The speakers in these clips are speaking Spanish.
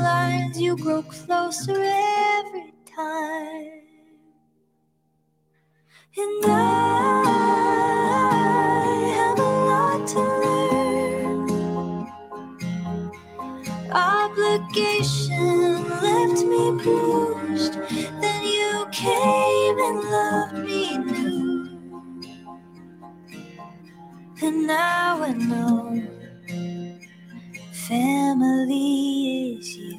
lines, you grow closer every time. And I have a lot to learn. Obligation left me bruised. Then you came and loved me new. And now I know family is you.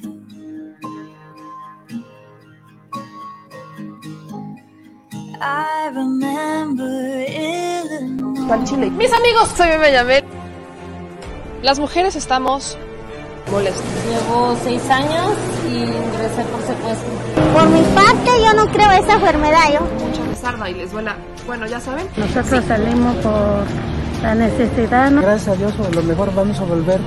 I remember Illinois. Mis amigos, soy Yamel. Las mujeres estamos molestas. Llevo seis años y ingresé por secuestro. Por mi parte, yo no creo esa enfermedad. Yo. Mucha rezarda y les duela. Bueno, ya saben. Nosotros salimos por la necesidad, ¿no? Gracias a Dios, a lo mejor vamos a volver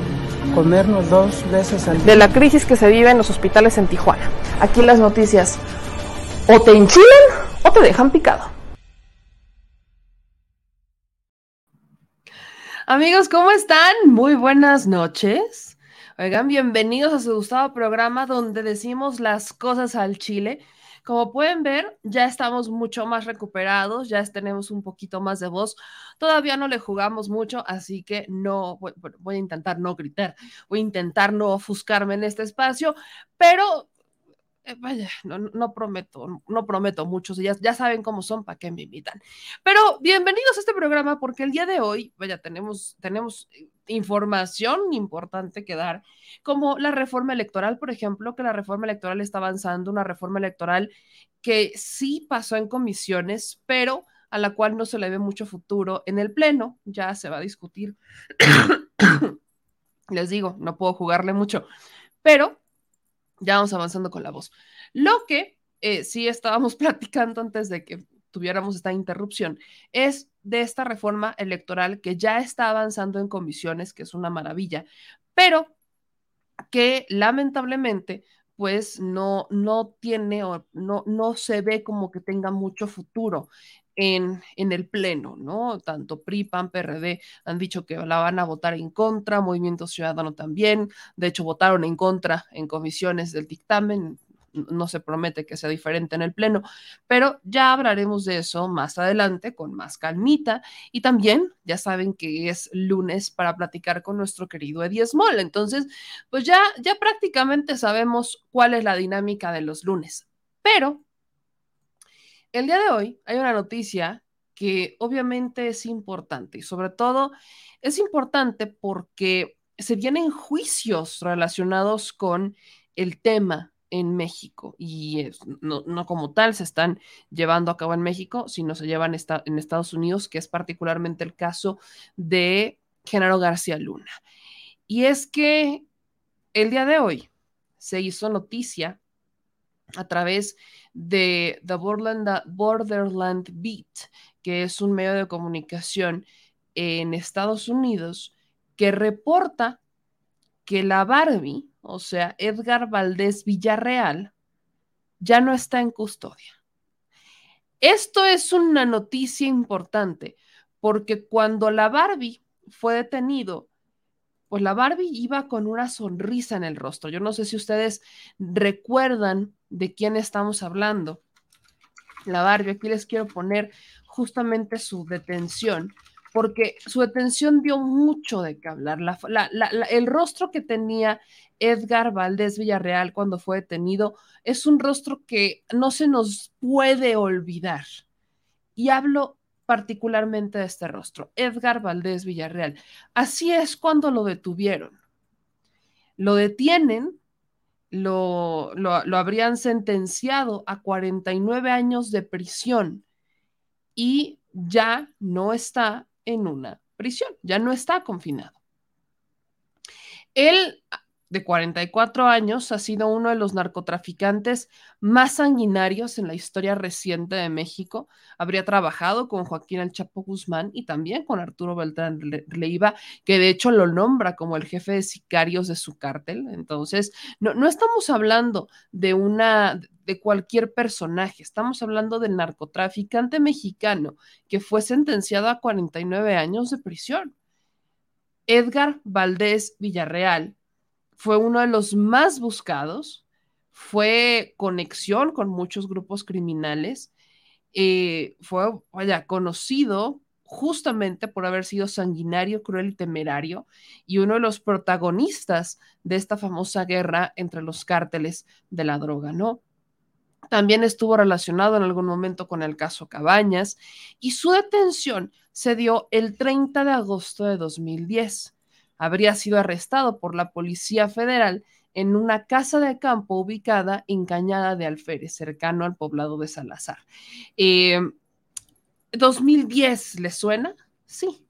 comernos dos veces al día. De la crisis que se vive en los hospitales en Tijuana. Aquí las noticias o te enchilan o te dejan picado. Amigos, ¿cómo están? Muy buenas noches. Oigan, bienvenidos a su gustado programa donde decimos las cosas al chile. Como pueden ver, ya estamos mucho más recuperados, ya tenemos un poquito más de voz. Todavía no le jugamos mucho, así que no voy, a intentar no gritar, voy a intentar no ofuscarme en este espacio, pero eh, vaya, no, prometo, no prometo mucho, ya, saben cómo son, para qué me invitan. Pero bienvenidos a este programa porque el día de hoy, vaya, tenemos, tenemos información importante que dar, como la reforma electoral, por ejemplo, que la reforma electoral está avanzando, una reforma electoral que sí pasó en comisiones, pero a la cual no se le ve mucho futuro en el Pleno, ya se va a discutir. Les digo, no puedo jugarle mucho, pero ya vamos avanzando con la voz. Lo que eh, sí estábamos platicando antes de que tuviéramos esta interrupción es de esta reforma electoral que ya está avanzando en comisiones, que es una maravilla, pero que lamentablemente pues no, no tiene o no, no se ve como que tenga mucho futuro en, en, el Pleno, ¿no? Tanto PRI, PAN, PRD han dicho que la van a votar en contra, Movimiento Ciudadano también, de hecho votaron en contra en comisiones del dictamen, no se promete que sea diferente en el Pleno, pero ya hablaremos de eso más adelante con más calmita. Y también ya saben que es lunes para platicar con nuestro querido Eddie Small, entonces pues ya, ya prácticamente sabemos cuál es la dinámica de los lunes, pero el día de hoy hay una noticia que obviamente es importante y sobre todo es importante porque se vienen juicios relacionados con el tema en México y no, como tal se están llevando a cabo en México, sino se llevan en Estados Unidos, que es particularmente el caso de Genaro García Luna. Y es que el día de hoy se hizo noticia a través de The Borderland Beat, que es un medio de comunicación en Estados Unidos que reporta que la Barbie, o sea, Edgar Valdés Villarreal, ya no está en custodia. Esto es una noticia importante porque cuando la Barbie fue detenido, pues la Barbie iba con una sonrisa en el rostro. Yo no sé si ustedes recuerdan de quién estamos hablando. La Barbie, aquí les quiero poner justamente su detención porque su detención dio mucho de qué hablar. La, la, la, el rostro que tenía Edgar Valdés Villarreal cuando fue detenido es un rostro que no se nos puede olvidar. Y hablo particularmente de este rostro, Edgar Valdés Villarreal. Así es cuando lo detuvieron. Lo detienen, lo, lo habrían sentenciado a 49 años de prisión y ya no está en una prisión, ya no está confinado. Él, de 44 años, ha sido uno de los narcotraficantes más sanguinarios en la historia reciente de México. Habría trabajado con Joaquín El Chapo Guzmán y también con Arturo Beltrán Leiva, que de hecho lo nombra como el jefe de sicarios de su cártel. Entonces, no, no estamos hablando de una de cualquier personaje. Estamos hablando del narcotraficante mexicano que fue sentenciado a 49 años de prisión. Edgar Valdés Villarreal fue uno de los más buscados, fue conexión con muchos grupos criminales, eh, fue, vaya, conocido justamente por haber sido sanguinario, cruel y temerario, y uno de los protagonistas de esta famosa guerra entre los cárteles de la droga, ¿no? También estuvo relacionado en algún momento con el caso Cabañas y su detención se dio el 30 de agosto de 2010. Habría sido arrestado por la Policía Federal en una casa de campo ubicada en Cañada de Alférez, cercano al poblado de Salazar. Eh, 2010, ¿le suena? Sí,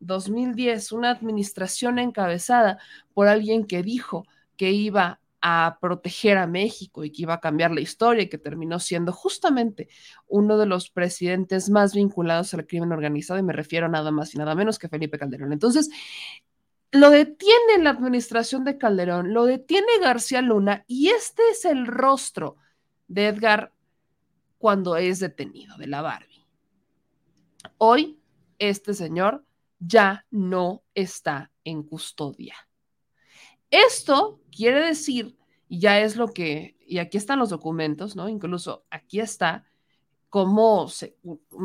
2010, una administración encabezada por alguien que dijo que iba a proteger a México y que iba a cambiar la historia y que terminó siendo justamente uno de los presidentes más vinculados al crimen organizado y me refiero nada más y nada menos que Felipe Calderón. Entonces, lo detiene la administración de Calderón, lo detiene García Luna y este es el rostro de Edgar cuando es detenido, de la Barbie. Hoy, este señor ya no está en custodia. Esto quiere decir, y ya es lo que, y aquí están los documentos, ¿no? Incluso aquí está cómo se,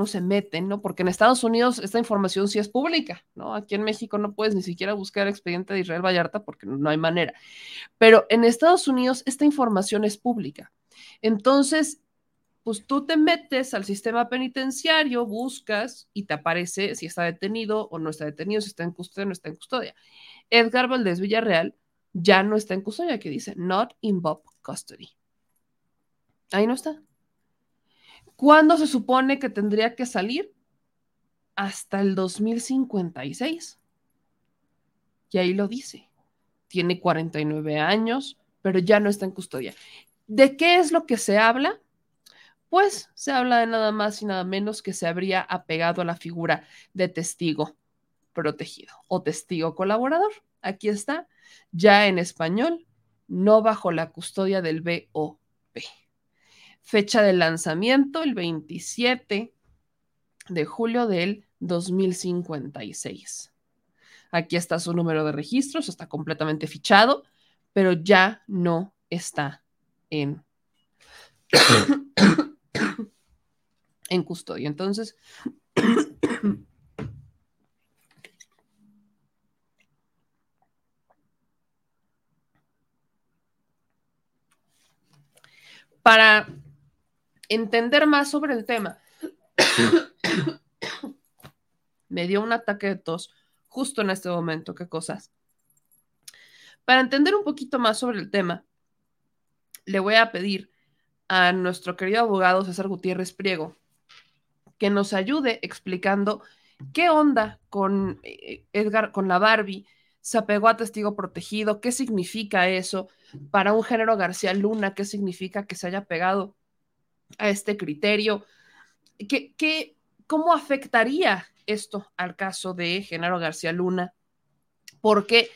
se mete, ¿no? Porque en Estados Unidos esta información sí es pública, ¿no? Aquí en México no puedes ni siquiera buscar el expediente de Israel Vallarta porque no hay manera. Pero en Estados Unidos esta información es pública. Entonces, pues tú te metes al sistema penitenciario, buscas y te aparece si está detenido o no está detenido, si está en custodia o no está en custodia. Edgar Valdés Villarreal ya no está en custodia, que dice not in Bob custody. Ahí no está. ¿Cuándo se supone que tendría que salir? Hasta el 2056. Y ahí lo dice. Tiene 49 años, pero ya no está en custodia. ¿De qué es lo que se habla? Pues se habla de nada más y nada menos que se habría apegado a la figura de testigo protegido o testigo colaborador. Aquí está, ya en español, no bajo la custodia del BOP. Fecha de lanzamiento, el 27 de julio del 2056. Aquí está su número de registros, está completamente fichado, pero ya no está en, en custodia. Entonces, para entender más sobre el tema. Me dio un ataque de tos justo en este momento, qué cosas. Para entender un poquito más sobre el tema, le voy a pedir a nuestro querido abogado César Gutiérrez Priego que nos ayude explicando qué onda con eh, Edgar, con la Barbie, se apegó a testigo protegido, qué significa eso para un género García Luna, qué significa que se haya pegado a este criterio, ¿Qué, qué, cómo afectaría esto al caso de género García Luna, porque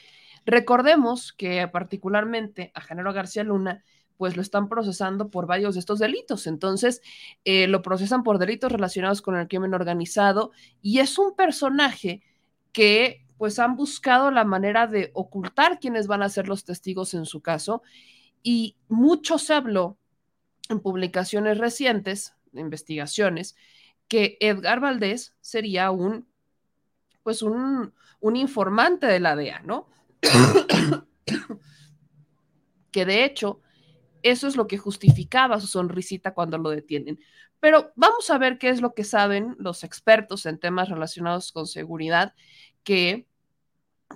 recordemos que particularmente a género García Luna, pues lo están procesando por varios de estos delitos. Entonces, eh, lo procesan por delitos relacionados con el crimen organizado y es un personaje que pues han buscado la manera de ocultar quiénes van a ser los testigos en su caso. Y mucho se habló en publicaciones recientes, investigaciones, que Edgar Valdés sería un, pues un, un informante de la DEA, ¿no? que de hecho, eso es lo que justificaba su sonrisita cuando lo detienen. Pero vamos a ver qué es lo que saben los expertos en temas relacionados con seguridad que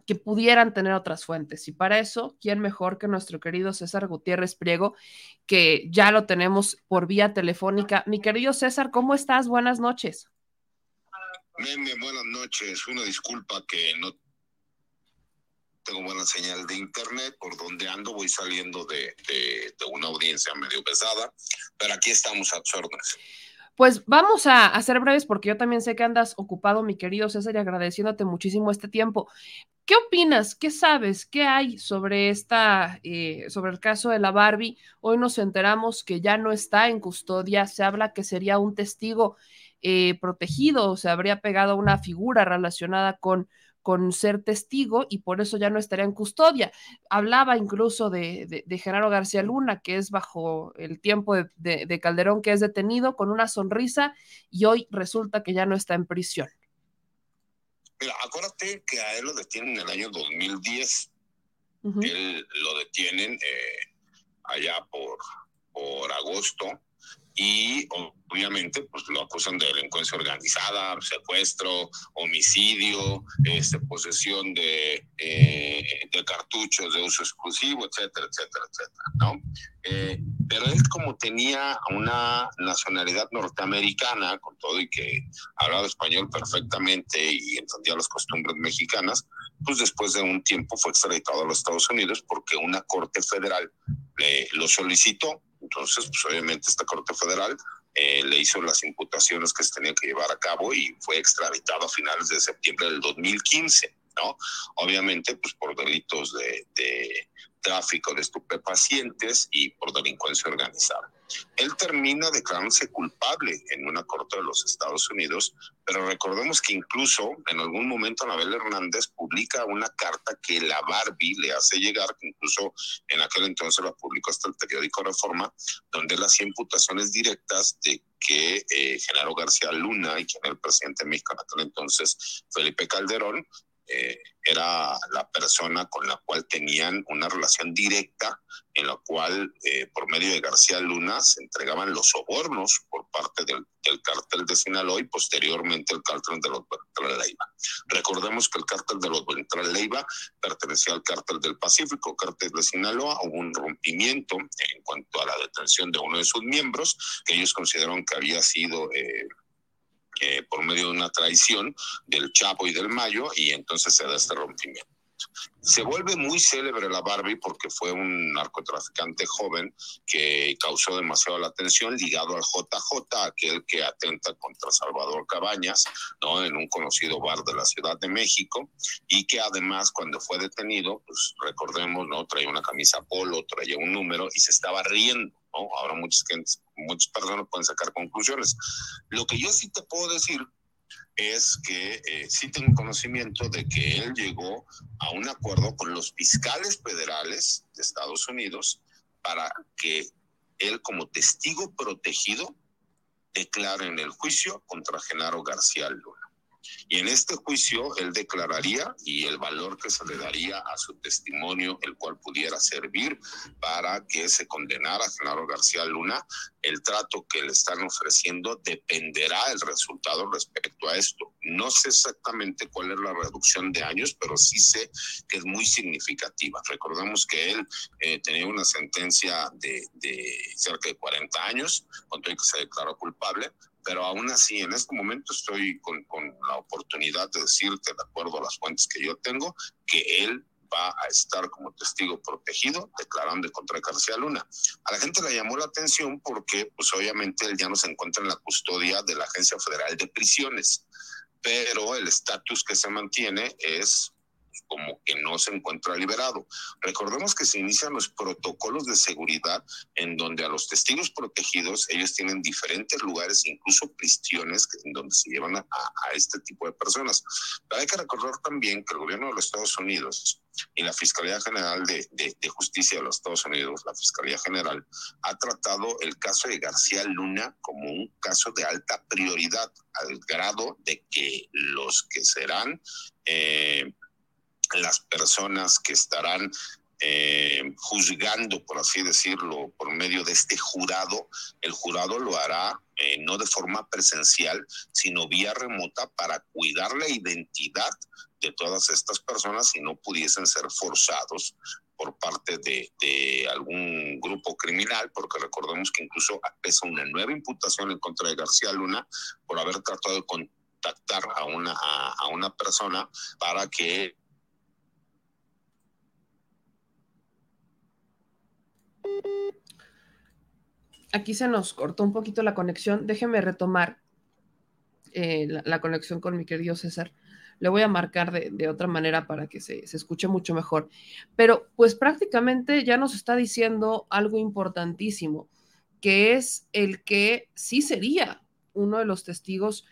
que pudieran tener otras fuentes. Y para eso, ¿quién mejor que nuestro querido César Gutiérrez Priego, que ya lo tenemos por vía telefónica? Mi querido César, ¿cómo estás? Buenas noches. Meme, buenas noches. Una disculpa que no tengo buena señal de internet. Por donde ando voy saliendo de, de, de una audiencia medio pesada, pero aquí estamos a órdenes. Pues vamos a, a ser breves porque yo también sé que andas ocupado, mi querido César, y agradeciéndote muchísimo este tiempo. ¿Qué opinas? ¿Qué sabes? ¿Qué hay sobre esta, eh, sobre el caso de la Barbie? Hoy nos enteramos que ya no está en custodia. Se habla que sería un testigo eh, protegido, o se habría pegado a una figura relacionada con, con ser testigo y por eso ya no estaría en custodia. Hablaba incluso de, de, de García Luna, que es bajo el tiempo de, de Calderón, que es detenido con una sonrisa y hoy resulta que ya no está en prisión. Mira, acuérdate que a él lo detienen en el año 2010. Uh -huh. Él lo detienen eh, allá por, por agosto y obviamente pues lo acusan de delincuencia organizada, secuestro, homicidio, este, posesión de, eh, de cartuchos de uso exclusivo, etcétera, etcétera, etcétera, ¿no? Eh, pero él como tenía una nacionalidad norteamericana, con todo y que hablaba español perfectamente y entendía las costumbres mexicanas, pues después de un tiempo fue extraditado a los Estados Unidos porque una corte federal le, lo solicitó entonces, pues obviamente esta Corte Federal eh, le hizo las imputaciones que se tenían que llevar a cabo y fue extraditado a finales de septiembre del 2015, ¿no? Obviamente, pues por delitos de, de tráfico de estupefacientes y por delincuencia organizada. Él termina declarándose culpable en una corte de los Estados Unidos, pero recordemos que incluso en algún momento Anabel Hernández publica una carta que la Barbie le hace llegar, que incluso en aquel entonces la publicó hasta el periódico Reforma, donde él hacía imputaciones directas de que eh, Genaro García Luna y quien el presidente de México en aquel entonces, Felipe Calderón, eh, era la persona con la cual tenían una relación directa en la cual eh, por medio de García Luna se entregaban los sobornos por parte del, cártel de Sinaloa y posteriormente el cártel de los Beltrán Leiva. Recordemos que el cártel de los Beltrán Leiva pertenecía al cártel del Pacífico, cártel de Sinaloa, hubo un rompimiento en cuanto a la detención de uno de sus miembros que ellos consideraron que había sido... Eh, eh, por medio de una traición del Chapo y del Mayo, y entonces se da este rompimiento. Se vuelve muy célebre la Barbie porque fue un narcotraficante joven que causó demasiada la atención ligado al JJ, aquel que atenta contra Salvador Cabañas, ¿no? En un conocido bar de la Ciudad de México y que además cuando fue detenido, pues recordemos, ¿no? Traía una camisa polo, traía un número y se estaba riendo. ¿no? Ahora muchas, muchas personas pueden sacar conclusiones. Lo que yo sí te puedo decir es que eh, sí tengo conocimiento de que él llegó a un acuerdo con los fiscales federales de Estados Unidos para que él como testigo protegido declare en el juicio contra Genaro García Luna. Y en este juicio él declararía y el valor que se le daría a su testimonio, el cual pudiera servir para que se condenara a Genaro García Luna, el trato que le están ofreciendo dependerá el resultado respecto a esto. No sé exactamente cuál es la reducción de años, pero sí sé que es muy significativa. Recordemos que él eh, tenía una sentencia de, de cerca de 40 años, con todo que se declaró culpable, pero aún así en este momento estoy con, con, la oportunidad de decirte, de acuerdo a las fuentes que yo tengo, que él va a estar como testigo protegido declarando contra García Luna. A la gente le llamó la atención porque pues obviamente él ya no se encuentra en la custodia de la Agencia Federal de Prisiones, pero el estatus que se mantiene es como que no se encuentra liberado. Recordemos que se inician los protocolos de seguridad en donde a los testigos protegidos ellos tienen diferentes lugares, incluso prisiones en donde se llevan a, este tipo de personas. Pero hay que recordar también que el gobierno de los Estados Unidos y la Fiscalía General de, de, de, Justicia de los Estados Unidos, la Fiscalía General, ha tratado el caso de García Luna como un caso de alta prioridad, al grado de que los que serán eh, las personas que estarán eh, juzgando, por así decirlo, por medio de este jurado, el jurado lo hará eh, no de forma presencial, sino vía remota para cuidar la identidad de todas estas personas y no pudiesen ser forzados por parte de, algún grupo criminal, porque recordemos que incluso pesa una nueva imputación en contra de García Luna por haber tratado de contactar a una, a una persona para que Aquí se nos cortó un poquito la conexión. Déjeme retomar eh, la, conexión con mi querido César. Le voy a marcar de, de otra manera para que se, se, escuche mucho mejor. Pero pues prácticamente ya nos está diciendo algo importantísimo, que es el que sí sería uno de los testigos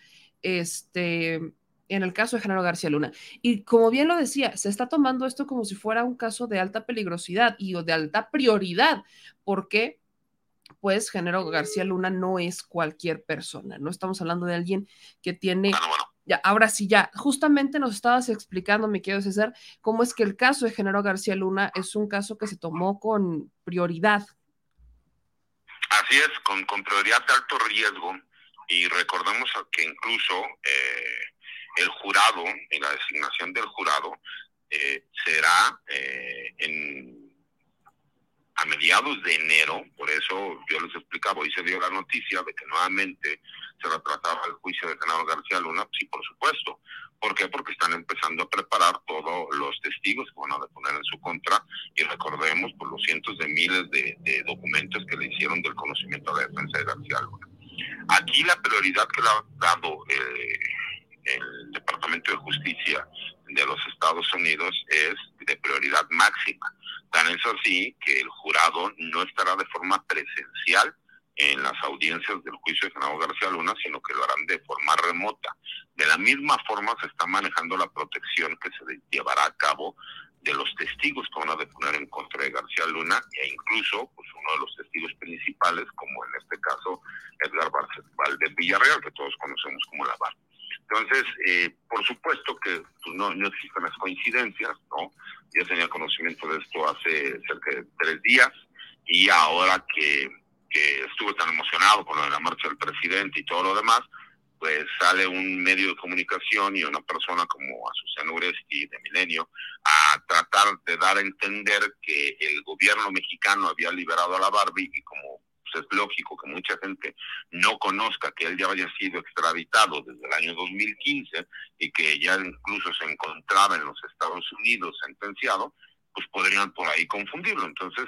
este, en el caso de Genaro García Luna. Y como bien lo decía, se está tomando esto como si fuera un caso de alta peligrosidad y o de alta prioridad, porque pues Genaro García Luna no es cualquier persona, no estamos hablando de alguien que tiene... Ya, ahora sí, ya, justamente nos estabas explicando, me quiero César, cómo es que el caso de Genaro García Luna es un caso que se tomó con prioridad. Así es, con, con prioridad de alto riesgo, y recordemos que incluso eh, el jurado, en la designación del jurado, eh, será eh, en a mediados de enero, por eso yo les explicaba, hoy se dio la noticia de que nuevamente se retrataba el juicio de Genaro García Luna, sí, por supuesto. ¿Por qué? Porque están empezando a preparar todos los testigos que van a deponer en su contra y recordemos por los cientos de miles de, de documentos que le hicieron del conocimiento de la defensa de García Luna. Aquí la prioridad que le ha dado eh, el Departamento de Justicia de los Estados Unidos es de prioridad máxima. Tan es así que el jurado no estará de forma presencial en las audiencias del juicio de Genaro García Luna, sino que lo harán de forma remota. De la misma forma se está manejando la protección que se llevará a cabo de los testigos que van a deponer en contra de García Luna e incluso pues uno de los testigos principales, como en este caso Edgar Valdez Villarreal, que todos conocemos como la VAR. Entonces, eh, por supuesto que pues, no, no existen las coincidencias, ¿no? Yo tenía conocimiento de esto hace cerca de tres días y ahora que, que estuve tan emocionado por la marcha del presidente y todo lo demás, pues sale un medio de comunicación y una persona como Azucena Uresti de Milenio a tratar de dar a entender que el gobierno mexicano había liberado a la Barbie y como pues, es lógico que mucha gente no conozca que él ya haya sido extraditado desde el año 2015 y que ya incluso se encontraba en los Estados Unidos sentenciado, pues podrían por ahí confundirlo. Entonces,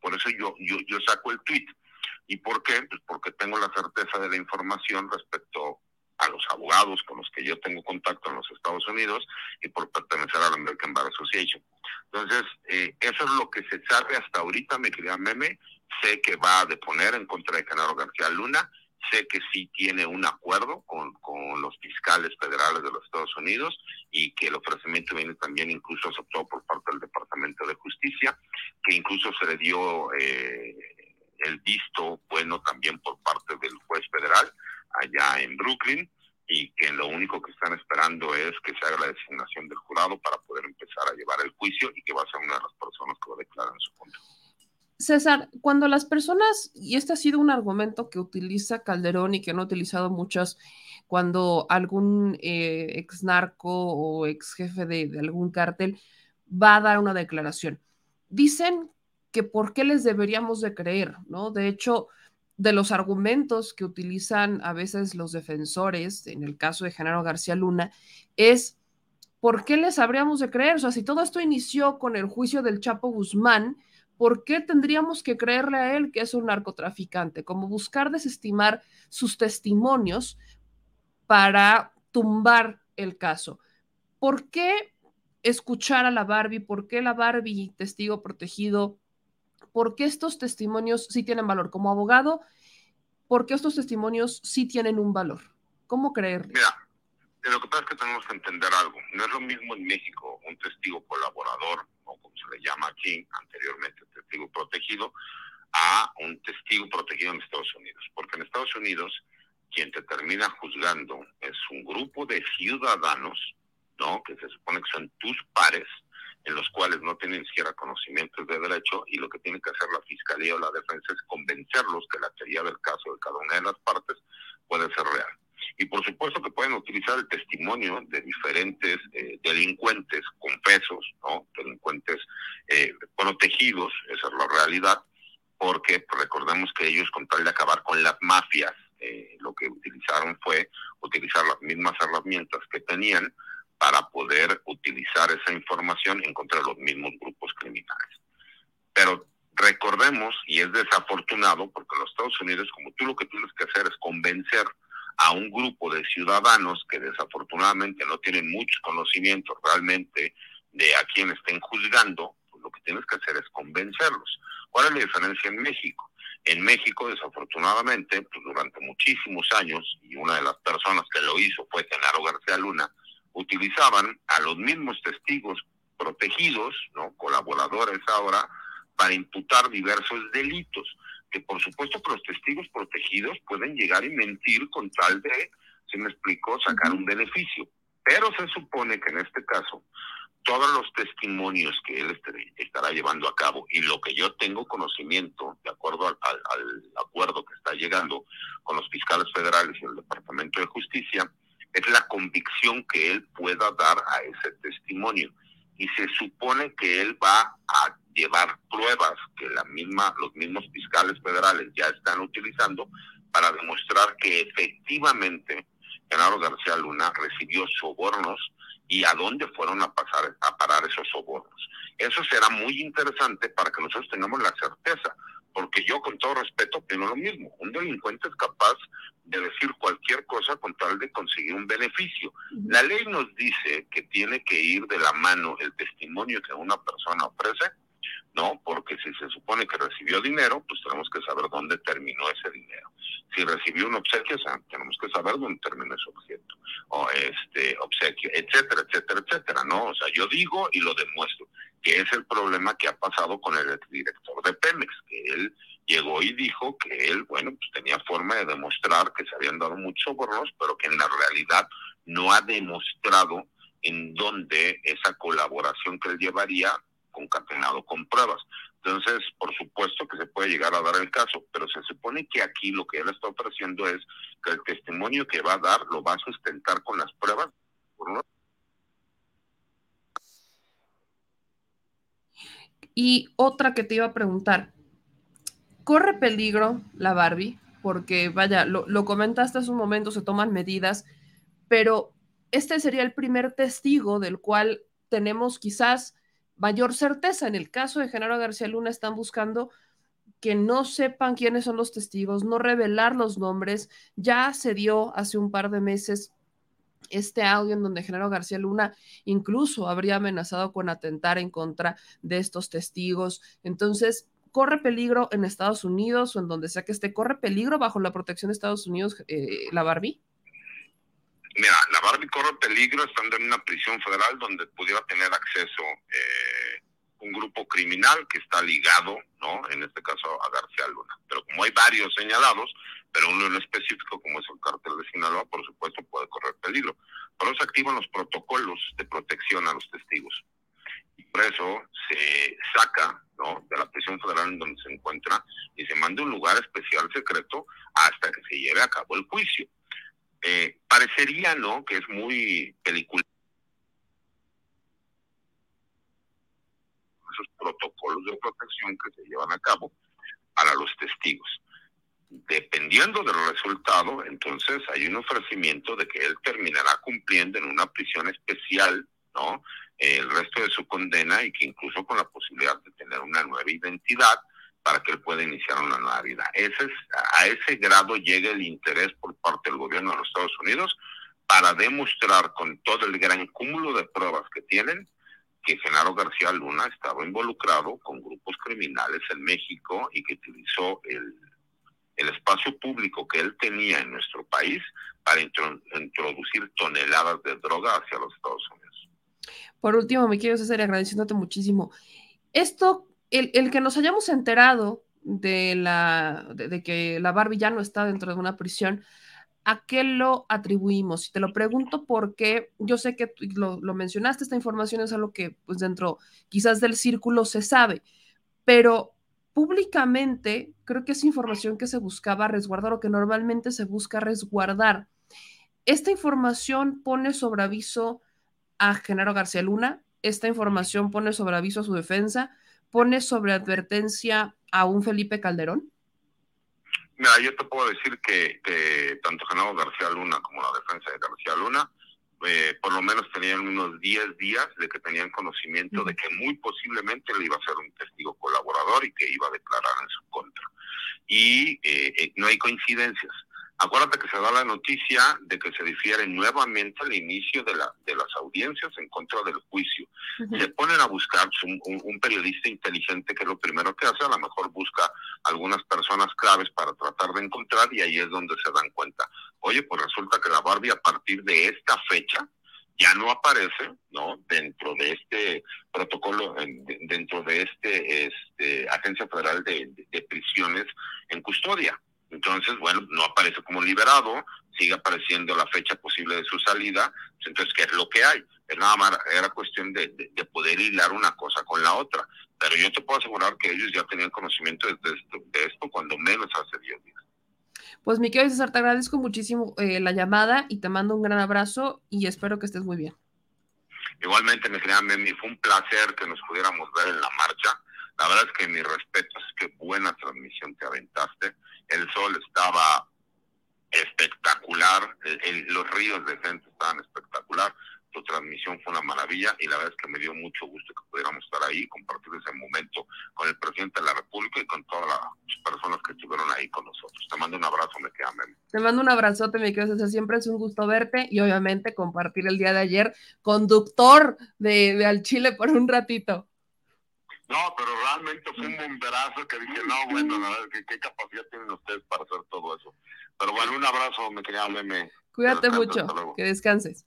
por eso yo, yo, yo saco el tweet. ¿Y por qué? Pues porque tengo la certeza de la información respecto a los abogados con los que yo tengo contacto en los Estados Unidos y por pertenecer a la American Bar Association. Entonces, eh, eso es lo que se sabe hasta ahorita, me quería Meme. Sé que va a deponer en contra de Genaro García Luna. Sé que sí tiene un acuerdo con, con los fiscales federales de los Estados Unidos y que el ofrecimiento viene también incluso aceptado por parte del Departamento de Justicia, que incluso se le dio eh, el visto bueno también por parte del juez federal allá en Brooklyn y que lo único que están esperando es que se haga la designación del jurado para poder empezar a llevar el juicio y que va a ser una de las personas que va a declarar en su contra. César, cuando las personas, y este ha sido un argumento que utiliza Calderón y que han utilizado muchas, cuando algún eh, ex narco o ex jefe de, de algún cártel va a dar una declaración, dicen que por qué les deberíamos de creer, ¿no? De hecho, de los argumentos que utilizan a veces los defensores, en el caso de Genaro García Luna, es ¿por qué les habríamos de creer? O sea, si todo esto inició con el juicio del Chapo Guzmán, ¿por qué tendríamos que creerle a él que es un narcotraficante? Como buscar desestimar sus testimonios para tumbar el caso. ¿Por qué escuchar a la Barbie? ¿Por qué la Barbie, testigo protegido, porque estos testimonios sí tienen valor. Como abogado, porque estos testimonios sí tienen un valor. ¿Cómo creerle? Mira, lo que pasa es que tenemos que entender algo. No es lo mismo en México un testigo colaborador, o como se le llama aquí anteriormente, testigo protegido, a un testigo protegido en Estados Unidos. Porque en Estados Unidos, quien te termina juzgando es un grupo de ciudadanos, ¿no? Que se supone que son tus pares, en los cuales no tienen siquiera conocimientos de derecho y lo que tiene que hacer la fiscalía o la defensa es convencerlos que la teoría del caso de cada una de las partes puede ser real. Y por supuesto que pueden utilizar el testimonio de diferentes eh, delincuentes confesos, ¿no? delincuentes eh, protegidos, esa es la realidad, porque recordemos que ellos con tal de acabar con las mafias eh, lo que utilizaron fue utilizar las mismas herramientas que tenían para poder utilizar esa información en contra de los mismos grupos criminales. Pero recordemos, y es desafortunado, porque los Estados Unidos, como tú lo que tienes que hacer es convencer a un grupo de ciudadanos que desafortunadamente no tienen mucho conocimiento realmente de a quién estén juzgando, pues lo que tienes que hacer es convencerlos. ¿Cuál es la diferencia en México? En México, desafortunadamente, pues durante muchísimos años, y una de las personas que lo hizo fue Genaro García Luna, utilizaban a los mismos testigos protegidos, ¿no? colaboradores ahora, para imputar diversos delitos, que por supuesto que los testigos protegidos pueden llegar y mentir con tal de, se me explicó, sacar un beneficio. Pero se supone que en este caso todos los testimonios que él estará llevando a cabo y lo que yo tengo conocimiento, de acuerdo al, acuerdo que está llegando con los fiscales federales y el Departamento de Justicia, es la convicción que él pueda dar a ese testimonio. Y se supone que él va a llevar pruebas que la misma, los mismos fiscales federales ya están utilizando para demostrar que efectivamente Genaro García Luna recibió sobornos y a dónde fueron a pasar a parar esos sobornos. Eso será muy interesante para que nosotros tengamos la certeza, porque yo con todo respeto opino lo mismo. Un delincuente es capaz de decir cualquier cosa con tal de conseguir un beneficio. La ley nos dice que tiene que ir de la mano el testimonio que una persona ofrece ¿no? Porque si se supone que recibió dinero, pues tenemos que saber dónde terminó ese dinero. Si recibió un obsequio, o sea, tenemos que saber dónde terminó ese objeto, o este obsequio, etcétera, etcétera, etcétera, ¿no? O sea, yo digo y lo demuestro, que es el problema que ha pasado con el director de Pemex, que él llegó y dijo que él, bueno, pues tenía forma de demostrar que se habían dado muchos sobornos, pero que en la realidad no ha demostrado en dónde esa colaboración que él llevaría concatenado con pruebas. Entonces, por supuesto que se puede llegar a dar el caso, pero se supone que aquí lo que él está ofreciendo es que el testimonio que va a dar lo va a sustentar con las pruebas. Y otra que te iba a preguntar, ¿corre peligro la Barbie? Porque, vaya, lo, comentaste hace un momento, se toman medidas, pero este sería el primer testigo del cual tenemos quizás mayor certeza. En el caso de Genaro García Luna están buscando que no sepan quiénes son los testigos, no revelar los nombres. Ya se dio hace un par de meses este audio en donde Genaro García Luna incluso habría amenazado con atentar en contra de estos testigos. Entonces, corre peligro en Estados Unidos o en donde sea que esté, corre peligro bajo la protección de Estados Unidos eh, la Barbie. Mira, la Barbie corre peligro estando en una prisión federal donde pudiera tener acceso eh, un grupo criminal que está ligado, ¿no? En este caso a García Luna. Pero como hay varios señalados, pero uno en específico como es el cártel de Sinaloa, por supuesto puede correr peligro. Por eso activan los protocolos de protección a los testigos. Y por eso se saca ¿no? de la prisión federal en donde se encuentra y se manda a un lugar especial secreto hasta que se lleve a cabo el juicio. Eh, parecería, ¿no? Que es muy película. Esos protocolos de protección que se llevan a cabo para los testigos. Dependiendo del resultado, entonces hay un ofrecimiento de que él terminará cumpliendo en una prisión especial, ¿no? El resto de su condena y que incluso con la posibilidad de tener una nueva identidad, para que él pueda iniciar una nueva vida. Ese es, a ese grado llega el interés por parte del gobierno de los Estados Unidos para demostrar con todo el gran cúmulo de pruebas que tienen que Genaro García Luna estaba involucrado con grupos criminales en México y que utilizó el, el espacio público que él tenía en nuestro país para introducir toneladas de droga hacia los Estados Unidos. Por último, me quiero hacer agradeciéndote muchísimo. Esto el, que nos hayamos enterado de, la, de, que la Barbie ya no está dentro de una prisión, ¿a qué lo atribuimos? Y te lo pregunto porque yo sé que lo, lo, mencionaste, esta información es algo que pues dentro quizás del círculo se sabe, pero públicamente creo que es información que se buscaba resguardar o que normalmente se busca resguardar. Esta información pone sobre aviso a Genaro García Luna, esta información pone sobre aviso a su defensa, pone sobre advertencia a un Felipe Calderón? Mira, yo te puedo decir que, que tanto Genaro García Luna como la defensa de García Luna eh, por lo menos tenían unos 10 días de que tenían conocimiento de que muy posiblemente le iba a ser un testigo colaborador y que iba a declarar en su contra. Y eh, eh, no hay coincidencias. Acuérdate que se da la noticia de que se difiere nuevamente el inicio de, la, de las audiencias en contra del juicio. Se ponen a buscar un, un, periodista inteligente que lo primero que hace, a lo mejor busca algunas personas claves para tratar de encontrar y ahí es donde se dan cuenta. Oye, pues resulta que la Barbie a partir de esta fecha ya no aparece, ¿no? Dentro de este protocolo, dentro de este, este Agencia Federal de Prisiones en custodia. Entonces, bueno, no aparece como liberado, sigue apareciendo la fecha posible de su salida, pues entonces, ¿qué es lo que hay? Es nada más, era cuestión de, poder hilar una cosa con la otra. Pero yo te puedo asegurar que ellos ya tenían conocimiento de esto, de esto cuando menos hace 10 días. Pues mi querido César, te agradezco muchísimo eh, la llamada y te mando un gran abrazo y espero que estés muy bien. Igualmente, mi querida Memi, fue un placer que nos pudiéramos ver en la marcha. La verdad es que mi respeto es que buena transmisión te aventaste el sol estaba espectacular, los ríos de gente estaban espectacular, tu transmisión fue una maravilla y la verdad es que me dio mucho gusto que pudiéramos estar ahí compartir ese momento con el presidente de la República y con todas las personas que estuvieron ahí con nosotros. Te mando un abrazo, me queda Te mando un abrazote, mi querido César. Siempre es un gusto verte y obviamente compartir el día de ayer, conductor de Al Chile por un ratito. No, pero realmente fue un bomberazo que dije, no, bueno, la verdad, ¿qué, capacidad tienen ustedes para hacer todo eso? Pero bueno, un abrazo, me quería Meme. Cuídate mucho, que descanses.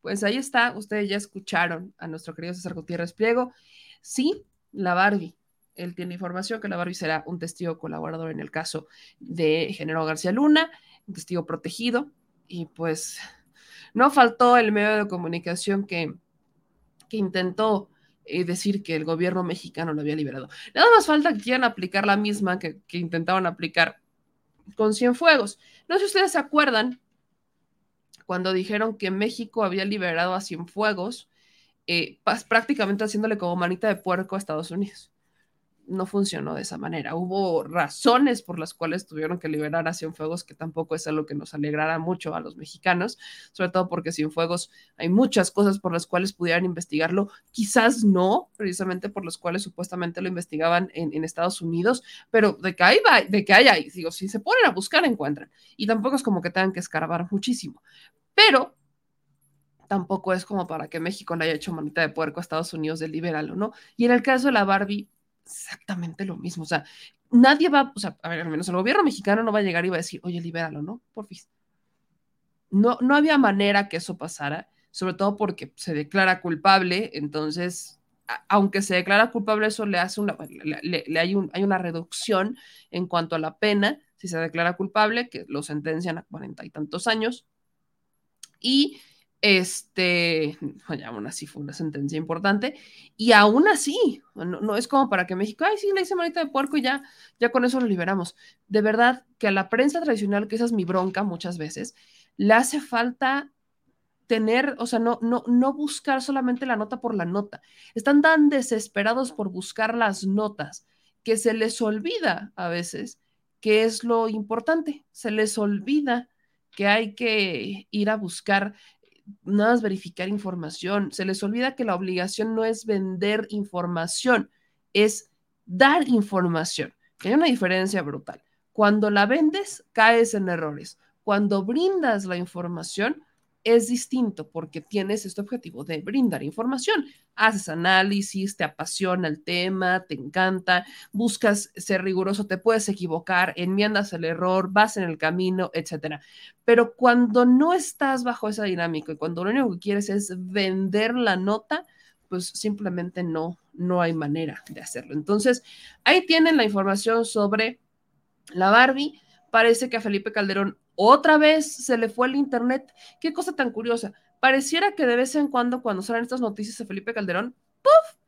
Pues ahí está, ustedes ya escucharon a nuestro querido César Gutiérrez Pliego. Sí, la Barbie. Él tiene información que la Barbie será un testigo colaborador en el caso de Genero García Luna, un testigo protegido. Y pues no faltó el medio de comunicación que, que intentó y decir que el gobierno mexicano lo había liberado. Nada más falta que quieran aplicar la misma que, intentaban aplicar con Cienfuegos. No sé si ustedes se acuerdan cuando dijeron que México había liberado a Cienfuegos, eh, prácticamente haciéndole como manita de puerco a Estados Unidos no funcionó de esa manera. Hubo razones por las cuales tuvieron que liberar a Cienfuegos, que tampoco es algo que nos alegrara mucho a los mexicanos, sobre todo porque Cienfuegos hay muchas cosas por las cuales pudieran investigarlo, quizás no, precisamente por las cuales supuestamente lo investigaban en, Estados Unidos, pero de que hay, de que hay digo, si se ponen a buscar, encuentran. Y tampoco es como que tengan que escarbar muchísimo. Pero tampoco es como para que México le haya hecho manita de puerco a Estados Unidos de liberarlo, ¿no? Y en el caso de la Barbie, exactamente lo mismo. O sea, nadie va, o sea, a ver, al menos el gobierno mexicano no va a llegar y va a decir, oye, libéralo, ¿no? Por fin. No, no había manera que eso pasara, sobre todo porque se declara culpable, entonces, aunque se declara culpable, eso le hace una, le, hay, un, hay una reducción en cuanto a la pena, si se declara culpable, que lo sentencian a cuarenta y tantos años. Y este, aún así fue una sentencia importante, y aún así, no, es como para que México, ay, sí, le hice manita de puerco y ya, ya con eso lo liberamos. De verdad que a la prensa tradicional, que esa es mi bronca muchas veces, le hace falta tener, o sea, no, no, no buscar solamente la nota por la nota. Están tan desesperados por buscar las notas que se les olvida a veces qué es lo importante, se les olvida que hay que ir a buscar nada más verificar información. Se les olvida que la obligación no es vender información, es dar información. hay una diferencia brutal. Cuando la vendes, caes en errores. Cuando brindas la información, es distinto porque tienes este objetivo de brindar información. Haces análisis, te apasiona el tema, te encanta, buscas ser riguroso, te puedes equivocar, enmiendas el error, vas en el camino, etcétera. Pero cuando no estás bajo esa dinámica y cuando lo único que quieres es vender la nota, pues simplemente no, no hay manera de hacerlo. Entonces, ahí tienen la información sobre la Barbie. Parece que a Felipe Calderón otra vez se le fue el internet. Qué cosa tan curiosa. Pareciera que de vez en cuando, cuando salen estas noticias de Felipe Calderón, ¡puf!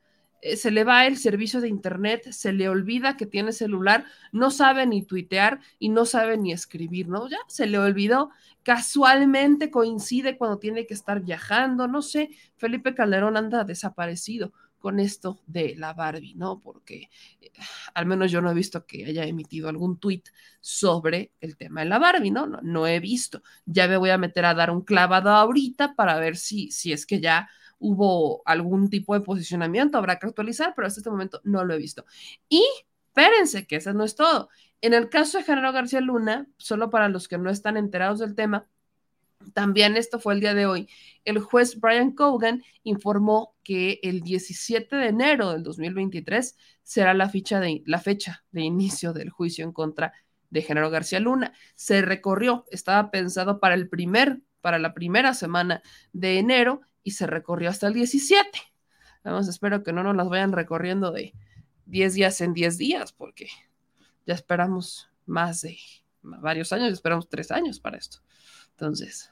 Eh, se le va el servicio de internet, se le olvida que tiene celular, no sabe ni tuitear y no sabe ni escribir, ¿no? Ya se le olvidó. Casualmente coincide cuando tiene que estar viajando, no sé. Felipe Calderón anda desaparecido. Con esto de la Barbie, ¿no? Porque eh, al menos yo no he visto que haya emitido algún tuit sobre el tema de la Barbie, ¿no? ¿no? He visto. Ya me voy a meter a dar un clavado ahorita para ver si, si es que ya hubo algún tipo de posicionamiento, habrá que actualizar, pero hasta este momento no lo he visto. Y espérense, que eso no es todo. En el caso de Genaro García Luna, solo para los que no están enterados del tema, también esto fue el día de hoy. El juez Brian Cogan informó que el 17 de enero del 2023 será la, de, la fecha de inicio del juicio en contra de Genaro García Luna. Se recorrió, estaba pensado para el primer, para la primera semana de enero y se recorrió hasta el 17. Vamos, espero que no nos las vayan recorriendo de 10 días en 10 días, porque ya esperamos más de varios años, esperamos tres años para esto. Entonces,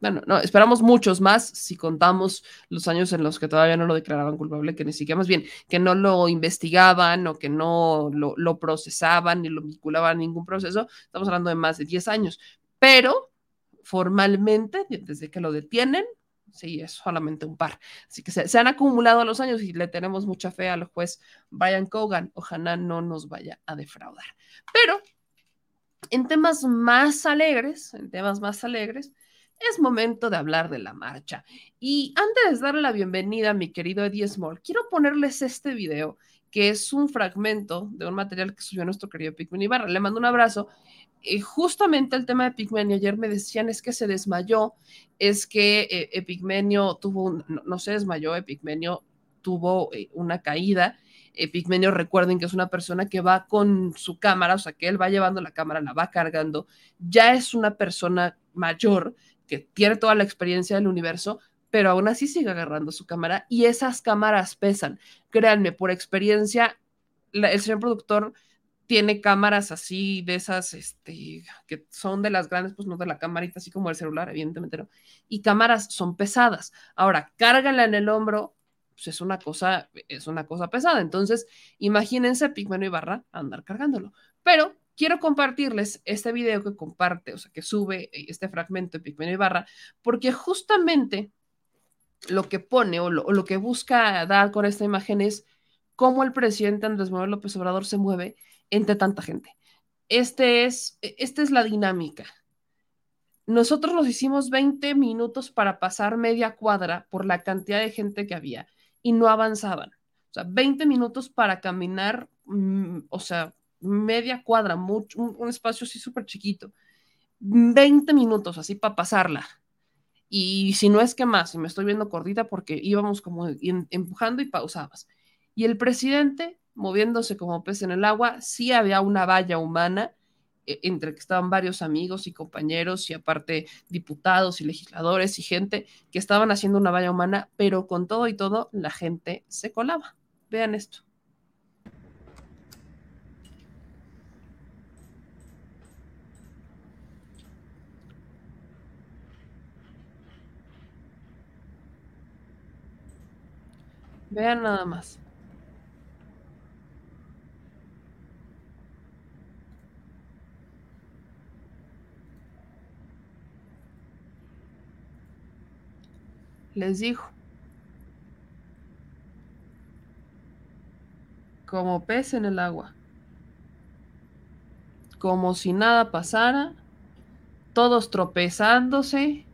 bueno, no, esperamos muchos más si contamos los años en los que todavía no lo declaraban culpable, que ni siquiera más bien, que no lo investigaban o que no lo, procesaban ni lo vinculaban a ningún proceso. Estamos hablando de más de 10 años, pero formalmente, desde que lo detienen, sí, es solamente un par. Así que se, han acumulado los años y le tenemos mucha fe al juez Brian Cogan. Ojalá no nos vaya a defraudar. Pero en temas más alegres, en temas más alegres, es momento de hablar de la marcha. Y antes de darle la bienvenida a mi querido Eddie Small, quiero ponerles este video, que es un fragmento de un material que subió nuestro querido Pigmen Ibarra. Le mando un abrazo. Eh, justamente el tema de Pigmenio, ayer me decían es que se desmayó, es que eh, Epigmenio tuvo, no, no, se desmayó, Epigmenio tuvo eh, una caída Epigmenio, recuerden que es una persona que va con su cámara, o sea, que él va llevando la cámara, la va cargando, ya es una persona mayor que tiene toda la experiencia del universo, pero aún así sigue agarrando su cámara y esas cámaras pesan. Créanme, por experiencia, el señor productor tiene cámaras así de esas, este, que son de las grandes, pues no de la camarita, así como el celular, evidentemente. Y cámaras son pesadas. Ahora, cárgala en el hombro, pues es una cosa, es una cosa pesada. Entonces, imagínense Pigmeno Ibarra andar cargándolo. Pero quiero compartirles este video que comparte, o sea, que sube este fragmento de Pigmeno Ibarra, porque justamente lo que pone o lo, lo, que busca dar con esta imagen es cómo el presidente Andrés Manuel López Obrador se mueve entre tanta gente. Este es, esta es la dinámica. Nosotros nos hicimos 20 minutos para pasar media cuadra por la cantidad de gente que había y no avanzaban. O sea, 20 minutos para caminar, mmm, o sea, media cuadra, mucho, un, espacio así súper chiquito. 20 minutos así para pasarla. Y si no es que más, y me estoy viendo cortita porque íbamos como empujando y pausabas. Y el presidente moviéndose como pez en el agua, sí había una valla humana entre que estaban varios amigos y compañeros y aparte diputados y legisladores y gente que estaban haciendo una valla humana, pero con todo y todo la gente se colaba. Vean esto. Vean nada más. Les dijo. Como pez en el agua. Como si nada pasara. Todos tropezándose.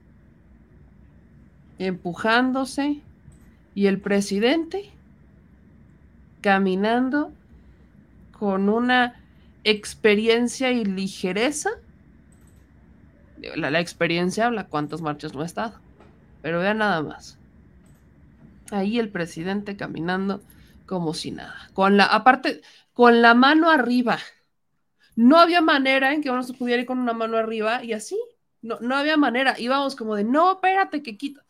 Empujándose. Y el presidente caminando con una experiencia y ligereza. La, la experiencia habla cuántas marchas no ha estado. Pero vean nada más. Ahí el presidente caminando como si nada. Con la, aparte, con la mano arriba. No había manera en que uno se pudiera ir con una mano arriba y así. No, no había manera. Íbamos como de, no, espérate, que quita.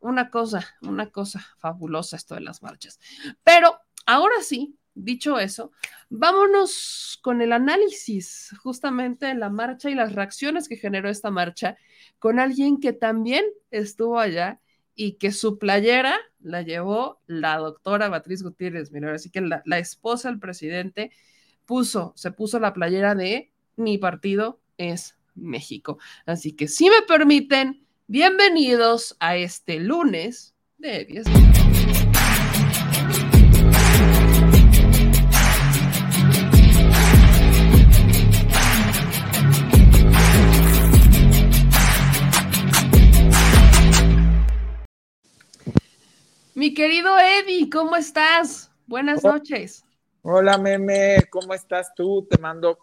Una cosa, una cosa fabulosa esto de las marchas. Pero ahora sí, dicho eso, vámonos con el análisis justamente de la marcha y las reacciones que generó esta marcha con alguien que también estuvo allá y que su playera la llevó la doctora Beatriz Gutiérrez Mira, Así que la, la, esposa del presidente puso, se puso la playera de mi partido es México. Así que si me permiten, bienvenidos a este lunes de 10 Mi querido Eddie, ¿cómo estás? Buenas noches. Hola, meme, ¿cómo estás tú? Te mando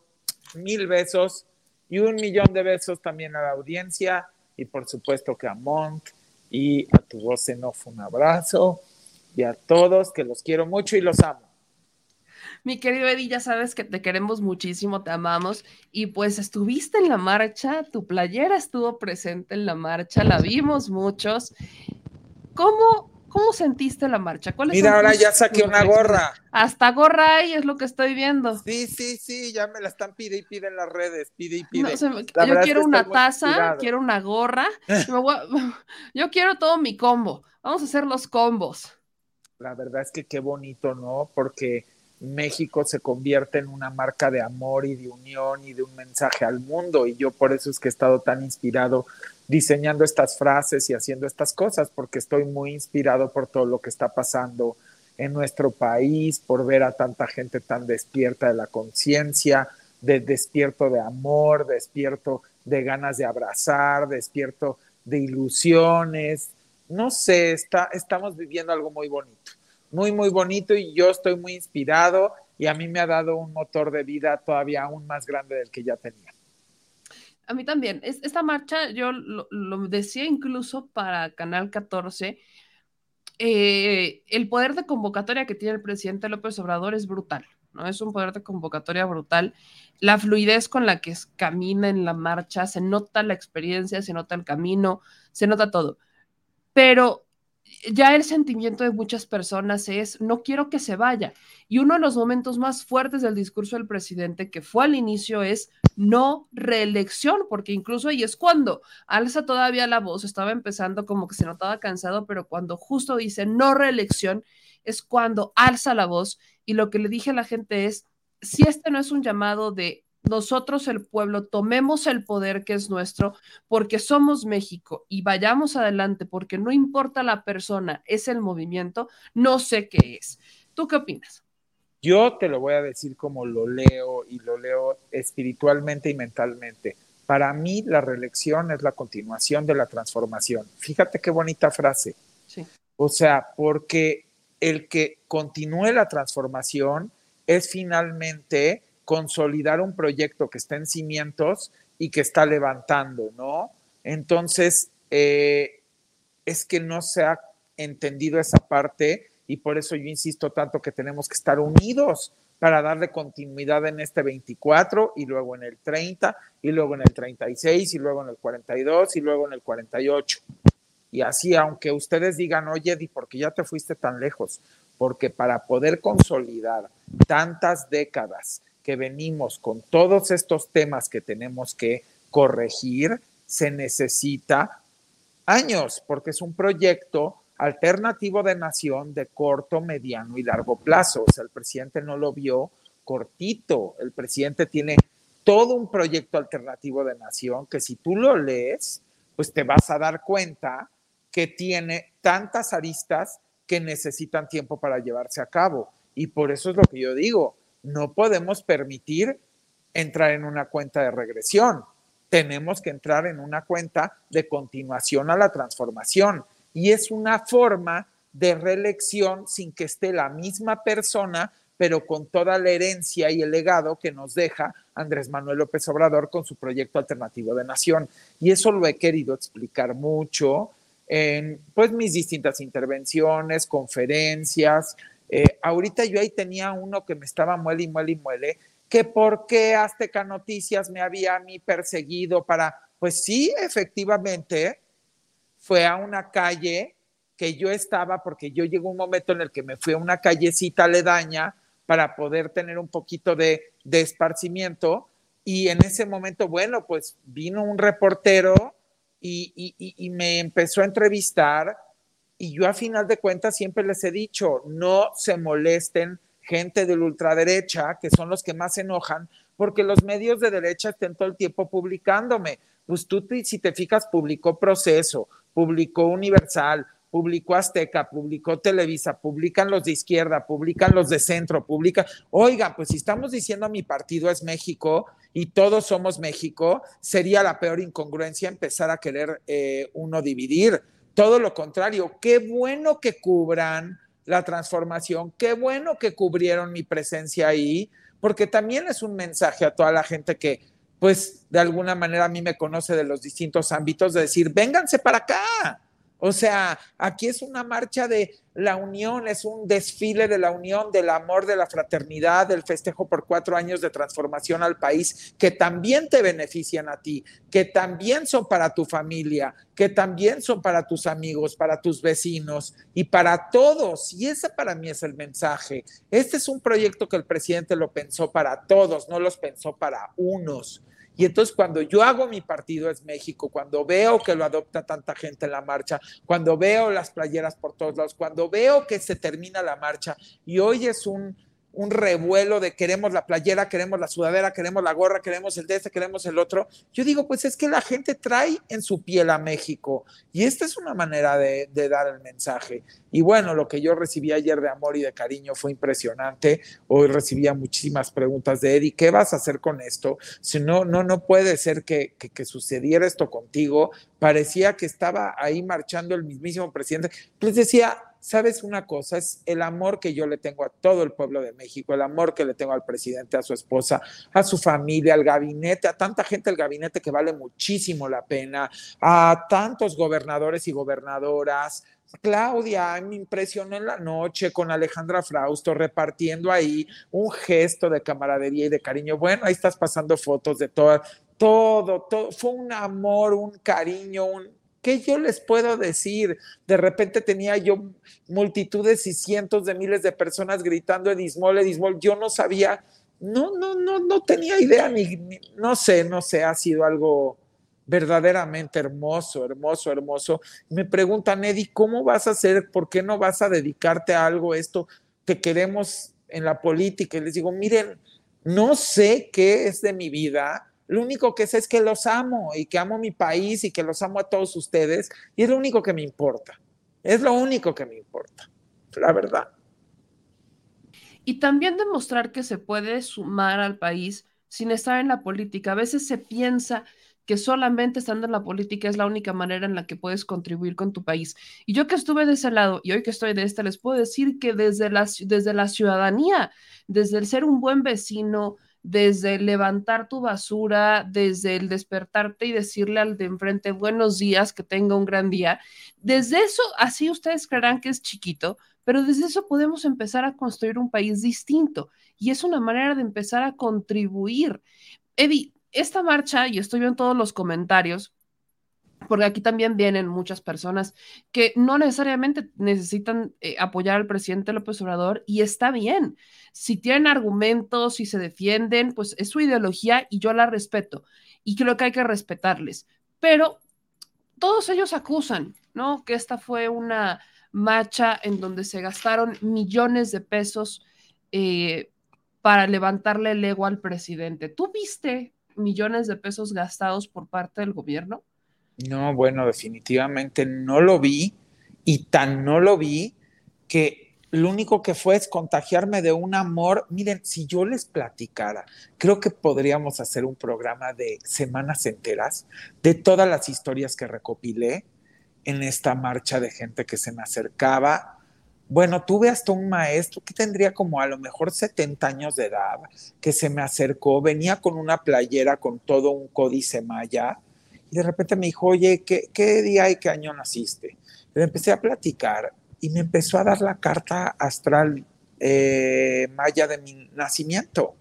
mil besos y un millón de besos también a la audiencia y por supuesto que a Monk y a tu voz en off un abrazo y a todos que los quiero mucho y los amo. Mi querido Eddie, ya sabes que te queremos muchísimo, te amamos. Y pues estuviste en la marcha, tu playera estuvo presente en la marcha, la vimos muchos. ¿Cómo, cómo sentiste la marcha? ¿Cuáles Mira, ahora ya saqué una gorra. Hasta gorra hay, es lo que estoy viendo. Sí, sí, sí, ya me la están pide y pide en las redes, pide y pide. No, o sea, La yo quiero una taza, quiero una gorra. y me voy a- yo quiero todo mi combo. Vamos a hacer los combos. La verdad es que qué bonito, ¿no? Porque México se convierte en una marca de amor y de unión y de un mensaje al mundo. Y yo por eso es que he estado tan inspirado diseñando estas frases y haciendo estas cosas, porque estoy muy inspirado por todo lo que está pasando en nuestro país, por ver a tanta gente tan despierta de la conciencia, de despierto de amor, despierto de ganas de abrazar, despierto de ilusiones. No sé, está, estamos viviendo algo muy bonito, muy, muy bonito y yo estoy muy inspirado y a mí me ha dado un motor de vida todavía aún más grande del que ya tenía. A mí también. Es- esta marcha, yo lo, decía incluso para Canal 14, eh, el poder de convocatoria que tiene el presidente López Obrador es brutal, ¿no? Es un poder de convocatoria brutal. La fluidez con la que camina en la marcha, se nota la experiencia, se nota el camino, se nota todo. Pero ya el sentimiento de muchas personas es, no quiero que se vaya. Y uno de los momentos más fuertes del discurso del presidente, que fue al inicio, es no reelección, porque incluso ahí es cuando alza todavía la voz, estaba empezando como que se notaba cansado, pero cuando justo dice no reelección, es cuando alza la voz. Y lo que le dije a la gente es, si este no es un llamado de nosotros el pueblo tomemos el poder que es nuestro porque somos México y vayamos adelante porque no importa la persona, es el movimiento, no sé qué es. ¿Tú qué opinas? Yo te lo voy a decir como lo leo y lo leo espiritualmente y mentalmente. Para mí la reelección es la continuación de la transformación. Fíjate qué bonita frase. Sí. O sea, porque el que continúe la transformación es finalmente consolidar un proyecto que está en cimientos y que está levantando, ¿no? Entonces, eh, es que no se ha entendido esa parte y por eso yo insisto tanto que tenemos que estar unidos para darle continuidad en este 24 y luego en el 30 y luego en el 36 y luego en el 42 y luego en el 48. Y así, aunque ustedes digan, oye, Eddie, ¿por qué ya te fuiste tan lejos? Porque para poder consolidar tantas décadas que venimos con todos estos temas que tenemos que corregir, se necesita años, porque es un proyecto alternativo de nación de corto, mediano y largo plazo. O sea, el presidente no lo vio cortito. El presidente tiene todo un proyecto alternativo de nación que si tú lo lees, pues te vas a dar cuenta que tiene tantas aristas que necesitan tiempo para llevarse a cabo. Y por eso es lo que yo digo, no podemos permitir entrar en una cuenta de regresión. Tenemos que entrar en una cuenta de continuación a la transformación. Y es una forma de reelección sin que esté la misma persona, pero con toda la herencia y el legado que nos deja Andrés Manuel López Obrador con su proyecto alternativo de nación. Y eso lo he querido explicar mucho en pues mis distintas intervenciones, conferencias. Eh, ahorita yo ahí tenía uno que me estaba muele y muele y muele, que por qué Azteca Noticias me había a mí perseguido para, pues sí, efectivamente, fue a una calle que yo estaba, porque yo llegó un momento en el que me fui a una callecita aledaña para poder tener un poquito de, de esparcimiento. Y en ese momento, bueno, pues vino un reportero y, me empezó a entrevistar. Y yo a final de cuentas siempre les he dicho, no se molesten gente de la ultraderecha, que son los que más enojan, porque los medios de derecha estén todo el tiempo publicándome. Pues tú, si te fijas, publicó Proceso, publicó Universal, publicó Azteca, publicó Televisa, publican los de izquierda, publican los de centro, publican. Oiga, pues si estamos diciendo mi partido es México y todos somos México, sería la peor incongruencia empezar a querer eh, uno dividir. Todo lo contrario, qué bueno que cubran la transformación, qué bueno que cubrieron mi presencia ahí, porque también es un mensaje a toda la gente que, pues, de alguna manera a mí me conoce de los distintos ámbitos, de decir, vénganse para acá, o sea, aquí es una marcha de la unión, es un desfile de la unión, del amor, de la fraternidad, del festejo por cuatro años de transformación al país, que también te benefician a ti, que también son para tu familia, que también son para tus amigos, para tus vecinos y para todos. Y ese para mí es el mensaje. Este es un proyecto que el presidente lo pensó para todos, no los pensó para unos. Y entonces cuando yo hago mi partido es México, cuando veo que lo adopta tanta gente en la marcha, cuando veo las playeras por todos lados, cuando veo que se termina la marcha y hoy es un un revuelo de queremos la playera, queremos la sudadera, queremos la gorra, queremos el de este, queremos el otro. Yo digo, pues es que la gente trae en su piel a México y esta es una manera de, dar el mensaje. Y bueno, lo que yo recibí ayer de amor y de cariño fue impresionante. Hoy recibía muchísimas preguntas de Eddie, ¿qué vas a hacer con esto? Si no, no, no puede ser que, que sucediera esto contigo. Parecía que estaba ahí marchando el mismísimo presidente. Pues decía, ¿sabes una cosa? Es el amor que yo le tengo a todo el pueblo de México, el amor que le tengo al presidente, a su esposa, a su familia, al gabinete, a tanta gente del gabinete que vale muchísimo la pena, a tantos gobernadores y gobernadoras. Claudia, me impresionó en la noche con Alejandra Frausto repartiendo ahí un gesto de camaradería y de cariño. Bueno, ahí estás pasando fotos de todo, todo, todo. Fue un amor, un cariño, un, ¿Qué yo les puedo decir? De repente tenía yo multitudes y cientos de miles de personas gritando Edismol, Edismol. Yo no sabía, no, no, no, no tenía idea, ni, no sé, no sé, ha sido algo verdaderamente hermoso, hermoso, hermoso. Me preguntan, Eddie, ¿cómo vas a hacer? ¿Por qué no vas a dedicarte a algo esto que queremos en la política? Y les digo, miren, no sé qué es de mi vida, lo único que sé es que los amo y que amo mi país y que los amo a todos ustedes y es lo único que me importa. Es lo único que me importa, la verdad. Y también demostrar que se puede sumar al país sin estar en la política. A veces se piensa que solamente estando en la política es la única manera en la que puedes contribuir con tu país. Y yo que estuve de ese lado y hoy que estoy de este, les puedo decir que desde la, desde la ciudadanía, desde el ser un buen vecino, desde levantar tu basura, desde el despertarte y decirle al de enfrente buenos días, que tenga un gran día. Desde eso, así ustedes creerán que es chiquito, pero desde eso podemos empezar a construir un país distinto y es una manera de empezar a contribuir. Eddie, esta marcha, y estoy viendo todos los comentarios, porque aquí también vienen muchas personas que no necesariamente necesitan eh, apoyar al presidente López Obrador y está bien. Si tienen argumentos, si se defienden, pues es su ideología y yo la respeto y creo que hay que respetarles. Pero todos ellos acusan, ¿no? Que esta fue una marcha en donde se gastaron millones de pesos eh, para levantarle el ego al presidente. ¿Tú viste millones de pesos gastados por parte del gobierno? No, bueno, definitivamente no lo vi y tan no lo vi que lo único que fue es contagiarme de un amor. Miren, si yo les platicara, creo que podríamos hacer un programa de semanas enteras de todas las historias que recopilé en esta marcha de gente que se me acercaba. Bueno, tuve hasta un maestro que tendría como a lo mejor 70 años de edad, que se me acercó, venía con una playera con todo un códice maya y de repente me dijo, oye, ¿qué, día y qué año naciste? le empecé a platicar y me empezó a dar la carta astral eh, maya de mi nacimiento.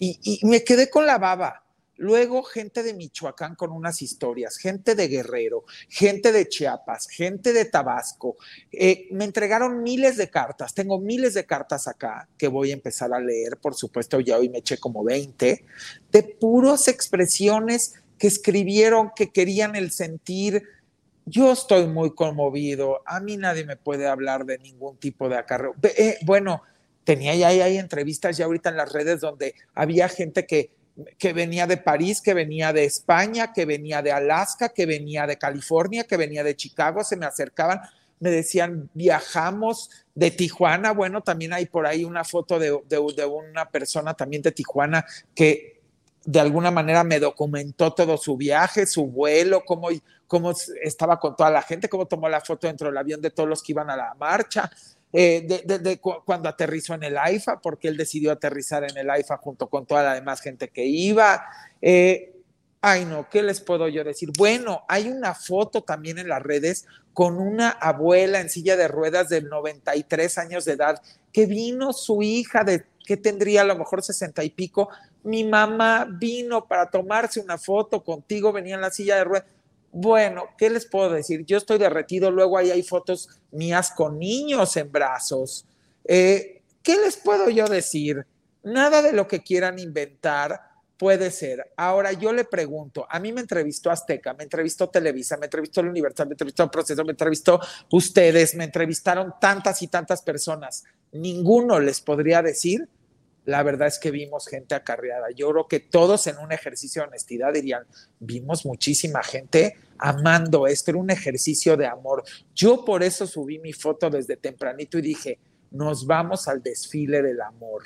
Y, y, me quedé con la baba. Luego gente de Michoacán con unas historias, gente de Guerrero, gente de Chiapas, gente de Tabasco. Eh, me entregaron miles de cartas, tengo miles de cartas acá que voy a empezar a leer, por supuesto, ya hoy me eché como 20, de puras expresiones que escribieron que querían el sentir. Yo estoy muy conmovido. A mí nadie me puede hablar de ningún tipo de acarreo. Eh, bueno, tenía ya hay entrevistas ya ahorita en las redes donde había gente que, que venía de París, que venía de España, que venía de Alaska, que venía de California, que venía de Chicago, se me acercaban, me decían, viajamos de Tijuana, bueno, también hay por ahí una foto de, de una persona también de Tijuana que de alguna manera me documentó todo su viaje, su vuelo, cómo, cómo estaba con toda la gente, cómo tomó la foto dentro del avión de todos los que iban a la marcha, eh, de, cuando aterrizó en el AIFA, porque él decidió aterrizar en el AIFA junto con toda la demás gente que iba. Eh, ay, no, ¿qué les puedo yo decir? Bueno, hay una foto también en las redes con una abuela en silla de ruedas de 93 años de edad, que vino su hija de que tendría a lo mejor 60 y pico. Mi mamá vino para tomarse una foto contigo, venía en la silla de ruedas bueno, ¿qué les puedo decir? Yo estoy derretido, luego ahí hay fotos mías con niños en brazos. Eh, ¿Qué les puedo yo decir? Nada de lo que quieran inventar puede ser. Ahora yo le pregunto, a mí me entrevistó Azteca, me entrevistó Televisa, me entrevistó la Universidad, me entrevistó Proceso, me entrevistó ustedes, me entrevistaron tantas y tantas personas. Ninguno les podría decir la verdad es que vimos gente acarreada. Yo creo que todos en un ejercicio de honestidad dirían, vimos muchísima gente amando esto, era un ejercicio de amor. Yo por eso subí mi foto desde tempranito y dije, nos vamos al desfile del amor.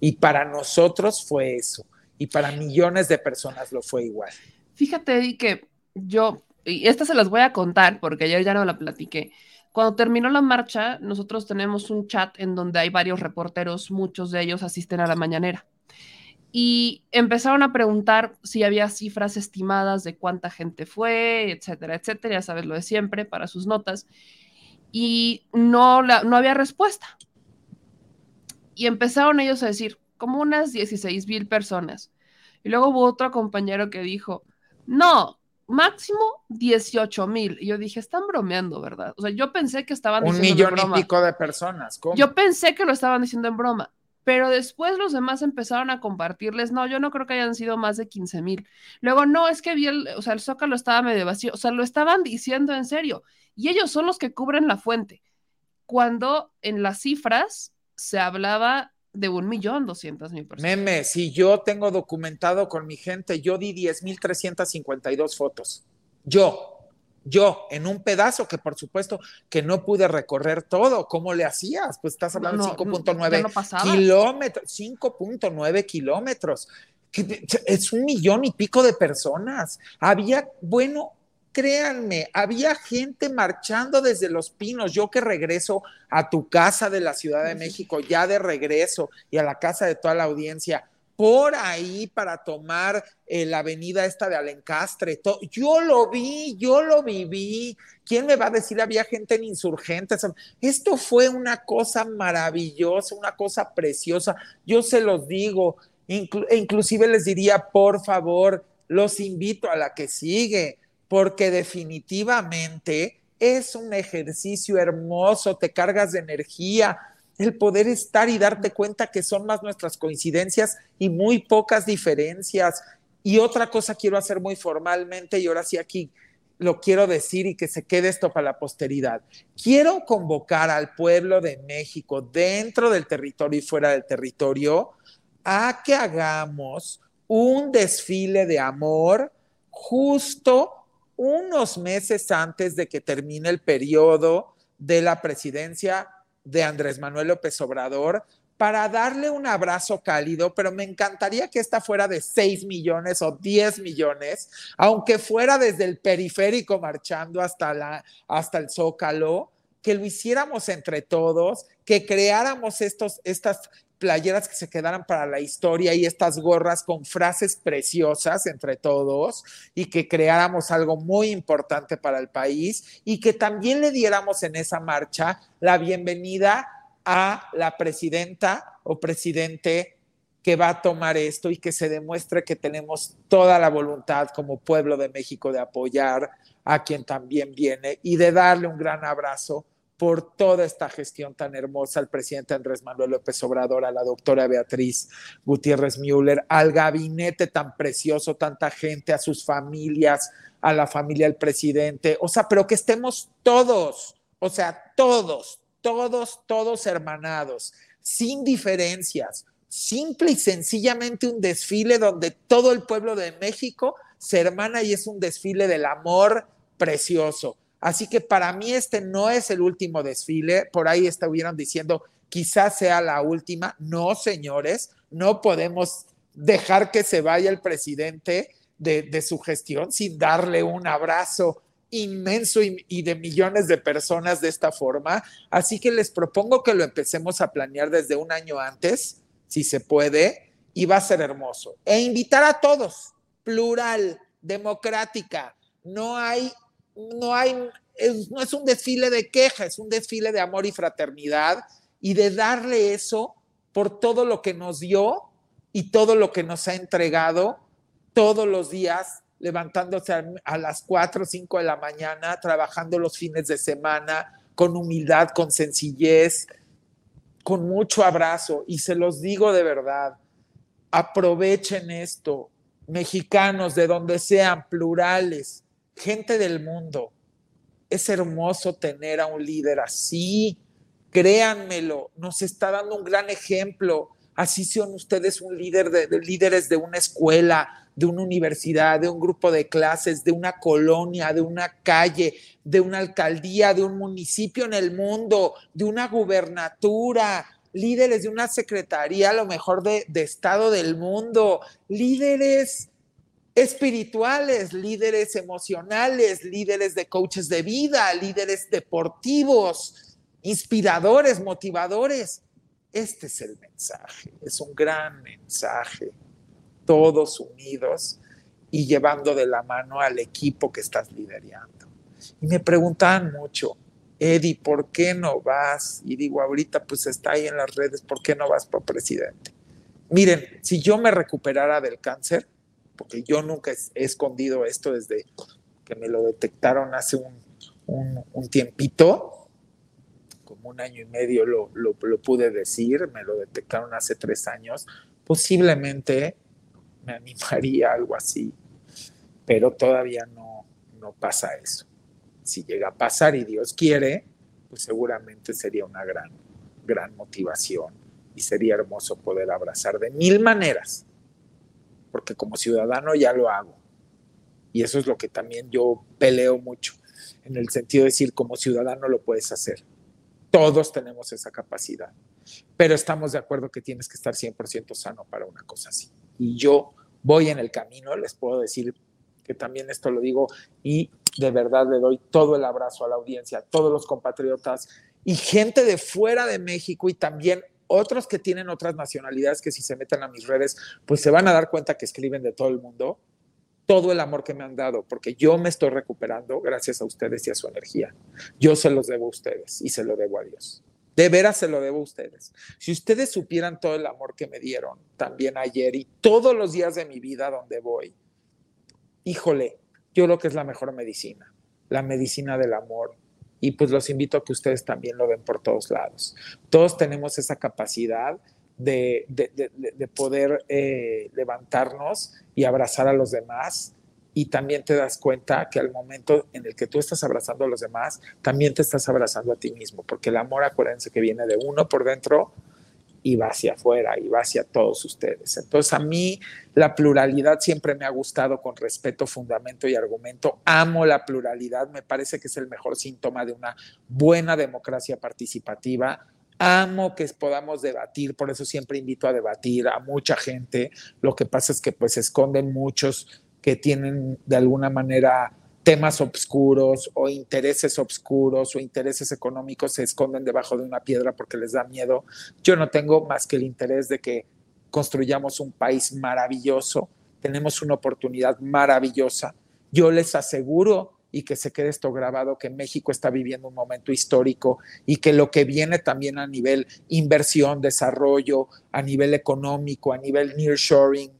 Y para nosotros fue eso. Y para millones de personas lo fue igual. Fíjate, que yo, y esta se las voy a contar porque ayer ya no la platiqué. Cuando terminó la marcha, nosotros tenemos un chat en donde hay varios reporteros, muchos de ellos asisten a la mañanera. Y empezaron a preguntar si había cifras estimadas de cuánta gente fue, etcétera, etcétera, ya sabes lo de siempre para sus notas. Y no, no había respuesta. Y empezaron ellos a decir, como unas 16 mil personas. Y luego hubo otro compañero que dijo, no, máximo 18 mil. Y yo dije, están bromeando, ¿verdad? O sea, yo pensé que estaban diciendo. Un millón y pico de personas. Yo pensé que lo estaban diciendo en broma. Pero después los demás empezaron a compartirles, no, yo no creo que hayan sido más de 15 mil. Luego, no, es que vi el, o sea, el zócalo estaba medio vacío, o sea, lo estaban diciendo en serio. Y ellos son los que cubren la fuente. Cuando en las cifras se hablaba de un millón doscientas mil personas. Meme, si yo tengo documentado con mi gente, yo di diez mil trescientas cincuenta y dos fotos. Yo, yo, en un pedazo que por supuesto que no pude recorrer todo. ¿Cómo le hacías? Pues estás hablando de 5.9 kilómetros, 5.9 kilómetros. Es un millón y pico de personas. Había, bueno, créanme, había gente marchando desde Los Pinos. Yo que regreso a tu casa de la Ciudad de México, ya de regreso, y a la casa de toda la audiencia, por ahí para tomar eh, la avenida esta de Alencastre. Yo lo vi, yo lo viví. ¿Quién me va a decir había gente en insurgentes? Esto fue una cosa maravillosa, una cosa preciosa. Yo se los digo, e inclusive les diría, por favor, los invito a la que sigue porque definitivamente es un ejercicio hermoso, te cargas de energía, el poder estar y darte cuenta que son más nuestras coincidencias y muy pocas diferencias. Y otra cosa quiero hacer muy formalmente y ahora sí aquí lo quiero decir y que se quede esto para la posteridad. Quiero convocar al pueblo de México dentro del territorio y fuera del territorio a que hagamos un desfile de amor justo unos meses antes de que termine el periodo de la presidencia de Andrés Manuel López Obrador para darle un abrazo cálido, pero me encantaría que esta fuera de 6 millones o 10 millones, aunque fuera desde el periférico marchando hasta, la, hasta el zócalo, que lo hiciéramos entre todos, que creáramos estos, estas playeras que se quedaran para la historia y estas gorras con frases preciosas entre todos y que creáramos algo muy importante para el país y que también le diéramos en esa marcha la bienvenida a la presidenta o presidente que va a tomar esto y que se demuestre que tenemos toda la voluntad como pueblo de México de apoyar a quien también viene y de darle un gran abrazo por toda esta gestión tan hermosa al presidente Andrés Manuel López Obrador, a la doctora Beatriz Gutiérrez Müller, al gabinete tan precioso, tanta gente, a sus familias, a la familia del presidente, o sea, pero que estemos todos, o sea, todos, todos, todos hermanados, sin diferencias, simple y sencillamente un desfile donde todo el pueblo de México se hermana y es un desfile del amor precioso. Así que para mí este no es el último desfile. Por ahí estuvieron diciendo, quizás sea la última. No, señores, no podemos dejar que se vaya el presidente de, su gestión sin darle un abrazo inmenso y, y, de millones de personas de esta forma. Así que les propongo que lo empecemos a planear desde un año antes, si se puede, y va a ser hermoso. E invitar a todos, plural, democrática. No hay, no hay, es, no es un desfile de quejas, es un desfile de amor y fraternidad y de darle eso por todo lo que nos dio y todo lo que nos ha entregado todos los días, levantándose a, a las 4 o 5 de la mañana, trabajando los fines de semana, con humildad, con sencillez, con mucho abrazo. Y se los digo de verdad, aprovechen esto, mexicanos de donde sean, plurales, gente del mundo. Es hermoso tener a un líder así, créanmelo, nos está dando un gran ejemplo. Así son ustedes un líder de, de, líderes de una escuela, de una universidad, de un grupo de clases, de una colonia, de una calle, de una alcaldía, de un municipio en el mundo, de una gubernatura, líderes de una secretaría, a lo mejor de, de Estado del mundo, líderes espirituales, líderes emocionales, líderes de coaches de vida, líderes deportivos, inspiradores, motivadores. Este es el mensaje, es un gran mensaje, todos unidos y llevando de la mano al equipo que estás liderando. Y me preguntaban mucho, Eddie, ¿por qué no vas? Y digo, ahorita pues está ahí en las redes, ¿por qué no vas por presidente? Miren, si yo me recuperara del cáncer, porque yo nunca he escondido esto desde que me lo detectaron hace un, tiempito, como un año y medio lo, lo, lo, pude decir, me lo detectaron hace tres años, posiblemente me animaría a algo así, pero todavía no, no pasa eso. Si llega a pasar y Dios quiere, pues seguramente sería una gran, gran motivación y sería hermoso poder abrazar de mil maneras, porque como ciudadano ya lo hago. Y eso es lo que también yo peleo mucho, en el sentido de decir, como ciudadano lo puedes hacer. Todos tenemos esa capacidad, pero estamos de acuerdo que tienes que estar 100% sano para una cosa así. Y yo voy en el camino, les puedo decir que también esto lo digo y de verdad le doy todo el abrazo a la audiencia, a todos los compatriotas y gente de fuera de México y también otros que tienen otras nacionalidades que si se meten a mis redes, pues se van a dar cuenta que escriben de todo el mundo, todo el amor que me han dado, porque yo me estoy recuperando gracias a ustedes y a su energía. Yo se los debo a ustedes y se lo debo a Dios. De veras se lo debo a ustedes. Si ustedes supieran todo el amor que me dieron también ayer y todos los días de mi vida donde voy, híjole, yo creo que es la mejor medicina, la medicina del amor. Y pues los invito a que ustedes también lo ven por todos lados. Todos tenemos esa capacidad de, de, de, de poder eh, levantarnos y abrazar a los demás. Y también te das cuenta que al momento en el que tú estás abrazando a los demás, también te estás abrazando a ti mismo, porque el amor, acuérdense que viene de uno por dentro y va hacia afuera y va hacia todos ustedes. Entonces a mí la pluralidad siempre me ha gustado con respeto, fundamento y argumento. Amo la pluralidad, me parece que es el mejor síntoma de una buena democracia participativa. Amo que podamos debatir, por eso siempre invito a debatir a mucha gente. Lo que pasa es que pues esconden muchos que tienen de alguna manera temas obscuros o intereses obscuros o intereses económicos se esconden debajo de una piedra porque les da miedo. Yo no tengo más que el interés de que construyamos un país maravilloso, tenemos una oportunidad maravillosa. Yo les aseguro y que se quede esto grabado, que México está viviendo un momento histórico y que lo que viene también a nivel inversión, desarrollo, a nivel económico, a nivel nearshoring,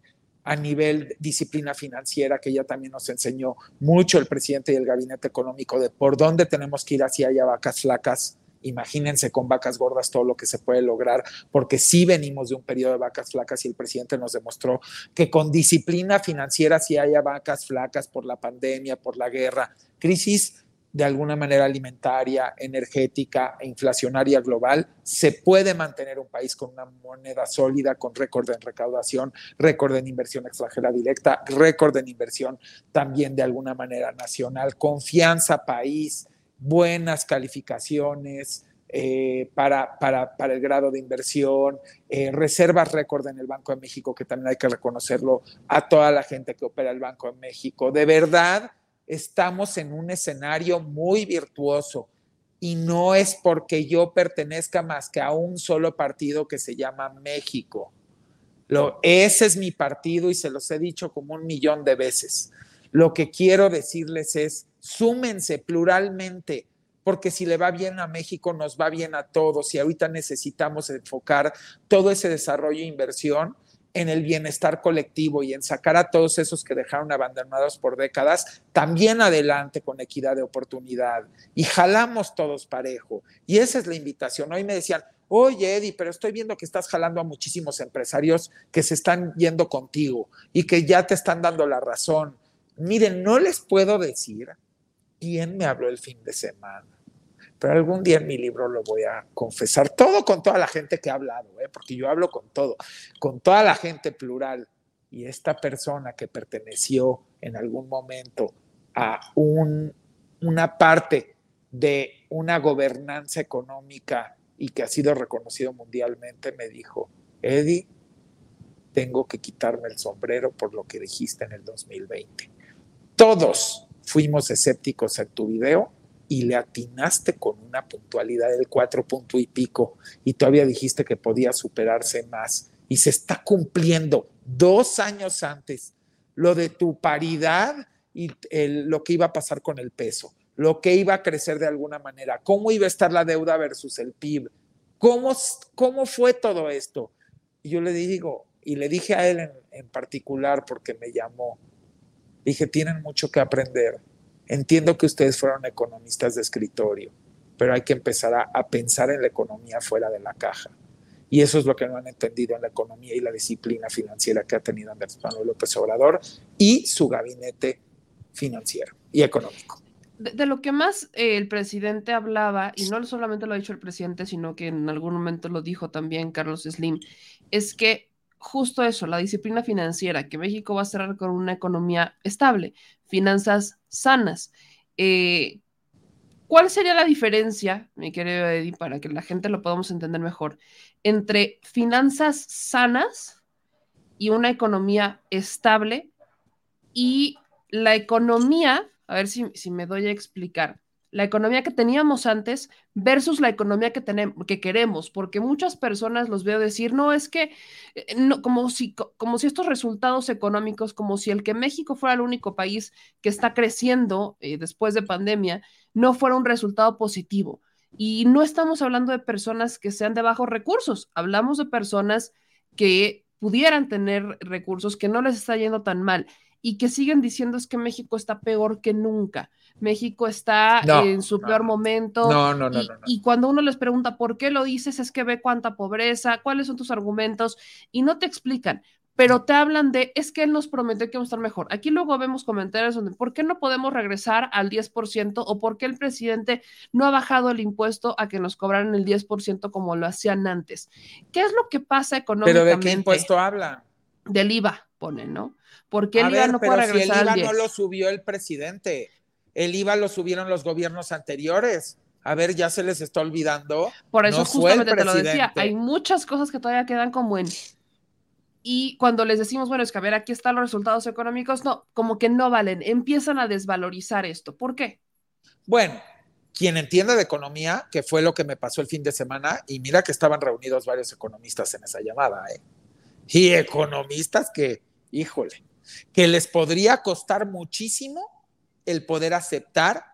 a nivel disciplina financiera, que ya también nos enseñó mucho el presidente y el gabinete económico de por dónde tenemos que ir hacia allá vacas flacas. Imagínense con vacas gordas todo lo que se puede lograr, porque sí venimos de un periodo de vacas flacas y el presidente nos demostró que con disciplina financiera sí haya vacas flacas por la pandemia, por la guerra, crisis de alguna manera alimentaria, energética e inflacionaria global, se puede mantener un país con una moneda sólida, con récord en recaudación, récord en inversión extranjera directa, récord en inversión también de alguna manera nacional, confianza país, buenas calificaciones, eh, para, para, para, el grado de inversión, eh, reservas récord en el Banco de México, que también hay que reconocerlo a toda la gente que opera el Banco de México. De verdad, estamos en un escenario muy virtuoso y no es porque yo pertenezca más que a un solo partido que se llama México. Lo, ese es mi partido y se los he dicho como un millón de veces. Lo que quiero decirles es, súmense pluralmente, porque si le va bien a México, nos va bien a todos y ahorita necesitamos enfocar todo ese desarrollo e inversión en el bienestar colectivo y en sacar a todos esos que dejaron abandonados por décadas también adelante con equidad de oportunidad y jalamos todos parejo. Y esa es la invitación. Hoy me decían, oye Eddie, pero estoy viendo que estás jalando a muchísimos empresarios que se están yendo contigo y que ya te están dando la razón. Miren, no les puedo decir quién me habló el fin de semana pero algún día en mi libro lo voy a confesar, todo con toda la gente que ha hablado, ¿eh? porque yo hablo con todo, con toda la gente plural. Y esta persona que perteneció en algún momento a un, una parte de una gobernanza económica y que ha sido reconocido mundialmente, me dijo, Eddie, tengo que quitarme el sombrero por lo que dijiste en el 2020. Todos fuimos escépticos en tu video y le atinaste con una puntualidad del cuatro punto y pico y todavía dijiste que podía superarse más y se está cumpliendo dos años antes lo de tu paridad y lo que iba a pasar con el peso, lo que iba a crecer de alguna manera, cómo iba a estar la deuda versus el PIB, cómo, cómo fue todo esto. Y yo le digo, y le dije a él en, en particular porque me llamó, dije, tienen mucho que aprender Entiendo que ustedes fueron economistas de escritorio, pero hay que empezar a, pensar en la economía fuera de la caja. Y eso es lo que no han entendido en la economía y la disciplina financiera que ha tenido Andrés Manuel López Obrador y su gabinete financiero y económico. De, lo que más eh, el presidente hablaba, y no solamente lo ha dicho el presidente, sino que en algún momento lo dijo también Carlos Slim, es que justo eso, la disciplina financiera, que México va a cerrar con una economía estable, finanzas sanas. Eh, ¿Cuál sería la diferencia, mi querido Eddie, para que la gente lo podamos entender mejor, entre finanzas sanas y una economía estable y la economía, a ver si, si me doy a explicar, la economía que teníamos antes versus la economía que, tenemos, que queremos, porque muchas personas los veo decir, no, es que, eh, no, como, si, como si estos resultados económicos, como si el que México fuera el único país que está creciendo eh, después de pandemia, no fuera un resultado positivo. Y no estamos hablando de personas que sean de bajos recursos, hablamos de personas que pudieran tener recursos, que no les está yendo tan mal y que siguen diciendo es que México está peor que nunca. México está en su peor momento. No, no, no y, y, cuando uno les pregunta por qué lo dices, es que ve cuánta pobreza, cuáles son tus argumentos, y no te explican, pero te hablan de, es que él nos prometió que vamos a estar mejor. Aquí luego vemos comentarios donde, ¿por qué no podemos regresar al 10% o por qué el presidente no ha bajado el impuesto a que nos cobraran el 10% como lo hacían antes? ¿Qué es lo que pasa económicamente? ¿Pero de qué impuesto habla? Del IVA, ¿no? Porque el IVA no puede regresar si el IVA no lo subió el presidente, el IVA lo subieron los gobiernos anteriores. A ver, ya se les está olvidando. Por eso justamente te lo decía, hay muchas cosas que todavía quedan como en y cuando les decimos, bueno, es que a ver, aquí están los resultados económicos, no, como que no valen, empiezan a desvalorizar esto. ¿Por qué? Bueno, quien entiende de economía, que fue lo que me pasó el fin de semana, y mira que estaban reunidos varios economistas en esa llamada, ¿eh? Y economistas que, híjole, que les podría costar muchísimo el poder aceptar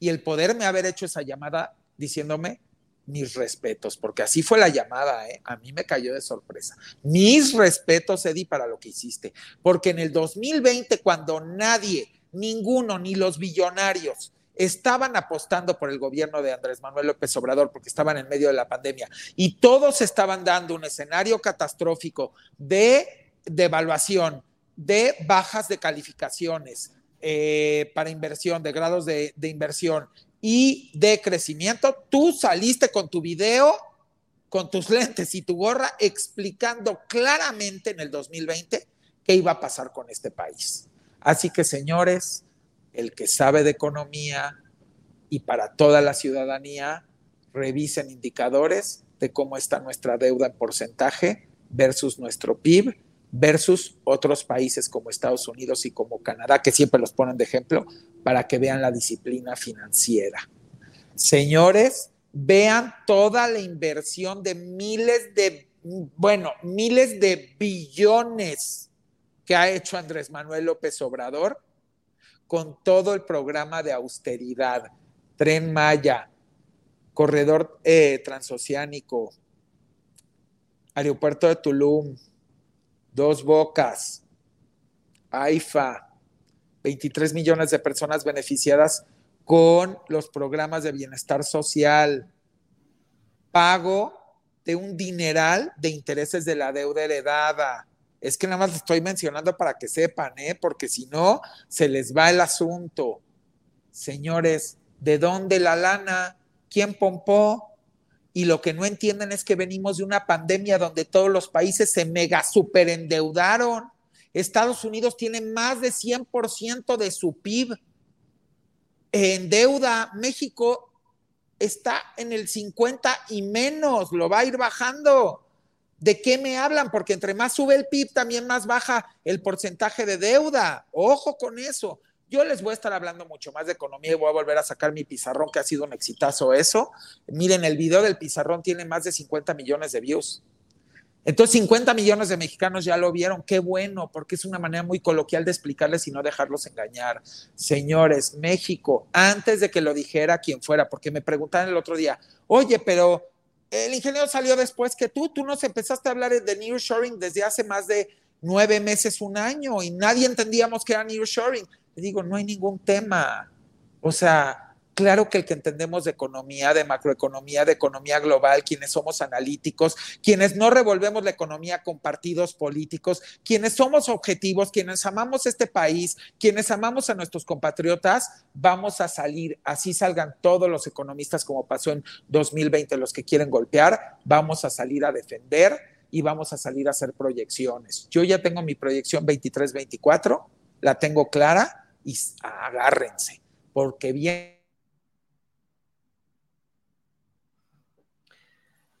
y el poderme haber hecho esa llamada diciéndome mis respetos, porque así fue la llamada, ¿eh? a mí me cayó de sorpresa. Mis respetos, Eddie, para lo que hiciste, porque en el 2020, cuando nadie, ninguno, ni los billonarios, estaban apostando por el gobierno de Andrés Manuel López Obrador porque estaban en medio de la pandemia y todos estaban dando un escenario catastrófico de devaluación, de bajas de calificaciones eh, para inversión, de grados de, de inversión y de crecimiento, tú saliste con tu video, con tus lentes y tu gorra explicando claramente en el 2020 qué iba a pasar con este país. Así que, señores, el que sabe de economía y para toda la ciudadanía, revisen indicadores de cómo está nuestra deuda en porcentaje versus nuestro PIB versus otros países como Estados Unidos y como Canadá, que siempre los ponen de ejemplo para que vean la disciplina financiera. Señores, vean toda la inversión de miles de, bueno, miles de billones que ha hecho Andrés Manuel López Obrador con todo el programa de austeridad, tren Maya, corredor eh, transoceánico, aeropuerto de Tulum, Dos Bocas, AIFA, 23 millones de personas beneficiadas con los programas de bienestar social, pago de un dineral de intereses de la deuda heredada. Es que nada más estoy mencionando para que sepan, ¿eh? porque si no, se les va el asunto. Señores, ¿de dónde la lana? ¿Quién pompó? Y lo que no entienden es que venimos de una pandemia donde todos los países se mega superendeudaron. Estados Unidos tiene más de 100% de su PIB en deuda. México está en el 50 y menos, lo va a ir bajando. ¿De qué me hablan? Porque entre más sube el PIB, también más baja el porcentaje de deuda. Ojo con eso. Yo les voy a estar hablando mucho más de economía y voy a volver a sacar mi pizarrón, que ha sido un exitazo eso. Miren, el video del pizarrón tiene más de 50 millones de views. Entonces, 50 millones de mexicanos ya lo vieron. Qué bueno, porque es una manera muy coloquial de explicarles y no dejarlos engañar. Señores, México, antes de que lo dijera quien fuera, porque me preguntaron el otro día, oye, pero el ingeniero salió después que tú, tú nos empezaste a hablar de nearshoring desde hace más de nueve meses, un año, y nadie entendíamos que era nearshoring digo, no hay ningún tema. O sea, claro que el que entendemos de economía, de macroeconomía, de economía global, quienes somos analíticos, quienes no revolvemos la economía con partidos políticos, quienes somos objetivos, quienes amamos este país, quienes amamos a nuestros compatriotas, vamos a salir, así salgan todos los economistas como pasó en 2020, los que quieren golpear, vamos a salir a defender y vamos a salir a hacer proyecciones. Yo ya tengo mi proyección 23-24, la tengo clara y agárrense, porque bien.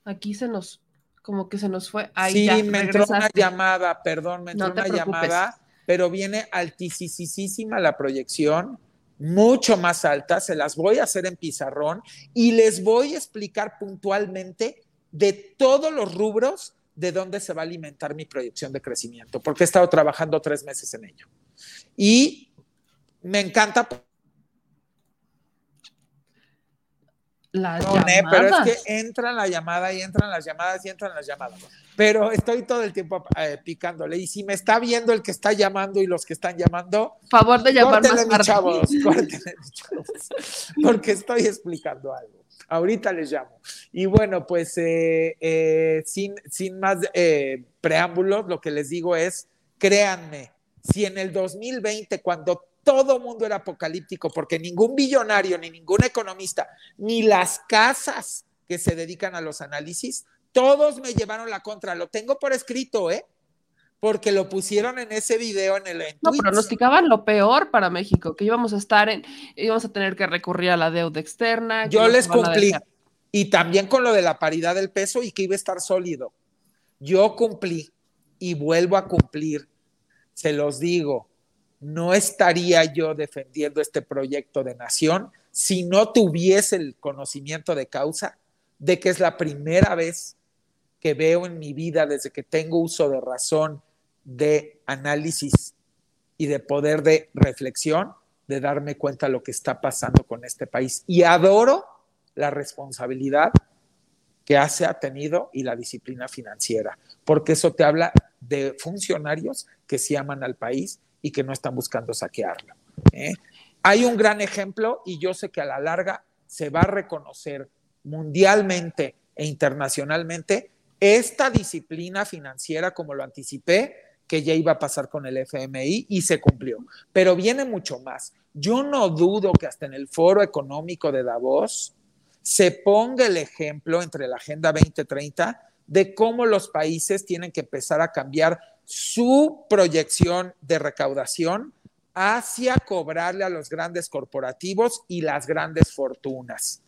Aquí se nos, como que se nos fue. Ahí sí, me entró una llamada, perdón, me entró una llamada, pero viene altísima la proyección, mucho más alta, se las voy a hacer en pizarrón y les voy a explicar puntualmente de todos los rubros de dónde se va a alimentar mi proyección de crecimiento, porque he estado trabajando tres meses en ello. Y me encanta. Las pero es que entran la llamada y entran las llamadas y entran las llamadas. Pero estoy todo el tiempo eh, picándole. Y si me está viendo el que está llamando y los que están llamando, favor de llamar más chavos, porque estoy explicando algo. Ahorita les llamo. Y bueno, pues eh, eh, sin, sin más preámbulos, lo que les digo es, créanme, si en el 2020, cuando todo mundo era apocalíptico, porque ningún billonario, ni ningún economista, ni las casas que se dedican a los análisis, todos me llevaron la contra. Lo tengo por escrito, ¿eh? Porque lo pusieron en ese video en el. no, pronosticaban lo peor para México, que íbamos a estar en, íbamos a tener que recurrir a la deuda externa. Yo les cumplí. Y también con lo de la paridad del peso y que iba a estar sólido. Yo cumplí y vuelvo a cumplir. Se los digo no estaría yo defendiendo este proyecto de nación si no tuviese el conocimiento de causa de que es la primera vez que veo en mi vida desde que tengo uso de razón, de análisis y de poder de reflexión, de darme cuenta de lo que está pasando con este país. Y adoro la responsabilidad que se ha tenido y la disciplina financiera, porque eso te habla de funcionarios que sí aman al país y que no están buscando saquearlo. ¿eh? Hay un gran ejemplo y yo sé que a la larga se va a reconocer mundialmente e internacionalmente esta disciplina financiera, como lo anticipé, que ya iba a pasar con el FMI y se cumplió. Pero viene mucho más. Yo no dudo que hasta en el foro económico de Davos se ponga el ejemplo entre la Agenda 2030 de cómo los países tienen que empezar a cambiar su proyección de recaudación hacia cobrarle a los grandes corporativos y las grandes fortunas.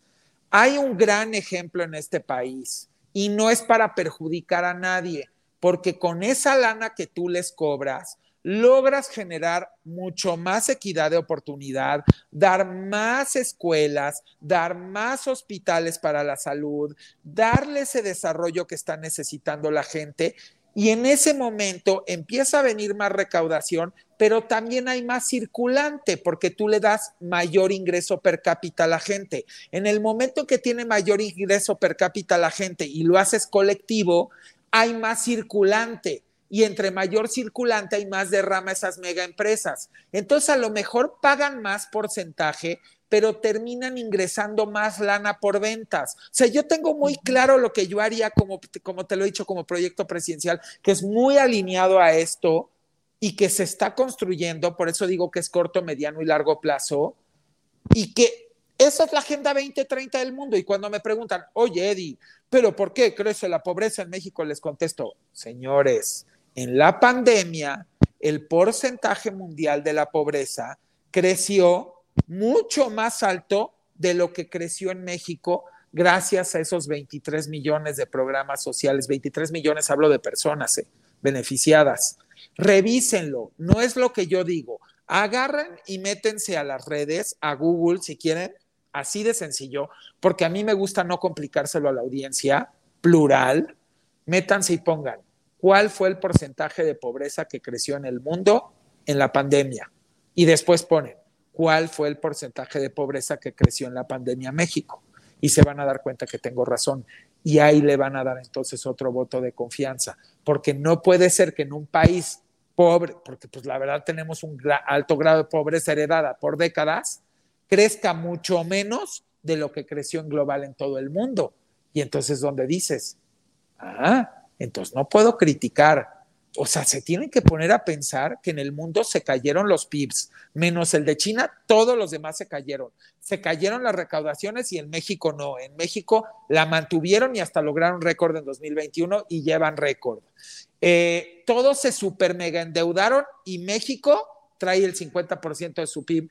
Hay un gran ejemplo en este país y no es para perjudicar a nadie, porque con esa lana que tú les cobras, logras generar mucho más equidad de oportunidad, dar más escuelas, dar más hospitales para la salud, darle ese desarrollo que está necesitando la gente. Y en ese momento empieza a venir más recaudación, pero también hay más circulante porque tú le das mayor ingreso per cápita a la gente. En el momento que tiene mayor ingreso per cápita a la gente y lo haces colectivo, hay más circulante y entre mayor circulante hay más derrama esas mega empresas. Entonces a lo mejor pagan más porcentaje, pero terminan ingresando más lana por ventas. O sea, yo tengo muy claro lo que yo haría como, como te lo he dicho como proyecto presidencial, que es muy alineado a esto y que se está construyendo, por eso digo que es corto, mediano y largo plazo, y que esa es la Agenda 2030 del mundo. Y cuando me preguntan, oye, Eddie, ¿pero por qué crece la pobreza en México? Les contesto, señores, en la pandemia, el porcentaje mundial de la pobreza creció mucho más alto de lo que creció en México gracias a esos 23 millones de programas sociales. 23 millones, hablo de personas eh, beneficiadas. Revísenlo, no es lo que yo digo. Agarren y métense a las redes, a Google si quieren, así de sencillo, porque a mí me gusta no complicárselo a la audiencia, plural. Métanse y pongan cuál fue el porcentaje de pobreza que creció en el mundo en la pandemia. Y después ponen cuál fue el porcentaje de pobreza que creció en la pandemia México. Y se van a dar cuenta que tengo razón. Y ahí le van a dar entonces otro voto de confianza. Porque no puede ser que en un país pobre, porque pues la verdad tenemos un alto grado de pobreza heredada por décadas, crezca mucho menos de lo que creció en global en todo el mundo. Y entonces, ¿dónde dices? Ah, entonces, no puedo criticar. O sea, se tienen que poner a pensar que en el mundo se cayeron los PIBs, menos el de China, todos los demás se cayeron. Se cayeron las recaudaciones y en México no. En México la mantuvieron y hasta lograron récord en 2021 y llevan récord. Eh, todos se super mega endeudaron y México trae el 50% de su PIB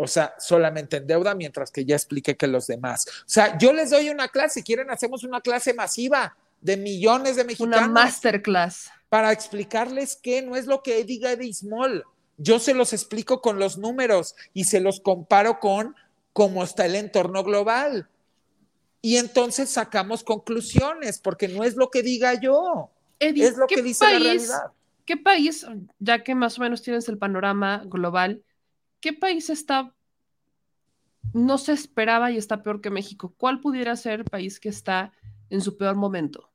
o sea, solamente en deuda, mientras que ya expliqué que los demás. O sea, yo les doy una clase, si quieren, hacemos una clase masiva de millones de mexicanos. Una masterclass. Para explicarles que no es lo que diga Eddie Small. Yo se los explico con los números y se los comparo con cómo está el entorno global. Y entonces sacamos conclusiones, porque no es lo que diga yo, es lo que dice la realidad. ¿Qué país, ya que más o menos tienes el panorama global, qué país está, no se esperaba y está peor que México? ¿Cuál pudiera ser el país que está en su peor momento?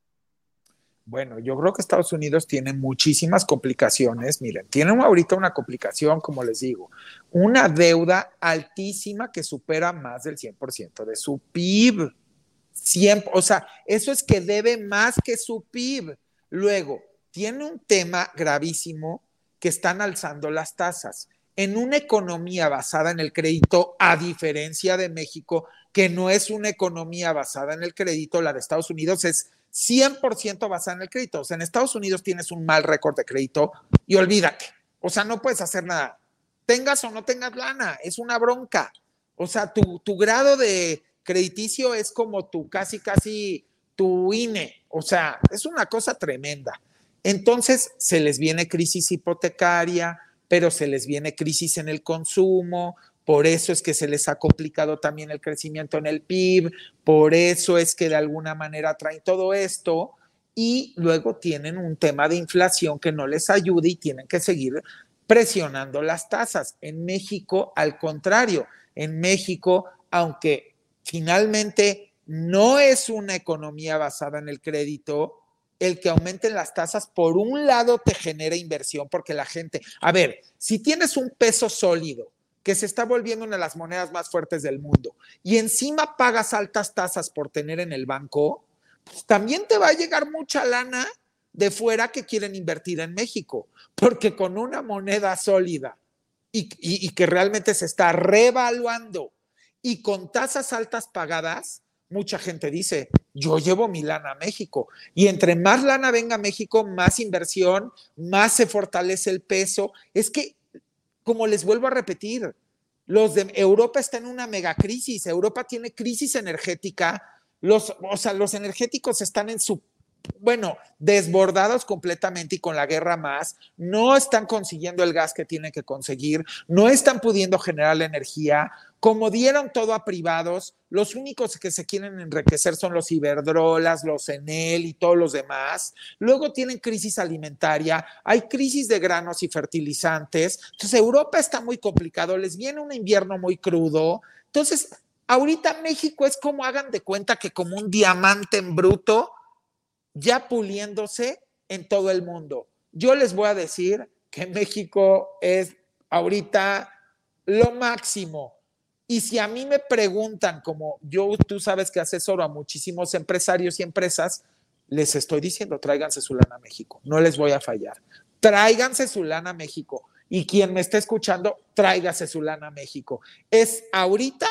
Bueno, yo creo que Estados Unidos tiene muchísimas complicaciones. Miren, tienen ahorita una complicación, como les digo, una deuda altísima que supera más del 100% de su PIB. o sea, eso es que debe más que su PIB. Luego, tiene un tema gravísimo que están alzando las tasas. En una economía basada en el crédito, a diferencia de México, que no es una economía basada en el crédito, la de Estados Unidos es 100% basada en el crédito. O sea, en Estados Unidos tienes un mal récord de crédito y olvídate. O sea, no puedes hacer nada. Tengas o no tengas lana, es una bronca. O sea, tu, tu grado de crediticio es como tu casi, casi tu INE. O sea, es una cosa tremenda. Entonces, se les viene crisis hipotecaria, pero se les viene crisis en el consumo, por eso es que se les ha complicado también el crecimiento en el PIB, por eso es que de alguna manera traen todo esto y luego tienen un tema de inflación que no les ayuda y tienen que seguir presionando las tasas. En México, al contrario, en México, aunque finalmente no es una economía basada en el crédito, el que aumenten las tasas, por un lado te genera inversión porque la gente, a ver, si tienes un peso sólido, que se está volviendo una de las monedas más fuertes del mundo, y encima pagas altas tasas por tener en el banco, pues también te va a llegar mucha lana de fuera que quieren invertir en México, porque con una moneda sólida y, y que realmente se está revaluando y con tasas altas pagadas, mucha gente dice, yo llevo mi lana a México. Y entre más lana venga a México, más inversión, más se fortalece el peso. Es que como les vuelvo a repetir, los de Europa está en una megacrisis, Europa tiene crisis energética, los, o sea, los energéticos están en su bueno, desbordados completamente y con la guerra más, no están consiguiendo el gas que tienen que conseguir, no están pudiendo generar la energía, como dieron todo a privados, los únicos que se quieren enriquecer son los Iberdrolas, los Enel y todos los demás. Luego tienen crisis alimentaria, hay crisis de granos y fertilizantes. Entonces Europa está muy complicado, les viene un invierno muy crudo. Entonces, ahorita México es como hagan de cuenta que como un diamante en bruto ya puliéndose en todo el mundo. Yo les voy a decir que México es ahorita lo máximo. Y si a mí me preguntan, como yo, tú sabes que asesoro a muchísimos empresarios y empresas, les estoy diciendo, tráiganse su lana a México, no les voy a fallar. Tráiganse su lana a México. Y quien me esté escuchando, tráigase su lana a México. Es ahorita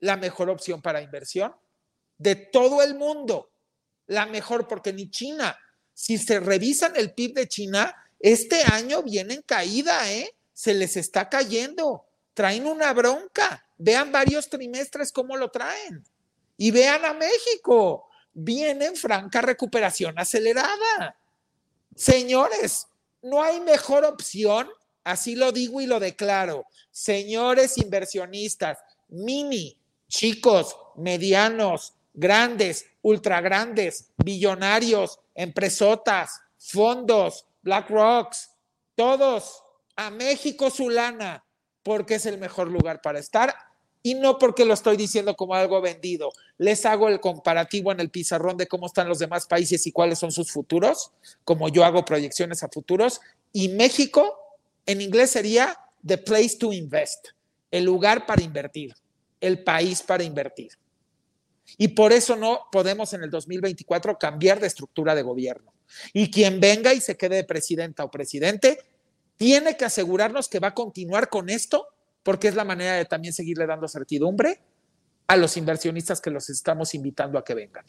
la mejor opción para inversión de todo el mundo la mejor, porque ni China, si se revisan el PIB de China, este año viene en caída, ¿eh? Se les está cayendo, traen una bronca. Vean varios trimestres cómo lo traen. Y vean a México, viene en franca recuperación acelerada. Señores, no hay mejor opción, así lo digo y lo declaro. Señores inversionistas, mini, chicos, medianos, grandes, ultra grandes, billonarios, empresotas, fondos, Black Rocks, todos a México su lana, porque es el mejor lugar para estar y no porque lo estoy diciendo como algo vendido. Les hago el comparativo en el pizarrón de cómo están los demás países y cuáles son sus futuros, como yo hago proyecciones a futuros. Y México, en inglés sería the place to invest, el lugar para invertir, el país para invertir. Y por eso no podemos en el 2024 cambiar de estructura de gobierno. Y quien venga y se quede de presidenta o presidente, tiene que asegurarnos que va a continuar con esto, porque es la manera de también seguirle dando certidumbre a los inversionistas que los estamos invitando a que vengan.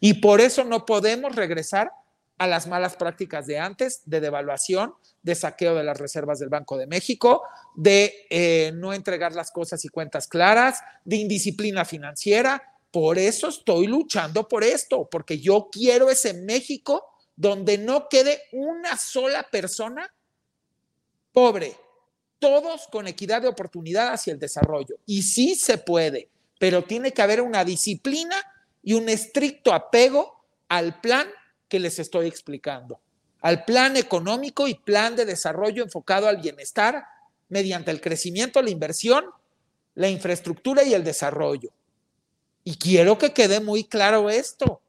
Y por eso no podemos regresar a las malas prácticas de antes, de devaluación, de saqueo de las reservas del Banco de México, de eh, no entregar las cosas y cuentas claras, de indisciplina financiera, por eso estoy luchando por esto, porque yo quiero ese México donde no quede una sola persona pobre, todos con equidad de oportunidad hacia el desarrollo. Y sí se puede, pero tiene que haber una disciplina y un estricto apego al plan que les estoy explicando, al plan económico y plan de desarrollo enfocado al bienestar mediante el crecimiento, la inversión, la infraestructura y el desarrollo. Y quiero que quede muy claro esto.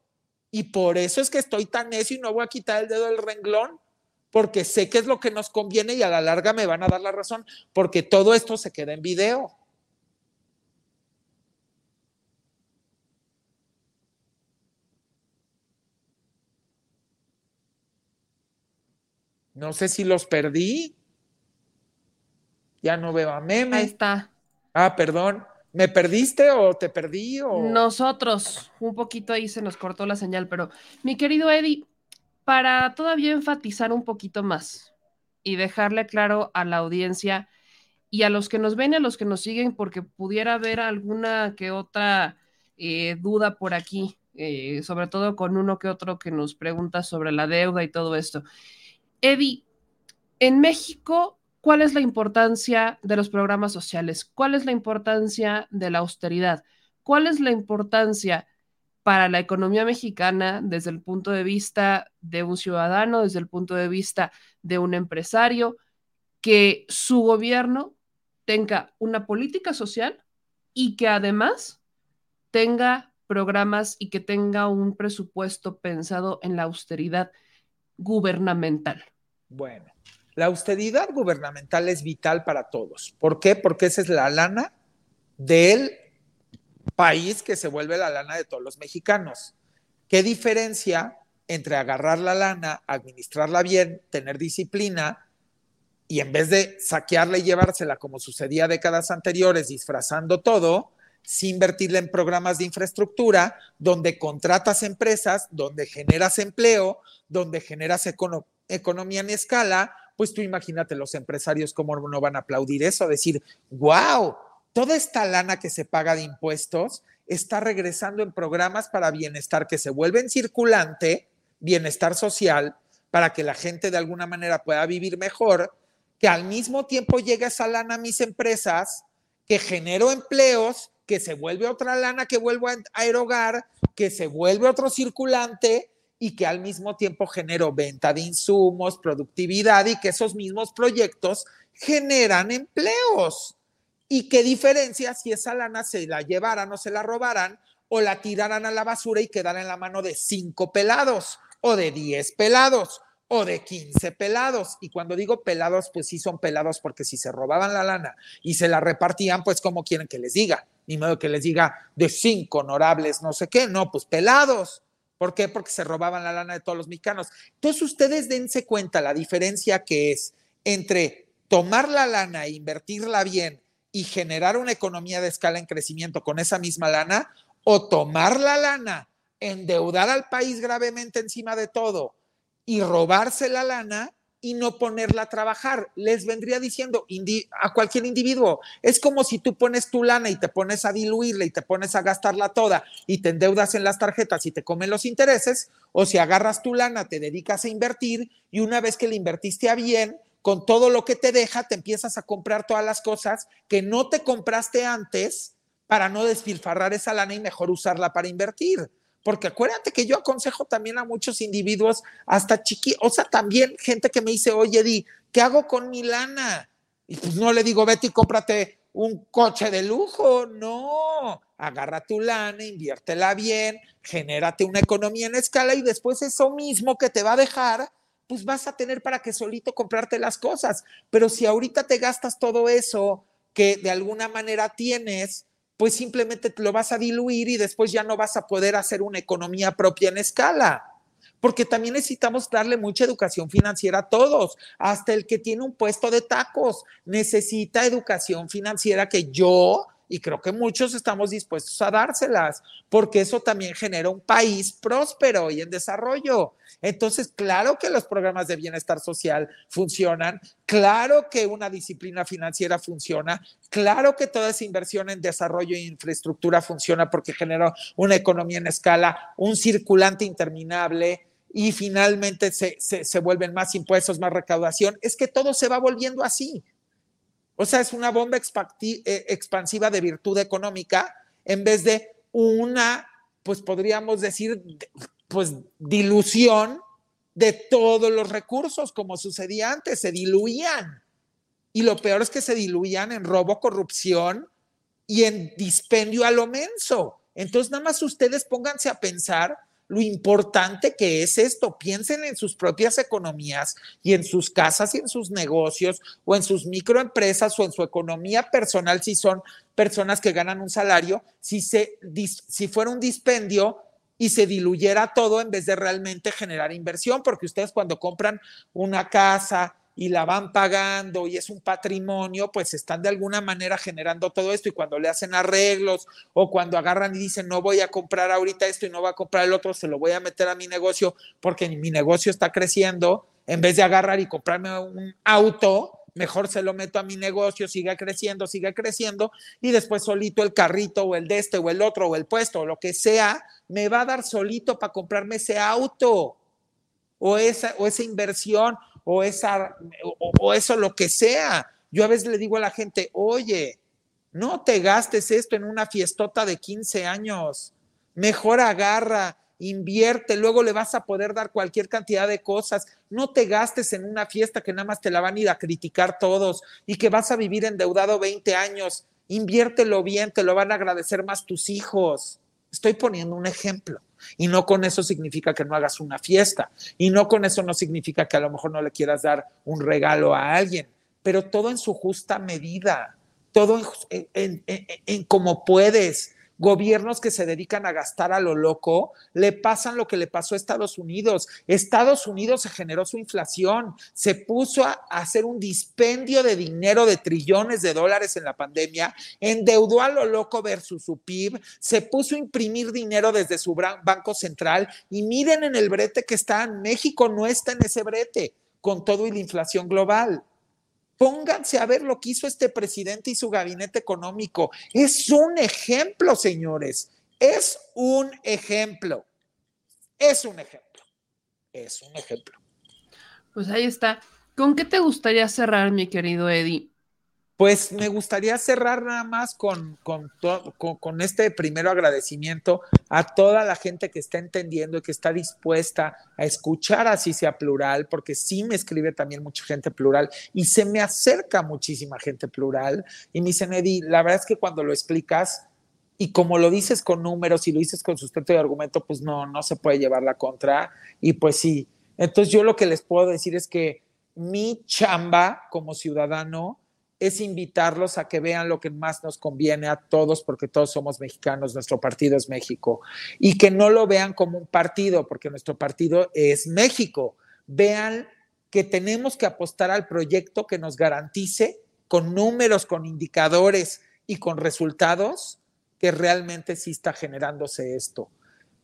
Y por eso es que estoy tan necio y no voy a quitar el dedo del renglón, porque sé que es lo que nos conviene y a la larga me van a dar la razón, porque todo esto se queda en video. No sé si los perdí. Ya no veo a Meme. Ahí está. Ah, perdón. ¿Me perdiste o te perdí? O... Nosotros, un poquito ahí se nos cortó la señal, pero mi querido Eddie, para todavía enfatizar un poquito más y dejarle claro a la audiencia y a los que nos ven y a los que nos siguen, porque pudiera haber alguna que otra eh, duda por aquí, eh, sobre todo con uno que otro que nos pregunta sobre la deuda y todo esto. Eddie, en México ¿Cuál es la importancia de los programas sociales? ¿Cuál es la importancia de la austeridad? ¿Cuál es la importancia para la economía mexicana desde el punto de vista de un ciudadano, desde el punto de vista de un empresario, que su gobierno tenga una política social y que además tenga programas y que tenga un presupuesto pensado en la austeridad gubernamental? Bueno, la austeridad gubernamental es vital para todos. ¿Por qué? Porque esa es la lana del país que se vuelve la lana de todos los mexicanos. ¿Qué diferencia entre agarrar la lana, administrarla bien, tener disciplina y en vez de saquearla y llevársela como sucedía décadas anteriores, disfrazando todo, sin invertirla en programas de infraestructura, donde contratas empresas, donde generas empleo, donde generas economía en escala, pues tú imagínate los empresarios cómo no van a aplaudir eso, decir, wow, toda esta lana que se paga de impuestos está regresando en programas para bienestar que se vuelven circulante, bienestar social para que la gente de alguna manera pueda vivir mejor, que al mismo tiempo llega esa lana a mis empresas, que genero empleos, que se vuelve otra lana que vuelvo a erogar, que se vuelve otro circulante y que al mismo tiempo genero venta de insumos, productividad y que esos mismos proyectos generan empleos. ¿Y qué diferencia si esa lana se la llevaran o se la robaran o la tiraran a la basura y quedara en la mano de cinco pelados o de diez pelados o de quince pelados. Y cuando digo pelados, pues sí son pelados porque si se robaban la lana y se la repartían, pues como quieren que les diga? Ni modo que les diga de cinco honorables, no sé qué, no, pues pelados. ¿Por qué? Porque se robaban la lana de todos los mexicanos. Entonces ustedes dense cuenta la diferencia que es entre tomar la lana e invertirla bien y generar una economía de escala en crecimiento con esa misma lana o tomar la lana, endeudar al país gravemente encima de todo y robarse la lana y no ponerla a trabajar. Les vendría diciendo a cualquier individuo, es como si tú pones tu lana y te pones a diluirla y te pones a gastarla toda y te endeudas en las tarjetas y te comen los intereses, o si agarras tu lana, te dedicas a invertir y una vez que la invertiste a bien, con todo lo que te deja, te empiezas a comprar todas las cosas que no te compraste antes para no despilfarrar esa lana y mejor usarla para invertir. Porque acuérdate que yo aconsejo también a muchos individuos, hasta chiqui, o sea, también gente que me dice, oye, Di, ¿qué hago con mi lana? Y pues no le digo, vete y cómprate un coche de lujo, no, agarra tu lana, inviértela bien, genérate una economía en escala y después eso mismo que te va a dejar, pues vas a tener para que solito comprarte las cosas. Pero si ahorita te gastas todo eso que de alguna manera tienes, pues simplemente te lo vas a diluir y después ya no vas a poder hacer una economía propia en escala. Porque también necesitamos darle mucha educación financiera a todos, hasta el que tiene un puesto de tacos necesita educación financiera que yo y creo que muchos estamos dispuestos a dárselas, porque eso también genera un país próspero y en desarrollo. Entonces, claro que los programas de bienestar social funcionan, claro que una disciplina financiera funciona, claro que toda esa inversión en desarrollo e infraestructura funciona porque genera una economía en escala, un circulante interminable, y finalmente se, se, vuelven más impuestos, más recaudación. Es que todo se va volviendo así. O sea, es una bomba eh, expansiva de virtud económica en vez de una, pues podríamos decir, pues dilución de todos los recursos, como sucedía antes, se diluían. Y lo peor es que se diluían en robo, corrupción y en dispendio a lo menso. Entonces, nada más ustedes pónganse a pensar lo importante que es esto. Piensen en sus propias economías y en sus casas y en sus negocios o en sus microempresas o en su economía personal si son personas que ganan un salario, si, se, si fuera un dispendio y se diluyera todo en vez de realmente generar inversión, porque ustedes cuando compran una casa, y la van pagando y es un patrimonio, pues están de alguna manera generando todo esto y cuando le hacen arreglos o cuando agarran y dicen no voy a comprar ahorita esto y no voy a comprar el otro, se lo voy a meter a mi negocio porque mi negocio está creciendo, en vez de agarrar y comprarme un auto, mejor se lo meto a mi negocio, siga creciendo, siga creciendo y después solito el carrito o el de este o el otro o el puesto o lo que sea, me va a dar solito para comprarme ese auto o esa, o esa inversión o, esa, o, eso lo que sea. Yo a veces le digo a la gente, oye, no te gastes esto en una fiestota de 15 años, mejor agarra, invierte, luego le vas a poder dar cualquier cantidad de cosas. No te gastes en una fiesta que nada más te la van a ir a criticar todos y que vas a vivir endeudado 20 años. Inviértelo bien, te lo van a agradecer más tus hijos. Estoy poniendo un ejemplo. Y no con eso significa que no hagas una fiesta. Y no con eso no significa que a lo mejor no le quieras dar un regalo a alguien. Pero todo en su justa medida. Todo en, como puedes gobiernos que se dedican a gastar a lo loco, le pasan lo que le pasó a Estados Unidos. Estados Unidos se generó su inflación, se puso a hacer un dispendio de dinero de trillones de dólares en la pandemia, endeudó a lo loco versus su PIB, se puso a imprimir dinero desde su banco central y miren en el brete que está, México no está en ese brete con todo y la inflación global. Pónganse a ver lo que hizo este presidente y su gabinete económico. Es un ejemplo, señores. Es un ejemplo. Es un ejemplo. es un ejemplo. Pues ahí está. ¿Con qué te gustaría cerrar, mi querido Eddie? Pues me gustaría cerrar nada más con, con, con, este primero agradecimiento a toda la gente que está entendiendo y que está dispuesta a escuchar así sea plural, porque sí me escribe también mucha gente plural y se me acerca muchísima gente plural. Y me dicen, Eddie, la verdad es que cuando lo explicas y como lo dices con números y lo dices con sustento y argumento, pues no, no se puede llevar la contra. Y pues sí. Entonces yo lo que les puedo decir es que mi chamba como ciudadano es invitarlos a que vean lo que más nos conviene a todos, porque todos somos mexicanos, nuestro partido es México, y que no lo vean como un partido, porque nuestro partido es México. Vean que tenemos que apostar al proyecto que nos garantice con números, con indicadores y con resultados que realmente sí está generándose esto.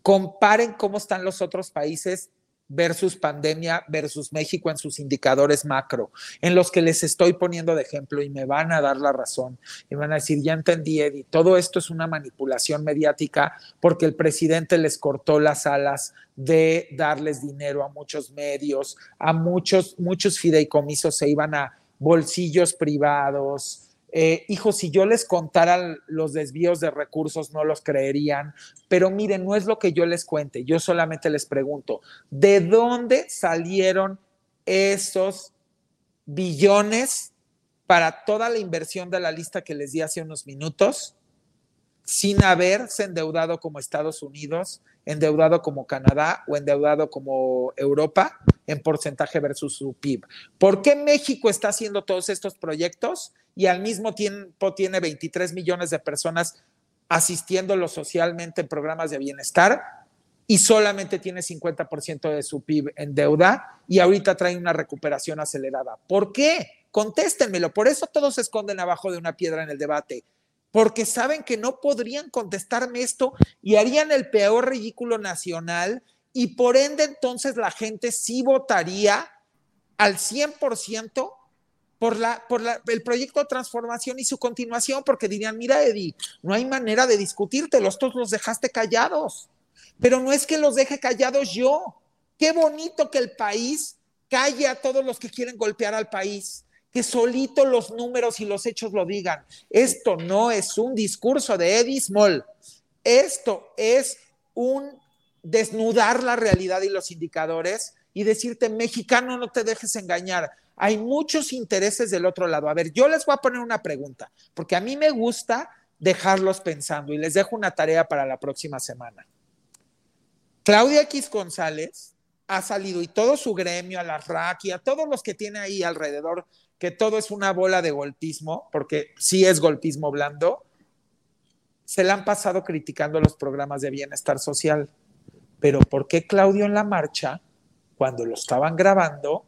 Comparen cómo están los otros países versus pandemia versus México en sus indicadores macro, en los que les estoy poniendo de ejemplo y me van a dar la razón y van a decir, ya entendí, Eddie, todo esto es una manipulación mediática porque el presidente les cortó las alas de darles dinero a muchos medios, a muchos, muchos fideicomisos se iban a bolsillos privados, eh, hijo, si yo les contara los desvíos de recursos, no los creerían, pero miren, no es lo que yo les cuente, yo solamente les pregunto, ¿de dónde salieron esos billones para toda la inversión de la lista que les di hace unos minutos, sin haberse endeudado como Estados Unidos, endeudado como Canadá o endeudado como Europa en porcentaje versus su PIB. ¿Por qué México está haciendo todos estos proyectos y al mismo tiempo tiene 23 millones de personas asistiéndolo socialmente en programas de bienestar y solamente tiene 50% de su PIB en deuda y ahorita trae una recuperación acelerada? ¿Por qué? Contéstenmelo. Por eso todos se esconden abajo de una piedra en el debate porque saben que no podrían contestarme esto y harían el peor ridículo nacional y por ende entonces la gente sí votaría al 100% por, la, por el proyecto de transformación y su continuación, porque dirían, mira Eddie, no hay manera de discutirte, los todos los dejaste callados, pero no es que los deje callados yo, qué bonito que el país calle a todos los que quieren golpear al país que solito los números y los hechos lo digan. Esto no es un discurso de Eddie Small. Esto es un desnudar la realidad y los indicadores y decirte, mexicano, no te dejes engañar. Hay muchos intereses del otro lado. A ver, yo les voy a poner una pregunta, porque a mí me gusta dejarlos pensando y les dejo una tarea para la próxima semana. Claudia X González ha salido y todo su gremio, a la RAC y a todos los que tiene ahí alrededor que todo es una bola de golpismo, porque sí es golpismo blando, se le han pasado criticando los programas de bienestar social. Pero ¿por qué Claudio en la marcha, cuando lo estaban grabando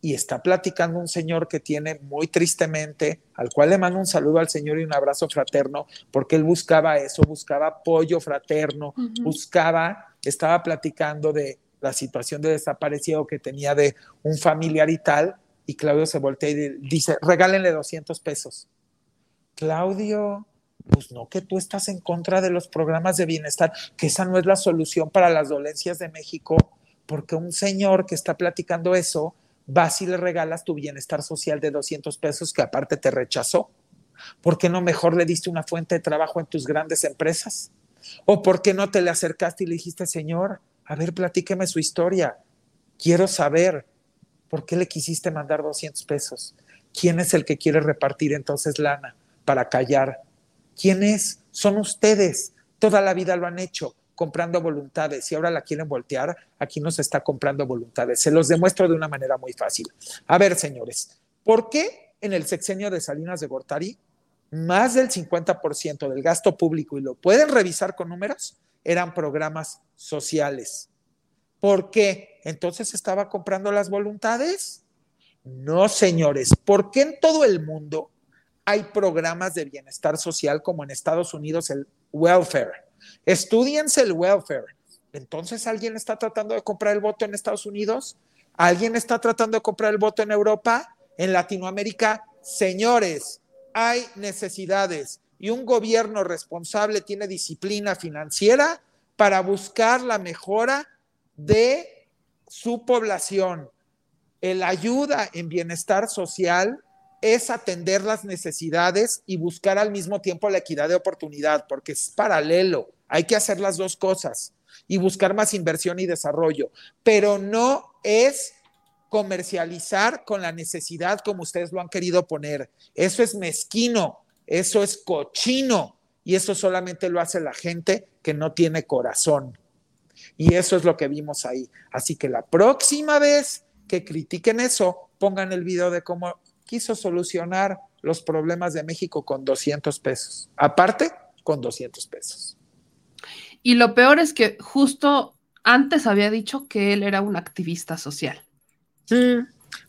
y está platicando un señor que tiene muy tristemente, al cual le mando un saludo al señor y un abrazo fraterno, porque él buscaba eso, buscaba apoyo fraterno, buscaba, estaba platicando de la situación de desaparecido que tenía de un familiar y tal, y Claudio se voltea y dice, regálenle 200 pesos. Claudio, pues no que tú estás en contra de los programas de bienestar, que esa no es la solución para las dolencias de México, porque un señor que está platicando eso, vas y le regalas tu bienestar social de 200 pesos que aparte te rechazó. ¿Por qué no mejor le diste una fuente de trabajo en tus grandes empresas? ¿O por qué no te le acercaste y le dijiste, señor, a ver, platíqueme su historia? Quiero saber, ¿por qué le quisiste mandar 200 pesos? ¿Quién es el que quiere repartir entonces lana para callar? ¿Quién es? Son ustedes. Toda la vida lo han hecho comprando voluntades y ahora la quieren voltear. Aquí no se está comprando voluntades. Se los demuestro de una manera muy fácil. A ver, señores, ¿por qué en el sexenio de Salinas de Gortari más del 50% del gasto público, y lo pueden revisar con números, eran programas sociales? ¿Por qué? Entonces estaba comprando las voluntades. No, señores, ¿por qué en todo el mundo hay programas de bienestar social como en Estados Unidos el welfare? Estudiense el welfare. Entonces, ¿alguien está tratando de comprar el voto en Estados Unidos? ¿Alguien está tratando de comprar el voto en Europa? ¿En Latinoamérica? Señores, hay necesidades y un gobierno responsable tiene disciplina financiera para buscar la mejora de su población el ayuda en bienestar social es atender las necesidades y buscar al mismo tiempo la equidad de oportunidad, porque es paralelo, hay que hacer las dos cosas y buscar más inversión y desarrollo, pero no es comercializar con la necesidad como ustedes lo han querido poner. Eso es mezquino, eso es cochino y eso solamente lo hace la gente que no tiene corazón. Y eso es lo que vimos ahí. Así que la próxima vez que critiquen eso, pongan el video de cómo quiso solucionar los problemas de México con 200 pesos. Aparte, con 200 pesos. Y lo peor es que justo antes había dicho que él era un activista social.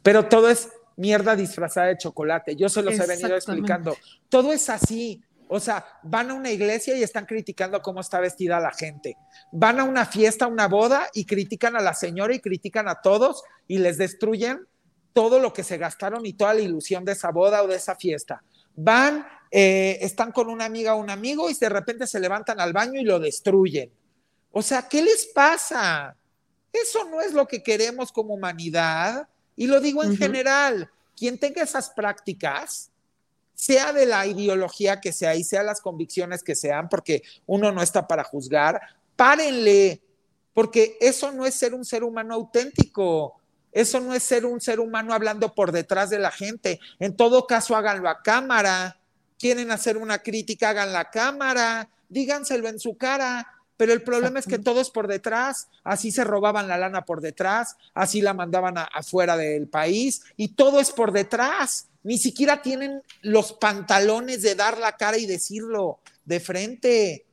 pero todo es mierda disfrazada de chocolate. Yo se los he venido explicando. Todo es así. O sea, van a una iglesia y están criticando cómo está vestida la gente. Van a una fiesta, una boda y critican a la señora y critican a todos y les destruyen todo lo que se gastaron y toda la ilusión de esa boda o de esa fiesta. Van, eh, están con una amiga o un amigo y de repente se levantan al baño y lo destruyen. O sea, ¿qué les pasa? Eso no es lo que queremos como humanidad. Y lo digo en general, quien tenga esas prácticas, sea de la ideología que sea y sea las convicciones que sean, porque uno no está para juzgar, párenle, porque eso no es ser un ser humano auténtico. Eso no es ser un ser humano hablando por detrás de la gente. En todo caso, háganlo a cámara. Quieren hacer una crítica, hagan la cámara, díganselo en su cara. Pero el problema es que todo es por detrás. Así se robaban la lana por detrás, así la mandaban afuera del país y todo es por detrás ni siquiera tienen los pantalones de dar la cara y decirlo de frente.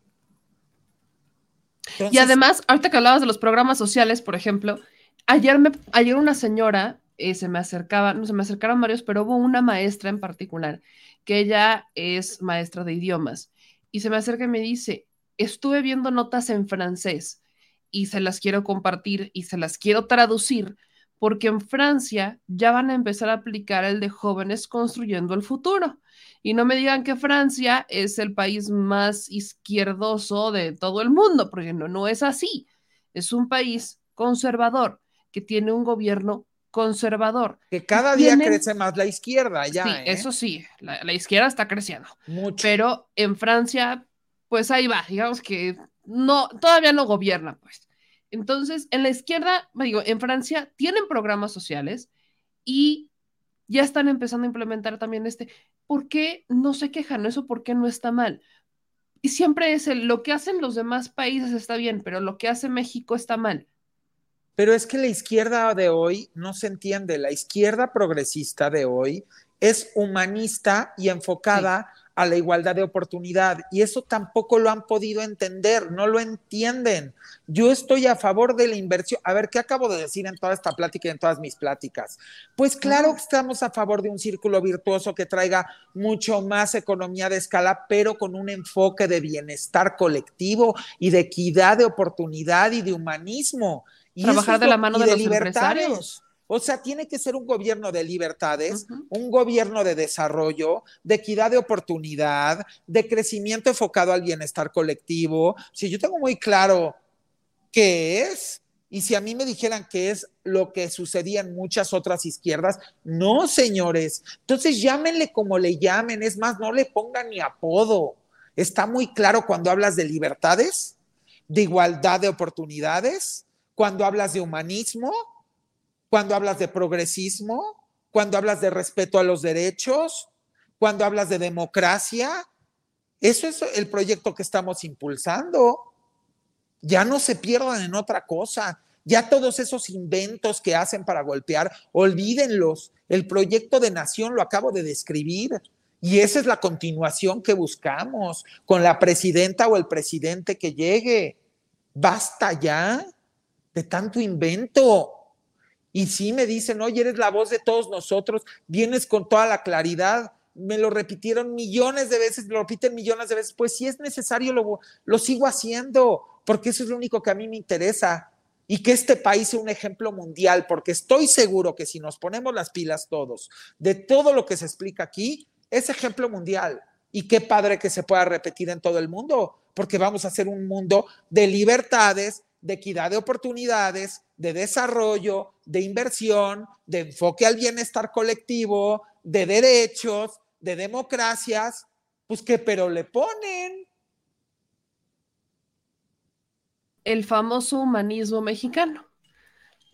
y además, ahorita que hablabas de los programas sociales, por ejemplo, ayer, me, ayer una señora eh, se me acercaba, no se me acercaron varios, pero hubo una maestra en particular, que ella es maestra de idiomas, y se me acerca y me dice, estuve viendo notas en francés y se las quiero compartir y se las quiero traducir porque en Francia ya van a empezar a aplicar el de jóvenes construyendo el futuro. Y no me digan que Francia es el país más izquierdoso de todo el mundo, porque no, no es así. Es un país conservador que tiene un gobierno conservador. Que cada día crece más la izquierda, ya. Sí, ¿eh? eso sí, la, la, izquierda está creciendo. Mucho. Pero en Francia, pues ahí va, digamos que no, todavía no gobierna, pues. Entonces, en la izquierda, digo, en Francia tienen programas sociales y ya están empezando a implementar también este. ¿Por qué no se quejan? Eso, ¿por qué no está mal? Y siempre es el, lo que hacen los demás países está bien, pero lo que hace México está mal. Pero es que la izquierda de hoy no se entiende. La izquierda progresista de hoy es humanista y enfocada a la igualdad de oportunidad y eso tampoco lo han podido entender, no lo entienden. Yo estoy a favor de la inversión. A ver, ¿qué acabo de decir en toda esta plática y en todas mis pláticas? Pues claro que estamos a favor de un círculo virtuoso que traiga mucho más economía de escala, pero con un enfoque de bienestar colectivo y de equidad de oportunidad y de humanismo. Y Trabajar de la mano de, los empresarios. O sea, tiene que ser un gobierno de libertades, uh -huh. un gobierno de desarrollo, de equidad de oportunidad, de crecimiento enfocado al bienestar colectivo. Si yo tengo muy claro qué es, y si a mí me dijeran que es lo que sucedía en muchas otras izquierdas, no, señores. Entonces llámenle como le llamen, es más, no le pongan ni apodo. Está muy claro cuando hablas de libertades, de igualdad de oportunidades, cuando hablas de humanismo, cuando hablas de progresismo, cuando hablas de respeto a los derechos, cuando hablas de democracia. Eso es el proyecto que estamos impulsando. Ya no se pierdan en otra cosa. Ya todos esos inventos que hacen para golpear, olvídenlos. El proyecto de nación lo acabo de describir. Y esa es la continuación que buscamos con la presidenta o el presidente que llegue. Basta ya de tanto invento. Y sí me dicen, oye, eres la voz de todos nosotros, vienes con toda la claridad. Me lo repitieron millones de veces, lo repiten millones de veces. Pues si es necesario, lo, lo sigo haciendo, porque eso es lo único que a mí me interesa. Y que este país sea un ejemplo mundial, porque estoy seguro que si nos ponemos las pilas todos de todo lo que se explica aquí, es ejemplo mundial. Y qué padre que se pueda repetir en todo el mundo, porque vamos a hacer un mundo de libertades, de equidad de oportunidades, de desarrollo, de inversión, de enfoque al bienestar colectivo, de derechos, de democracias, pues que pero le ponen. El famoso humanismo mexicano,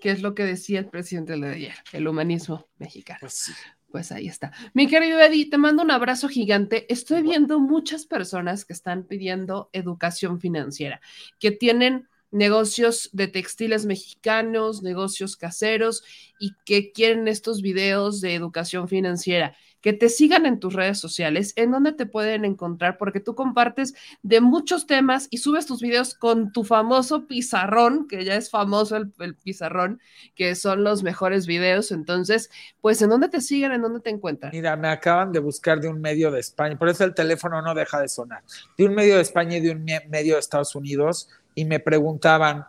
que es lo que decía el presidente de ayer, el humanismo mexicano. Pues sí. Pues ahí está. Mi querido Eddie, te mando un abrazo gigante. Estoy viendo muchas personas que están pidiendo educación financiera, que tienen negocios de textiles mexicanos, negocios caseros y que quieren estos videos de educación financiera que te sigan en tus redes sociales, en donde te pueden encontrar, porque tú compartes de muchos temas y subes tus videos con tu famoso pizarrón, que ya es famoso el, pizarrón, que son los mejores videos. Entonces, pues, ¿en dónde te siguen? ¿En dónde te encuentran? Mira, me acaban de buscar de un medio de España, por eso el teléfono no deja de sonar, de un medio de España y de un medio de Estados Unidos, y me preguntaban,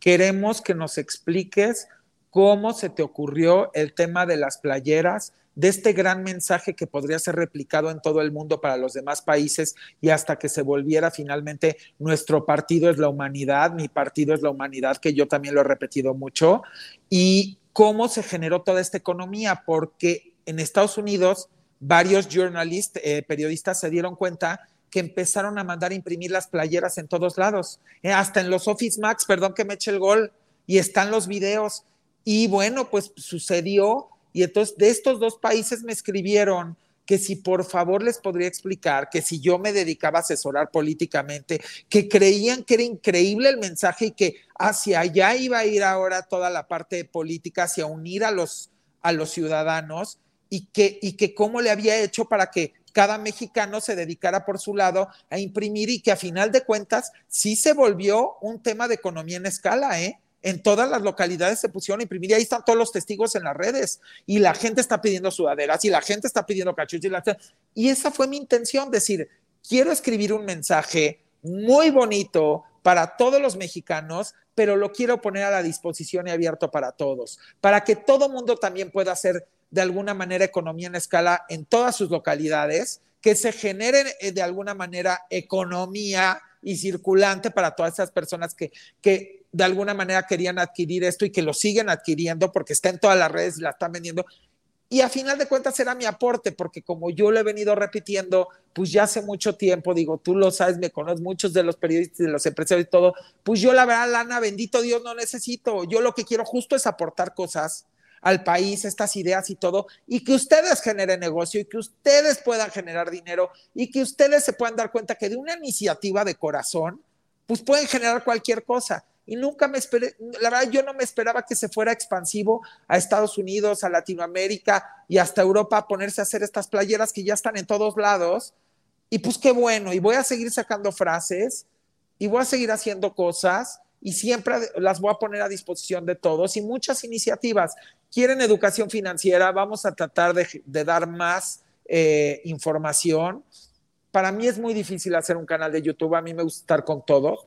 queremos que nos expliques cómo se te ocurrió el tema de las playeras de este gran mensaje que podría ser replicado en todo el mundo para los demás países y hasta que se volviera finalmente nuestro partido es la humanidad, mi partido es la humanidad, que yo también lo he repetido mucho, y cómo se generó toda esta economía, porque en Estados Unidos varios eh, periodistas se dieron cuenta que empezaron a mandar imprimir las playeras en todos lados, eh, hasta en los Office Max, perdón que me eche el gol, y están los videos. Y bueno, pues sucedió y entonces de estos dos países me escribieron que si por favor les podría explicar que si yo me dedicaba a asesorar políticamente, que creían que era increíble el mensaje y que hacia allá iba a ir ahora toda la parte política, hacia unir a los, a los ciudadanos y que, y que cómo le había hecho para que cada mexicano se dedicara por su lado a imprimir y que a final de cuentas sí se volvió un tema de economía en escala, ¿eh? en todas las localidades se pusieron a imprimir y ahí están todos los testigos en las redes y la gente está pidiendo sudaderas y la gente está pidiendo cachuchos y, y esa fue mi intención, decir, quiero escribir un mensaje muy bonito para todos los mexicanos, pero lo quiero poner a la disposición y abierto para todos, para que todo mundo también pueda hacer de alguna manera economía en escala en todas sus localidades, que se genere eh, de alguna manera economía y circulante para todas esas personas que, que de alguna manera querían adquirir esto y que lo siguen adquiriendo porque está en todas las redes y la están vendiendo. Y a final de cuentas era mi aporte, porque como yo lo he venido repitiendo, pues ya hace mucho tiempo, digo, tú lo sabes, me conoces muchos de los periodistas, de los empresarios y todo, pues yo la verdad, lana, bendito Dios, no necesito. Yo lo que quiero justo es aportar cosas al país, estas ideas y todo, y que ustedes generen negocio y que ustedes puedan generar dinero y que ustedes se puedan dar cuenta que de una iniciativa de corazón, pues pueden generar cualquier cosa y nunca me esperé, la verdad yo no me esperaba que se fuera expansivo a Estados Unidos, a Latinoamérica y hasta Europa a ponerse a hacer estas playeras que ya están en todos lados. Y pues qué bueno, y voy a seguir sacando frases y voy a seguir haciendo cosas y siempre las voy a poner a disposición de todos y muchas iniciativas. Quieren educación financiera, vamos a tratar de, dar más eh, información para mí es muy difícil hacer un canal de YouTube. A mí me gusta estar con todos,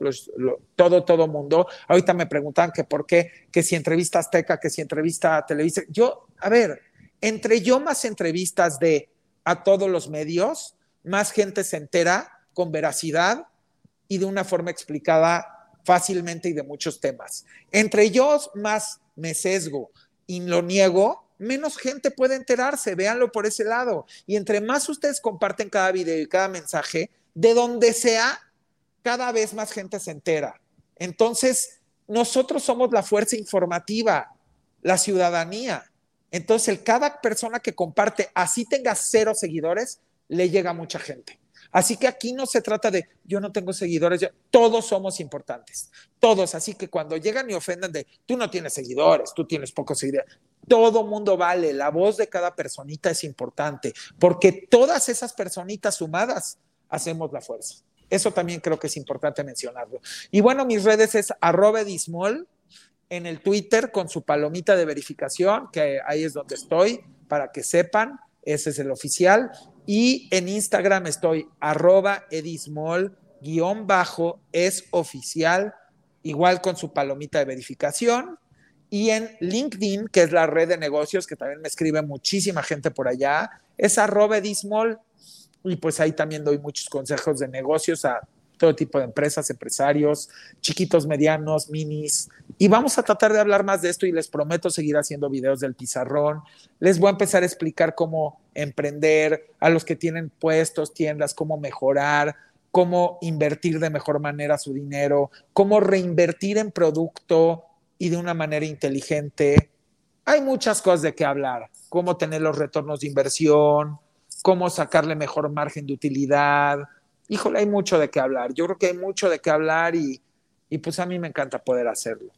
todo, todo mundo. Ahorita me preguntan que por qué, que si entrevista Azteca, que si entrevista Televisa. Yo, a ver, entre yo más entrevistas de a todos los medios, más gente se entera con veracidad y de una forma explicada fácilmente y de muchos temas. Entre yo más me sesgo y lo niego, menos gente puede enterarse, véanlo por ese lado. Y entre más ustedes comparten cada video y cada mensaje, de donde sea, cada vez más gente se entera. Entonces, nosotros somos la fuerza informativa, la ciudadanía. Entonces, cada persona que comparte, así tenga cero seguidores, le llega a mucha gente. Así que aquí no se trata de yo no tengo seguidores, todos somos importantes, todos. Así que cuando llegan y ofendan de tú no tienes seguidores, tú tienes pocos seguidores, todo mundo vale, la voz de cada personita es importante, porque todas esas personitas sumadas hacemos la fuerza. Eso también creo que es importante mencionarlo. Y bueno, mis redes es arroba dismol en el Twitter con su palomita de verificación, que ahí es donde estoy, para que sepan, ese es el oficial. Y en Instagram estoy arroba edismol guion bajo es oficial, igual con su palomita de verificación. Y en LinkedIn, que es la red de negocios, que también me escribe muchísima gente por allá, es arroba edismol. Y pues ahí también doy muchos consejos de negocios a todo tipo de empresas, empresarios, chiquitos, medianos, minis, Y vamos a tratar de hablar más de esto y les prometo seguir haciendo videos del pizarrón. Les voy a empezar a explicar cómo emprender, a los que tienen puestos, tiendas, cómo mejorar, cómo invertir de mejor manera su dinero, cómo reinvertir en producto y de una manera inteligente. Hay muchas cosas de qué hablar, cómo tener los retornos de inversión, cómo sacarle mejor margen de utilidad. Híjole, hay mucho de qué hablar. Yo creo que hay mucho de qué hablar y, y pues a mí me encanta poder hacerlo.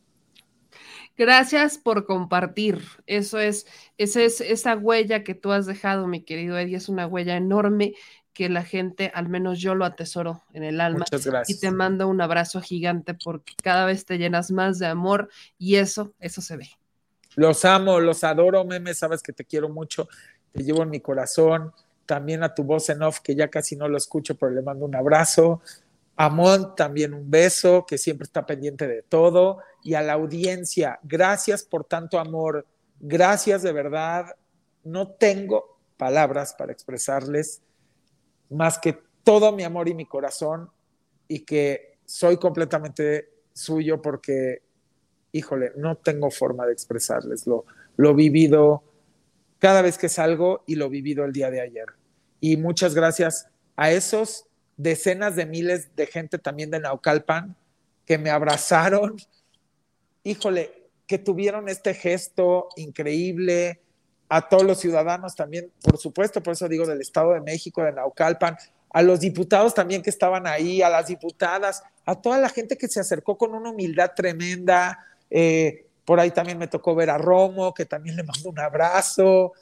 Gracias por compartir. Eso es, esa es esa huella que tú has dejado, mi querido Eddie, es una huella enorme que la gente, al menos yo lo atesoro en el alma. Muchas gracias. Y te mando un abrazo gigante porque cada vez te llenas más de amor y eso, eso se ve. Los amo, los adoro, meme, sabes que te quiero mucho, te llevo en mi corazón, también a tu voz en off, que ya casi no lo escucho, pero le mando un abrazo. A Mont también un beso, que siempre está pendiente de todo. Y a la audiencia, gracias por tanto amor, gracias de verdad. No tengo palabras para expresarles más que todo mi amor y mi corazón y que soy completamente suyo porque, híjole, no tengo forma de expresarles. Lo, lo vivido cada vez que salgo y lo vivido el día de ayer. Y muchas gracias a esos decenas de miles de gente también de Naucalpan que me abrazaron. Híjole, que tuvieron este gesto increíble, a todos los ciudadanos también, por supuesto, por eso digo del Estado de México, de Naucalpan, a los diputados también que estaban ahí, a las diputadas, a toda la gente que se acercó con una humildad tremenda. Eh, por ahí también me tocó ver a Romo, que también le mando un abrazo,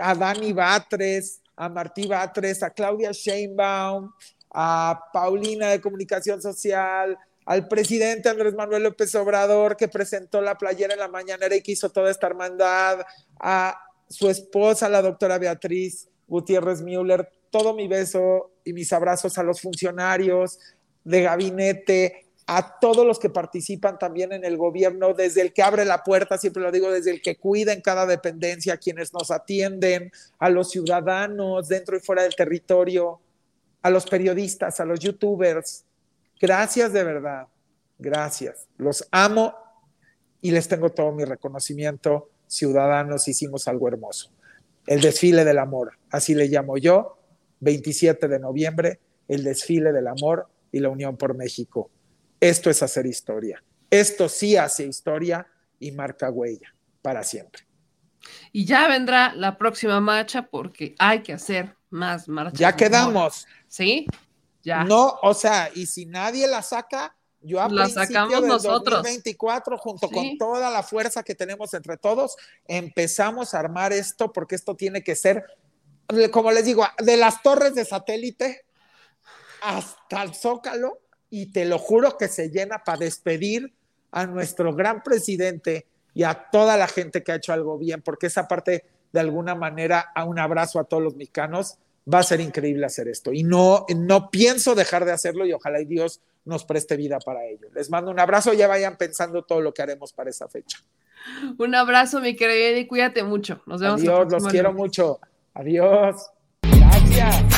a Dani Batres, a Martí Batres, a Claudia Sheinbaum, a Paulina de Comunicación Social, al presidente Andrés Manuel López Obrador que presentó la playera en la mañanera y que hizo toda esta hermandad, a su esposa, la doctora Beatriz Gutiérrez Müller, todo mi beso y mis abrazos a los funcionarios de gabinete, a todos los que participan también en el gobierno, desde el que abre la puerta, siempre lo digo, desde el que cuida en cada dependencia, a quienes nos atienden, a los ciudadanos dentro y fuera del territorio, a los periodistas, a los youtubers, Gracias de verdad. Gracias. Los amo y les tengo todo mi reconocimiento. Ciudadanos, hicimos algo hermoso. El desfile del amor, así le llamo yo, 27 de noviembre, el desfile del amor y la unión por México. Esto es hacer historia. Esto sí hace historia y marca huella para siempre. Y ya vendrá la próxima marcha porque hay que hacer más marchas. Ya quedamos. ¿Sí? No, o sea, y si nadie la saca, yo a la sacamos del nosotros. 2024, junto con toda la fuerza que tenemos entre todos, empezamos a armar esto porque esto tiene que ser, como les digo, de las torres de satélite hasta el zócalo, y te lo juro que se llena para despedir a nuestro gran presidente y a toda la gente que ha hecho algo bien, porque esa parte, de alguna manera, a un abrazo a todos los mexicanos va a ser increíble hacer esto. Y no, no pienso dejar de hacerlo y ojalá y Dios nos preste vida para ello. Les mando un abrazo, ya vayan pensando todo lo que haremos para esa fecha. Un abrazo, mi querida, y cuídate mucho. Nos vemos. Adiós, los quiero mucho. Adiós. Gracias.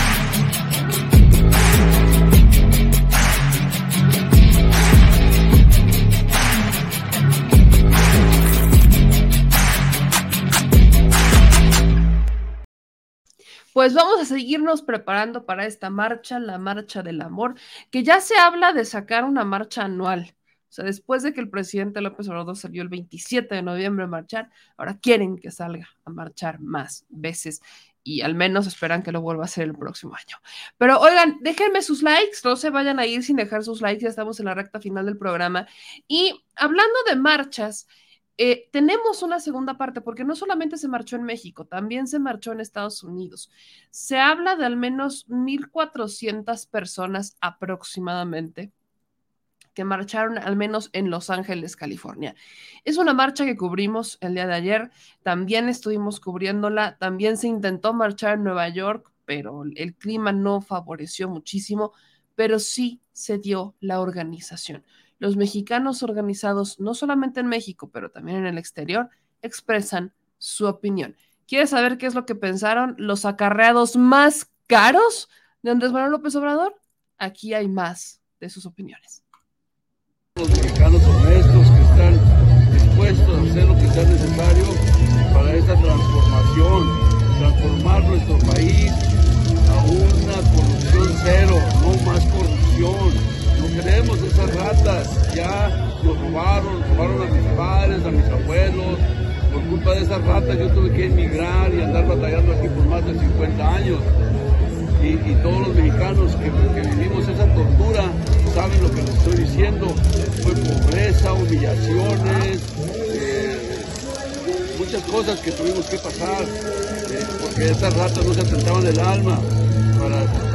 Pues vamos a seguirnos preparando para esta marcha, la marcha del amor, que ya se habla de sacar una marcha anual. O sea, después de que el presidente López Obrador salió el 27 de noviembre a marchar, ahora quieren que salga a marchar más veces y al menos esperan que lo vuelva a hacer el próximo año. Pero oigan, déjenme sus likes, no se vayan a ir sin dejar sus likes, ya estamos en la recta final del programa. Y hablando de marchas, eh, tenemos una segunda parte, porque no solamente se marchó en México, también se marchó en Estados Unidos. Se habla de al menos 1.400 personas aproximadamente que marcharon al menos en Los Ángeles, California. Es una marcha que cubrimos el día de ayer, también estuvimos cubriéndola, también se intentó marchar en Nueva York, pero el clima no favoreció muchísimo, pero sí se dio la organización los mexicanos organizados, no solamente en México, pero también en el exterior, expresan su opinión. ¿Quieres saber qué es lo que pensaron los acarreados más caros de Andrés Manuel López Obrador? Aquí hay más de sus opiniones. Los mexicanos honestos que están hacer lo que sea necesario para esta transformación, transformar nuestro país a una corrupción cero, no más corrupción. No queremos esas ratas, ya nos robaron, robaron a mis padres, a mis abuelos. Por culpa de esas ratas yo tuve que emigrar y andar batallando aquí por más de 50 años. Y, todos los mexicanos que, vivimos esa tortura saben lo que les estoy diciendo. Fue pobreza, humillaciones, eh, muchas cosas que tuvimos que pasar, eh, porque estas ratas no se atentaban el alma para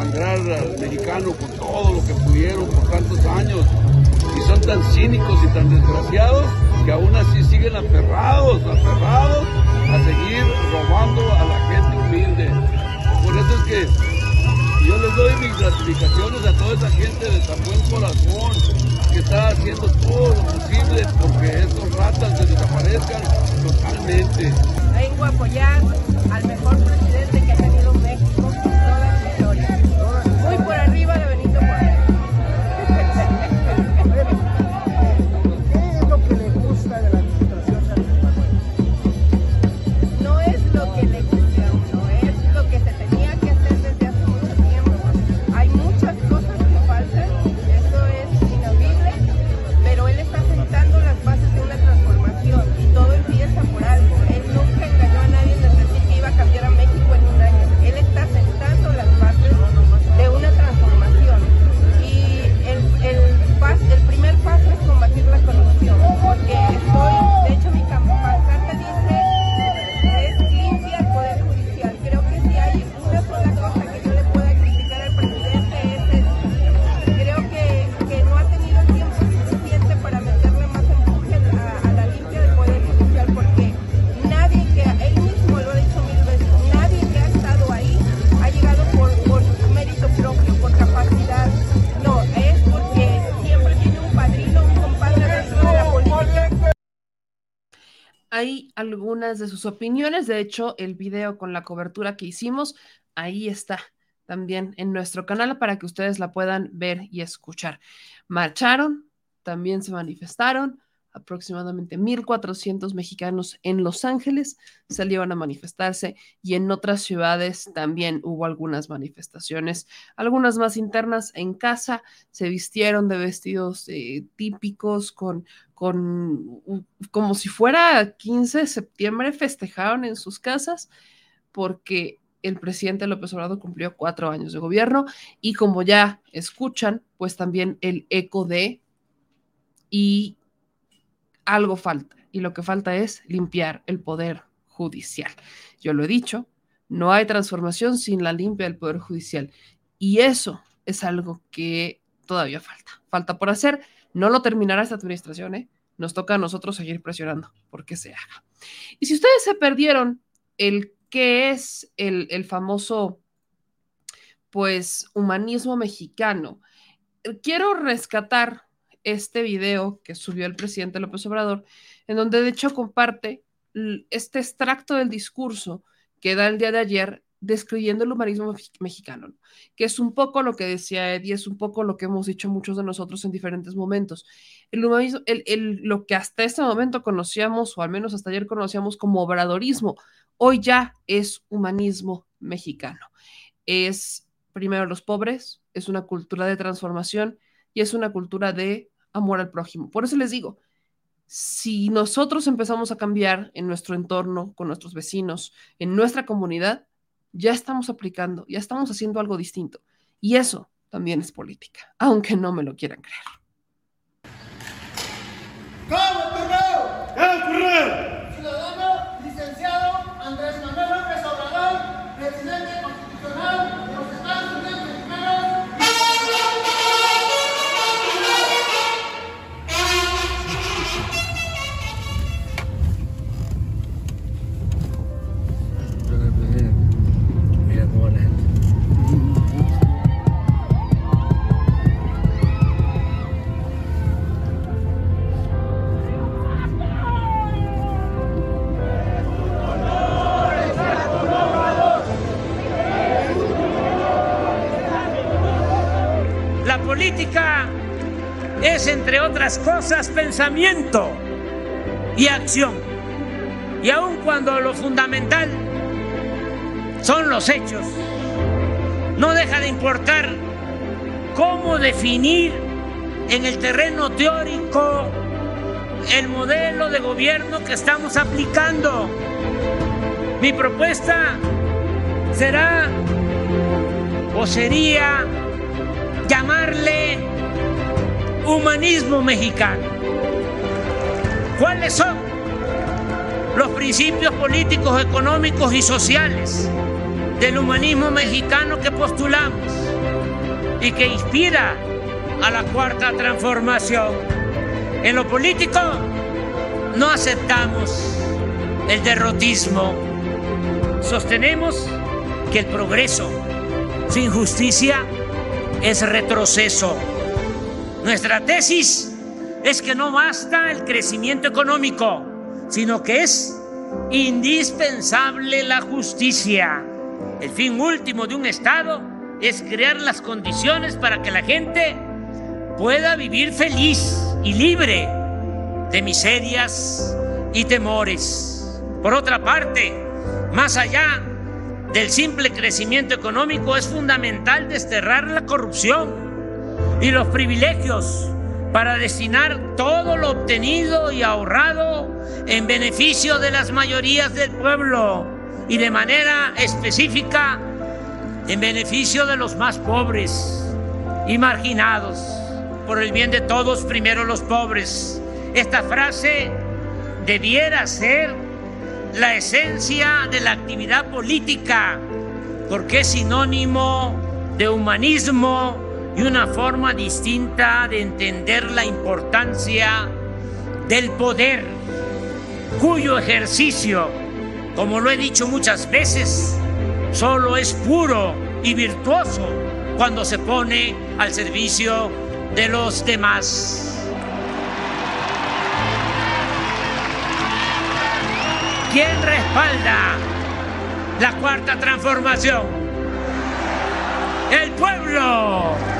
sangrar al mexicano con todo lo que pudieron por tantos años. Y son tan cínicos y tan desgraciados que aún así siguen aferrados, aferrados a seguir robando a la gente humilde. Por eso es que yo les doy mis gratificaciones a toda esa gente de tan buen corazón que está haciendo todo lo posible porque estos ratas se desaparezcan totalmente. Vengo a apoyar al mejor presidente algunas de sus opiniones, de hecho, el video con la cobertura que hicimos, ahí está también en nuestro canal para que ustedes la puedan ver y escuchar. Marcharon, también se manifestaron, aproximadamente 1.400 mexicanos en Los Ángeles salieron a manifestarse y en otras ciudades también hubo algunas manifestaciones, algunas más internas en casa, se vistieron de vestidos eh, típicos con, con como si fuera 15 de septiembre, festejaron en sus casas porque el presidente López Obrador cumplió cuatro años de gobierno y como ya escuchan, pues también el eco de y algo falta y lo que falta es limpiar el poder judicial. Yo lo he dicho, no hay transformación sin la limpia del poder judicial y eso es algo que todavía falta. Falta por hacer, no lo terminará esta administración, ¿eh? Nos toca a nosotros seguir presionando porque se haga. Y si ustedes se perdieron el qué es el, el famoso, pues, humanismo mexicano, quiero rescatar este video que subió el presidente López Obrador, en donde de hecho comparte este extracto del discurso que da el día de ayer describiendo el humanismo mexicano, ¿no? que es un poco lo que decía Eddie, es un poco lo que hemos dicho muchos de nosotros en diferentes momentos. El humanismo, el, el, lo que hasta este momento conocíamos, o al menos hasta ayer conocíamos como obradorismo, hoy ya es humanismo mexicano. Es primero los pobres, es una cultura de transformación y es una cultura de amor al prójimo. Por eso les digo, si nosotros empezamos a cambiar en nuestro entorno, con nuestros vecinos, en nuestra comunidad, ya estamos aplicando, ya estamos haciendo algo distinto. Y eso también es política, aunque no me lo quieran creer. Cosas, pensamiento. y acción. Y aun cuando lo fundamental son los hechos, no deja de importar cómo definir en el terreno teórico el modelo de gobierno que estamos aplicando. Mi propuesta será o sería llamarle humanismo mexicano. ¿Cuáles son los principios políticos, económicos y sociales del humanismo mexicano que postulamos y que inspira a la cuarta transformación? En lo político no aceptamos el derrotismo. Sostenemos que el progreso sin justicia es retroceso. Nuestra tesis es que no basta el crecimiento económico, sino que es indispensable la justicia. El fin último de un Estado es crear las condiciones para que la gente pueda vivir feliz y libre de miserias y temores. Por otra parte, más allá del simple crecimiento económico, es fundamental desterrar la corrupción y los privilegios para destinar todo lo obtenido y ahorrado en beneficio de las mayorías del pueblo y de manera específica en beneficio de los más pobres y marginados. Por el bien de todos, primero los pobres. Esta frase debiera ser la esencia de la actividad política, porque es sinónimo de humanismo y una forma distinta de entender la importancia del poder, cuyo ejercicio, como lo he dicho muchas veces, solo es puro y virtuoso cuando se pone al servicio de los demás. ¿Quién respalda la cuarta transformación? El pueblo.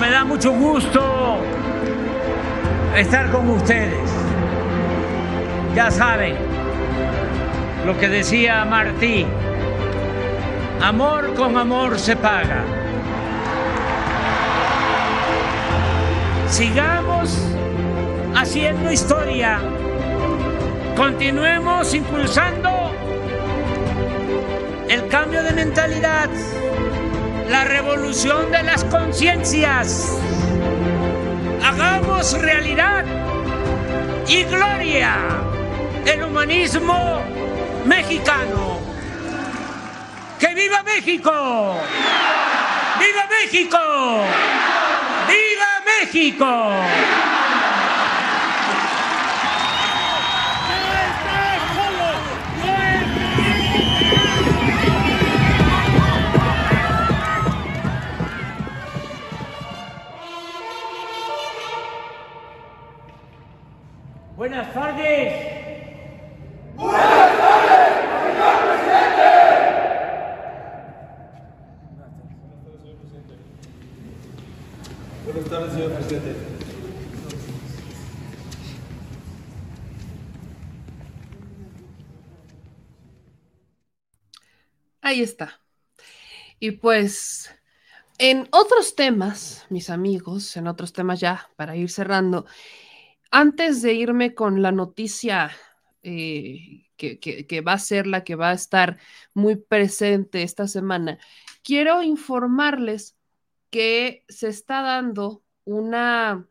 Me da mucho gusto estar con ustedes. Ya saben lo que decía Martí. Amor con amor se paga. Sigamos haciendo historia. Continuemos impulsando el cambio de mentalidad, la revolución de las conciencias. Hagamos realidad y gloria el humanismo mexicano. ¡Que viva México! ¡Viva México! ¡Viva México! Buenas Ahí está. Y pues, en otros temas, mis amigos, en otros temas ya, para ir cerrando, antes de irme con la noticia eh, que, que, va a ser la que va a estar muy presente esta semana, quiero informarles que se está dando una,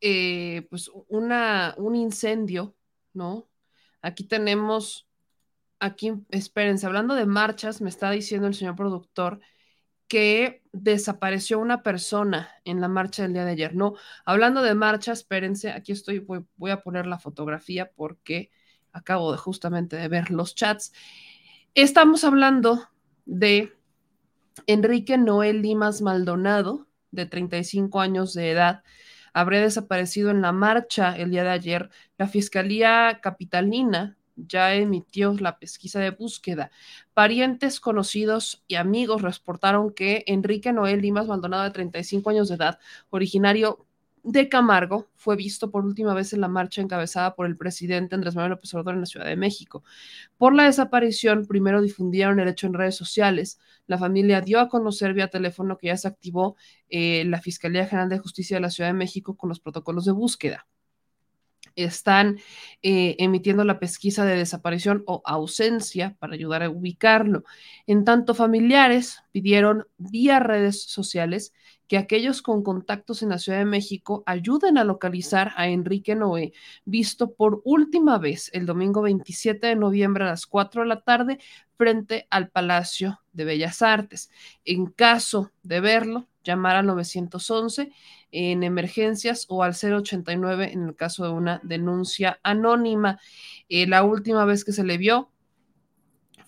eh, pues una, un incendio, ¿no? Aquí tenemos, aquí, espérense, hablando de marchas, me está diciendo el señor productor que desapareció una persona en la marcha del día de ayer. No, hablando de marcha, espérense, aquí estoy, voy, a poner la fotografía porque acabo de justamente de ver los chats. Estamos hablando de Enrique Noel Limas Maldonado, de 35 años de edad, habría desaparecido en la marcha el día de ayer. La Fiscalía Capitalina ya emitió la pesquisa de búsqueda. Parientes, conocidos y amigos reportaron que Enrique Noel Limas Maldonado, de 35 años de edad, originario de Camargo fue visto por última vez en la marcha encabezada por el presidente Andrés Manuel López Obrador en la Ciudad de México. Por la desaparición, primero difundieron el hecho en redes sociales. La familia dio a conocer vía teléfono que ya se activó eh, la Fiscalía General de Justicia de la Ciudad de México con los protocolos de búsqueda están eh, emitiendo la pesquisa de desaparición o ausencia para ayudar a ubicarlo. En tanto, familiares pidieron vía redes sociales que aquellos con contactos en la Ciudad de México ayuden a localizar a Enrique Noé, visto por última vez el domingo 27 de noviembre a las 4 de la tarde frente al Palacio de Bellas Artes. En caso de verlo, llamar al 911 en emergencias o al 089 en el caso de una denuncia anónima. Eh, la última vez que se le vio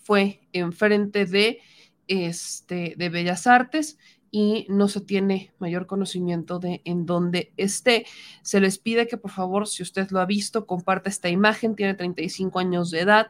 fue enfrente de, este, de Bellas Artes y no se tiene mayor conocimiento de en dónde esté. Se les pide que por favor, si usted lo ha visto, comparta esta imagen. Tiene 35 años de edad.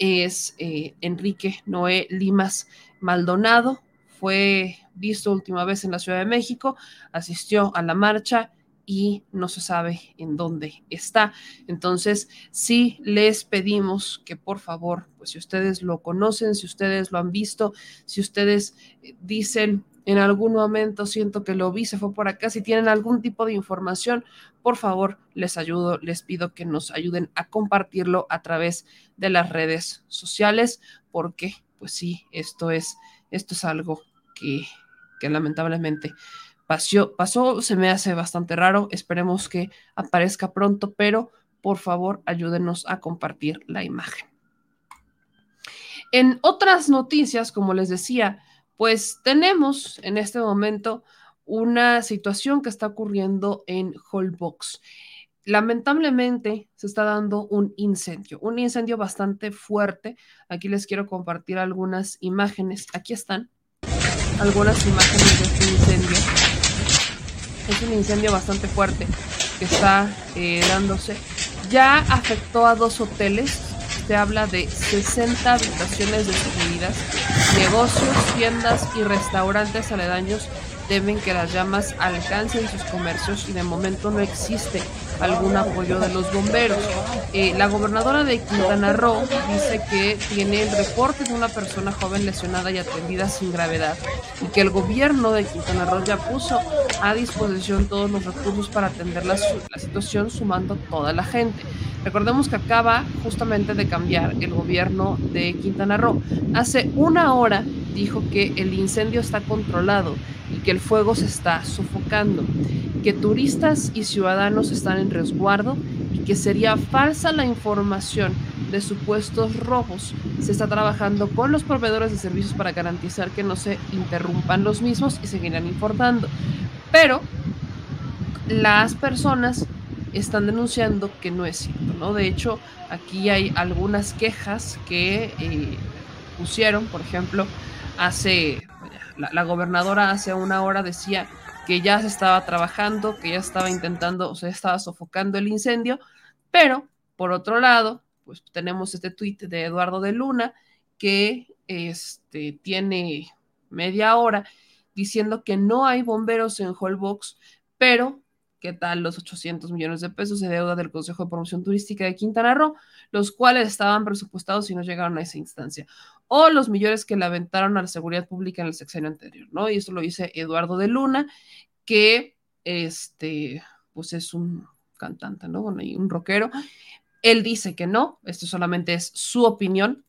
Es eh, Enrique Noé Limas Maldonado. Fue visto última vez en la Ciudad de México, asistió a la marcha y no se sabe en dónde está. Entonces, sí les pedimos que por favor, pues si ustedes lo conocen, si ustedes lo han visto, si ustedes eh, dicen en algún momento siento que lo vi, se fue por acá, si tienen algún tipo de información, por favor, les ayudo, les pido que nos ayuden a compartirlo a través de las redes sociales, porque pues sí, esto es, esto es algo que, que lamentablemente pasó, pasó, se me hace bastante raro, esperemos que aparezca pronto, pero por favor ayúdenos a compartir la imagen. En otras noticias, como les decía, pues tenemos en este momento una situación que está ocurriendo en Holbox. Lamentablemente se está dando un incendio, un incendio bastante fuerte. Aquí les quiero compartir algunas imágenes. Aquí están algunas imágenes de este incendio. Es un incendio bastante fuerte que está eh, dándose. Ya afectó a dos hoteles. Se habla de 60 habitaciones destruidas, negocios, tiendas y restaurantes aledaños temen que las llamas alcancen sus comercios y de momento no existe algún apoyo de los bomberos. Eh, la gobernadora de Quintana Roo dice que tiene el reporte de una persona joven lesionada y atendida sin gravedad y que el gobierno de Quintana Roo ya puso a disposición todos los recursos para atender la, la situación sumando toda la gente. Recordemos que acaba justamente de cambiar el gobierno de Quintana Roo. Hace una hora dijo que el incendio está controlado y que el fuego se está sofocando, que turistas y ciudadanos están en resguardo y que sería falsa la información de supuestos robos. Se está trabajando con los proveedores de servicios para garantizar que no se interrumpan los mismos y seguirán informando. Pero las personas están denunciando que no es cierto, ¿no? De hecho, aquí hay algunas quejas que eh, pusieron, por ejemplo, hace, la, gobernadora hace una hora decía que ya se estaba trabajando, que ya estaba intentando, o sea, estaba sofocando el incendio, pero por otro lado, pues tenemos este tuit de Eduardo de Luna que este, tiene media hora diciendo que no hay bomberos en Holbox, pero ¿qué tal los 800 millones de pesos de deuda del Consejo de Promoción Turística de Quintana Roo, los cuales estaban presupuestados y no llegaron a esa instancia? O los millones que le aventaron a la seguridad pública en el sexenio anterior, ¿no? Y eso lo dice Eduardo de Luna, que este, pues es un cantante, ¿no? Bueno, y un rockero. Él dice que no, esto solamente es su opinión.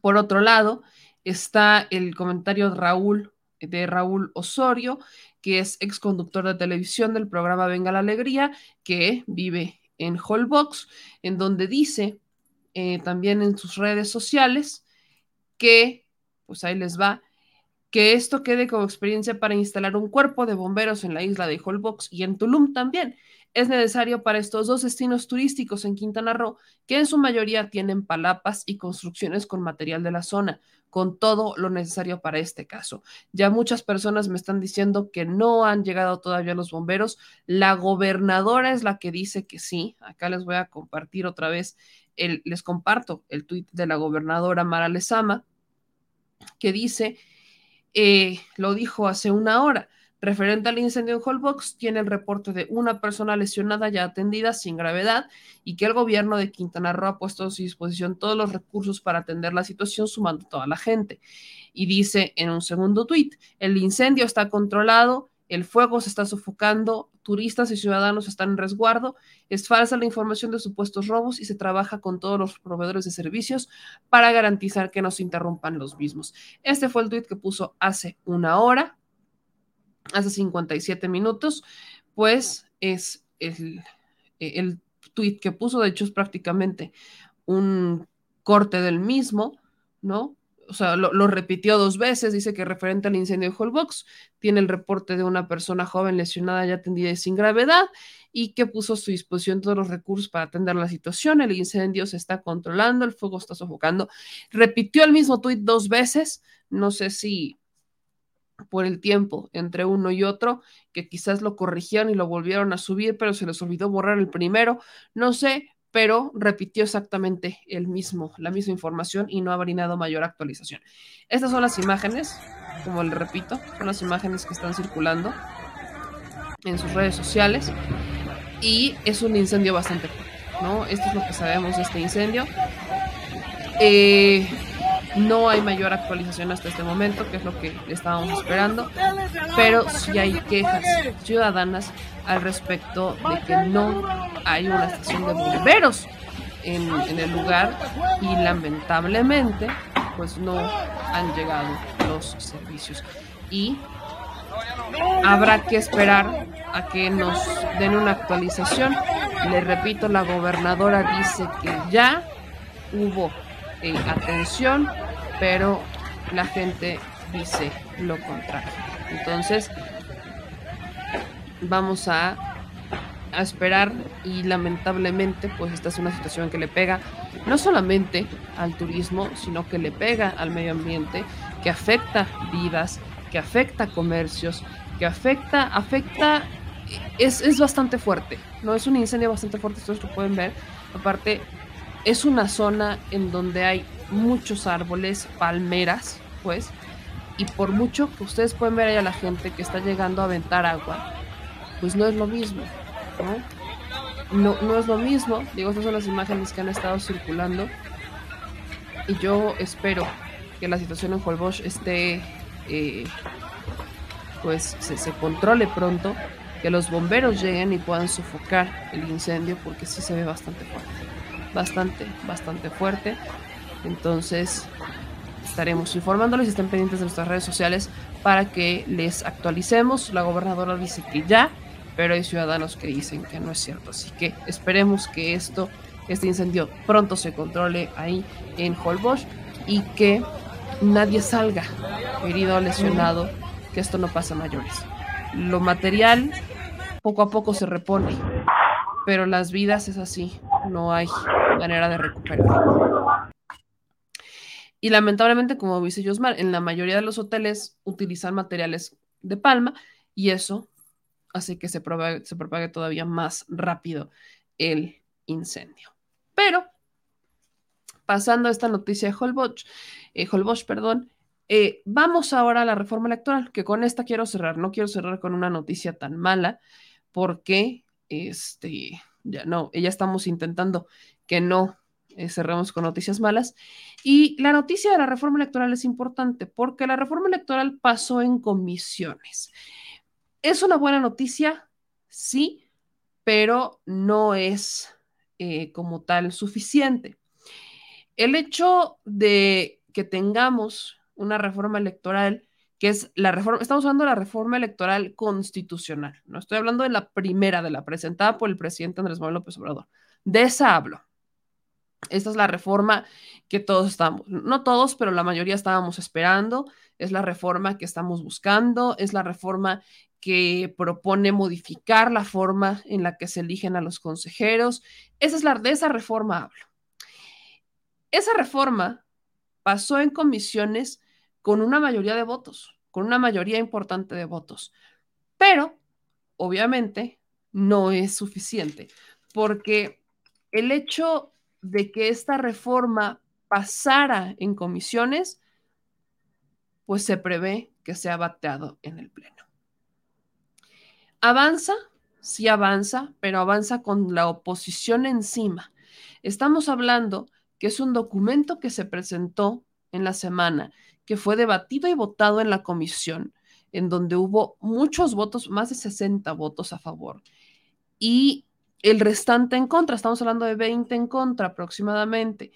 Por otro lado, está el comentario de Raúl, de Raúl Osorio, que es ex conductor de televisión del programa Venga la Alegría, que vive en Holbox, en donde dice eh, también en sus redes sociales que, pues ahí les va, que esto quede como experiencia para instalar un cuerpo de bomberos en la isla de Holbox y en Tulum también. Es necesario para estos dos destinos turísticos en Quintana Roo, que en su mayoría tienen palapas y construcciones con material de la zona, con todo lo necesario para este caso. Ya muchas personas me están diciendo que no han llegado todavía los bomberos. La gobernadora es la que dice que sí. Acá les voy a compartir otra vez, el, les comparto el tuit de la gobernadora Mara Lezama, que dice, eh, lo dijo hace una hora, Referente al incendio en Holbox, tiene el reporte de una persona lesionada ya atendida sin gravedad y que el gobierno de Quintana Roo ha puesto a su disposición todos los recursos para atender la situación, sumando toda la gente. Y dice en un segundo tuit, el incendio está controlado, el fuego se está sofocando, turistas y ciudadanos están en resguardo, es falsa la información de supuestos robos y se trabaja con todos los proveedores de servicios para garantizar que no se interrumpan los mismos. Este fue el tuit que puso hace una hora hace 57 minutos, pues es el, el tweet que puso, de hecho es prácticamente un corte del mismo, ¿no? O sea, lo, lo, repitió dos veces, dice que referente al incendio de Holbox, tiene el reporte de una persona joven lesionada ya atendida y sin gravedad y que puso a su disposición todos los recursos para atender la situación. El incendio se está controlando, el fuego está sofocando. Repitió el mismo tuit dos veces, no sé si por el tiempo entre uno y otro, que quizás lo corrigieron y lo volvieron a subir, pero se les olvidó borrar el primero, no sé, pero repitió exactamente el mismo, la misma información y no ha brindado mayor actualización. Estas son las imágenes, como le repito, son las imágenes que están circulando en sus redes sociales y es un incendio bastante fuerte, ¿no? Esto es lo que sabemos de este incendio. Eh, no hay mayor actualización hasta este momento, que es lo que estábamos esperando, pero sí hay quejas ciudadanas al respecto de que no hay una estación de bomberos en, en el lugar y lamentablemente pues no han llegado los servicios. Y habrá que esperar a que nos den una actualización. Le repito, la gobernadora dice que ya hubo eh, atención, pero la gente dice lo contrario. Entonces, vamos a, a, esperar y lamentablemente, pues esta es una situación que le pega no solamente al turismo, sino que le pega al medio ambiente, que afecta vidas, que afecta comercios, que afecta, afecta, es, es bastante fuerte, ¿no? Es un incendio bastante fuerte, ustedes lo pueden ver. Aparte, es una zona en donde hay muchos árboles, palmeras, pues, y por mucho que ustedes pueden ver ahí a la gente que está llegando a aventar agua, pues no es lo mismo, ¿no? No, es lo mismo, digo, estas son las imágenes que han estado circulando, y yo espero que la situación en Holbox esté, eh, pues, se, se controle pronto, que los bomberos lleguen y puedan sofocar el incendio, porque sí se ve bastante fuerte bastante, bastante fuerte. Entonces, estaremos informándoles, estén pendientes de nuestras redes sociales para que les actualicemos. La gobernadora dice que ya, pero hay ciudadanos que dicen que no es cierto. Así que esperemos que esto, este incendio pronto se controle ahí en Holbox y que nadie salga herido o lesionado, que esto no pasa a mayores. Lo material poco a poco se repone, pero las vidas es así, no hay manera de recuperar. Y lamentablemente, como dice Josmar, en la mayoría de los hoteles utilizan materiales de palma y eso hace que se propague, se propague todavía más rápido el incendio. Pero, pasando a esta noticia de Holbox, eh, Holbox perdón, eh, vamos ahora a la reforma electoral, que con esta quiero cerrar. No quiero cerrar con una noticia tan mala, porque este, ya no, ya estamos intentando que no eh, cerremos con noticias malas. Y la noticia de la reforma electoral es importante porque la reforma electoral pasó en comisiones. ¿Es una buena noticia? Sí, pero no es eh, como tal suficiente. El hecho de que tengamos una reforma electoral que es la reforma, estamos hablando de la reforma electoral constitucional, no estoy hablando de la primera, de la presentada por el presidente Andrés Manuel López Obrador, de esa hablo. Esta es la reforma que todos estamos, no todos, pero la mayoría estábamos esperando, es la reforma que estamos buscando, es la reforma que propone modificar la forma en la que se eligen a los consejeros. Esa es la, de esa reforma hablo. Esa reforma pasó en comisiones con una mayoría de votos, con una mayoría importante de votos. Pero, obviamente, no es suficiente, porque el hecho de que esta reforma pasara en comisiones, pues se prevé que sea bateado en el Pleno. avanza, sí avanza, pero avanza con la oposición encima. Estamos hablando que es un documento que se presentó en la semana, que fue debatido y votado en la comisión, en donde hubo muchos votos, más de 60 votos a favor, y el restante en contra, estamos hablando de 20 en contra aproximadamente.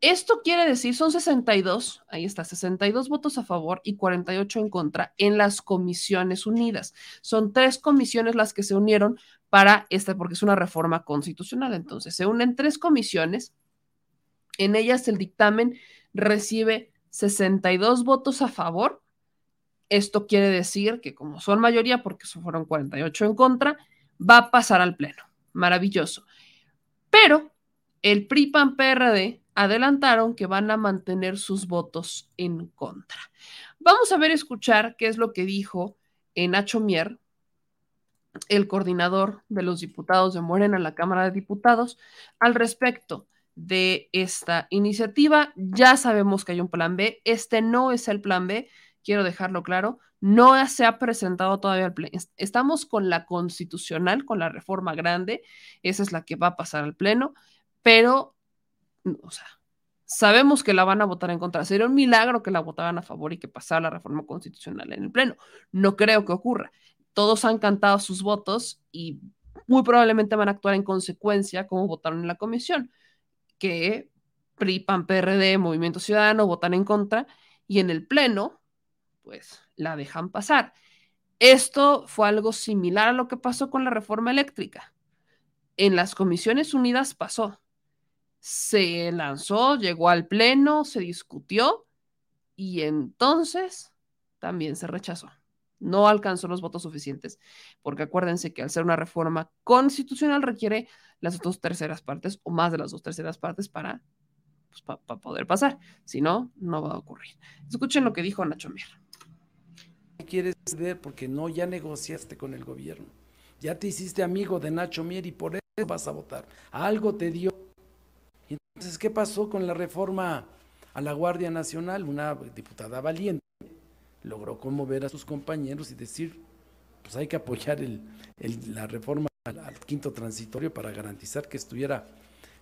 Esto quiere decir, son 62, ahí está, 62 votos a favor y 48 en contra en las comisiones unidas. Son tres comisiones las que se unieron para esta, porque es una reforma constitucional. Entonces, se unen tres comisiones. En ellas el dictamen recibe 62 votos a favor. Esto quiere decir que como son mayoría, porque fueron 48 en contra, va a pasar al Pleno. Maravilloso. Pero el PRI PAN PRD adelantaron que van a mantener sus votos en contra. Vamos a ver, escuchar qué es lo que dijo Nacho Mier, el coordinador de los diputados de Morena en la Cámara de Diputados, al respecto de esta iniciativa. Ya sabemos que hay un plan B. Este no es el plan B, quiero dejarlo claro. No se ha presentado todavía el pleno. Estamos con la constitucional, con la reforma grande. Esa es la que va a pasar al pleno, pero, sabemos que la van a votar en contra. Sería un milagro que la votaran a favor y que pasara la reforma constitucional en el pleno. No creo que ocurra. Todos han cantado sus votos y muy probablemente van a actuar en consecuencia como votaron en la comisión, que PRI, PAN, PRD, Movimiento Ciudadano votan en contra y en el pleno, pues la dejan pasar. Esto fue algo similar a lo que pasó con la reforma eléctrica. En las comisiones unidas pasó. Se lanzó, llegó al pleno, se discutió y entonces también se rechazó. No alcanzó los votos suficientes, porque acuérdense que al ser una reforma constitucional requiere las dos terceras partes o más de las dos terceras partes para, pues, poder pasar. Si no, no va a ocurrir. Escuchen lo que dijo Nacho Mier quieres ceder porque no, ya negociaste con el gobierno. Ya te hiciste amigo de Nacho Mier y por eso vas a votar. Algo te dio. Entonces, ¿qué pasó con la reforma a la Guardia Nacional? Una diputada valiente logró conmover a sus compañeros y decir, pues hay que apoyar la reforma al quinto transitorio para garantizar que estuviera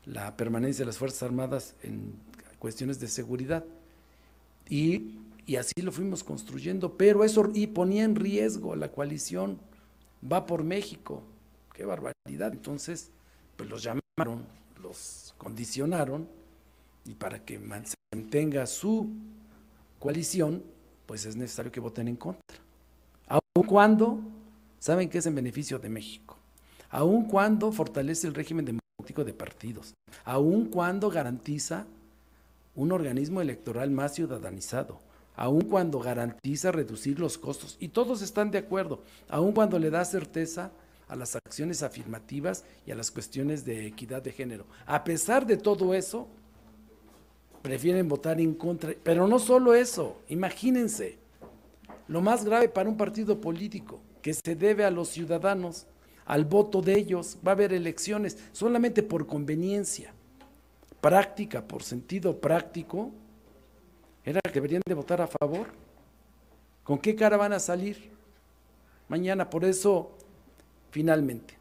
la permanencia de las Fuerzas Armadas en cuestiones de seguridad. Y y así lo fuimos construyendo, pero eso y ponía en riesgo la coalición, va por México, qué barbaridad. Entonces, pues los llamaron, los condicionaron, y para que mantenga su coalición, pues es necesario que voten en contra. Aun cuando saben que es en beneficio de México, aun cuando fortalece el régimen democrático de partidos, aun cuando garantiza un organismo electoral más ciudadanizado, aun cuando garantiza reducir los costos, y todos están de acuerdo, aun cuando le da certeza a las acciones afirmativas y a las cuestiones de equidad de género. A pesar de todo eso, prefieren votar en contra. Pero no solo eso, imagínense, lo más grave para un partido político, que se debe a los ciudadanos, al voto de ellos, va a haber elecciones solamente por conveniencia práctica, por sentido práctico, era que deberían de votar a favor. ¿Con qué cara van a salir mañana? Por eso, finalmente,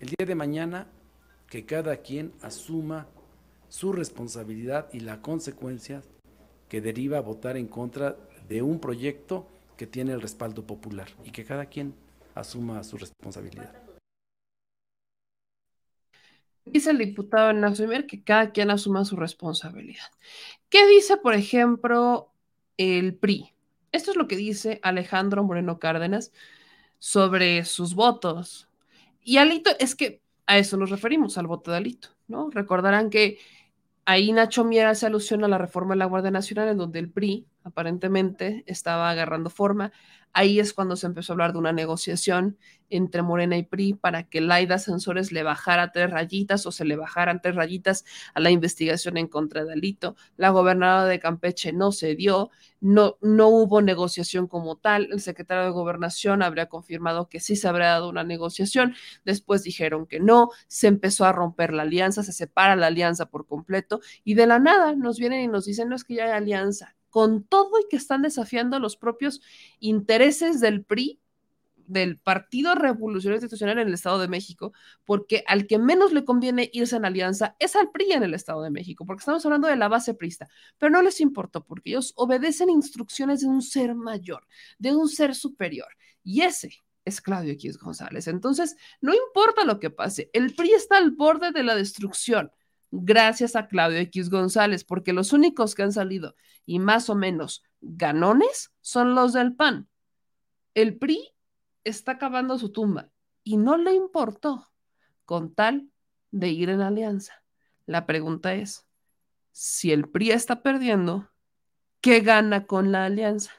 el día de mañana, que cada quien asuma su responsabilidad y la consecuencia que deriva votar en contra de un proyecto que tiene el respaldo popular y que cada quien asuma su responsabilidad. Dice el diputado Nazumer que cada quien asuma su responsabilidad. ¿Qué dice, por ejemplo, el PRI? Esto es lo que dice Alejandro Moreno Cárdenas sobre sus votos. Y Alito, es que a eso nos referimos, al voto de Alito, ¿no? Recordarán que ahí Nacho Miera se alusiona a la reforma de la Guardia Nacional, en donde el PRI aparentemente estaba agarrando forma. Ahí es cuando se empezó a hablar de una negociación entre Morena y PRI para que Laida Sensores le bajara tres rayitas o se le bajaran tres rayitas a la investigación en contra de Alito. La gobernadora de Campeche no se dio, no, no hubo negociación como tal. El secretario de Gobernación habría confirmado que sí se habría dado una negociación. Después dijeron que no, se empezó a romper la alianza, se separa la alianza por completo y de la nada nos vienen y nos dicen, no es que ya hay alianza con todo y que están desafiando los propios intereses del PRI, del Partido Revolucionario Institucional en el Estado de México, porque al que menos le conviene irse en alianza es al PRI en el Estado de México, porque estamos hablando de la base prista, pero no les importó porque ellos obedecen instrucciones de un ser mayor, de un ser superior, y ese es Claudio X González. Entonces, no importa lo que pase, el PRI está al borde de la destrucción gracias a Claudio X González, porque los únicos que han salido y más o menos ganones son los del PAN. El PRI está cavando su tumba y no le importó con tal de ir en alianza. La pregunta es, si el PRI está perdiendo, ¿qué gana con la alianza?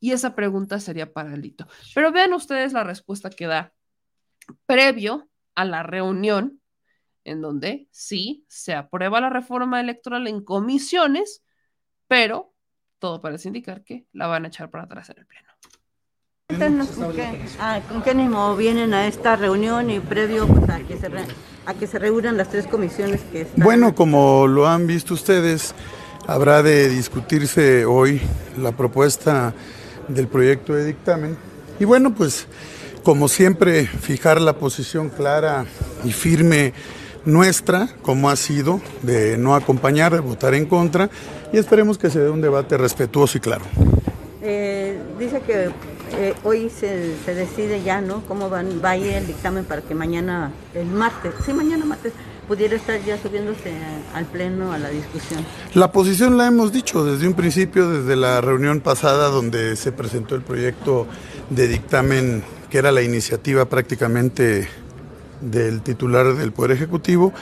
Y esa pregunta sería para Lito. Pero vean ustedes la respuesta que da previo a la reunión en donde sí se aprueba la reforma electoral en comisiones, pero todo parece indicar que la van a echar para atrás en el Pleno. Cuéntanos con qué, ah, con qué ánimo vienen a esta reunión y previo pues, a, que se re- a que se reúnan las tres comisiones que están. Bueno, como lo han visto ustedes, habrá de discutirse hoy la propuesta del proyecto de dictamen. Y bueno, pues como siempre, fijar la posición clara y firme nuestra, como ha sido, de no acompañar, de votar en contra, y esperemos que se dé un debate respetuoso y claro. Eh, dice que eh, hoy se, se decide ya, ¿no? Cómo van, va a ir el dictamen para que mañana, el martes, sí, mañana martes, pudiera estar ya subiéndose al pleno a la discusión. La posición la hemos dicho desde un principio, desde la reunión pasada donde se presentó el proyecto de dictamen, que era la iniciativa prácticamente del titular del Poder Ejecutivo.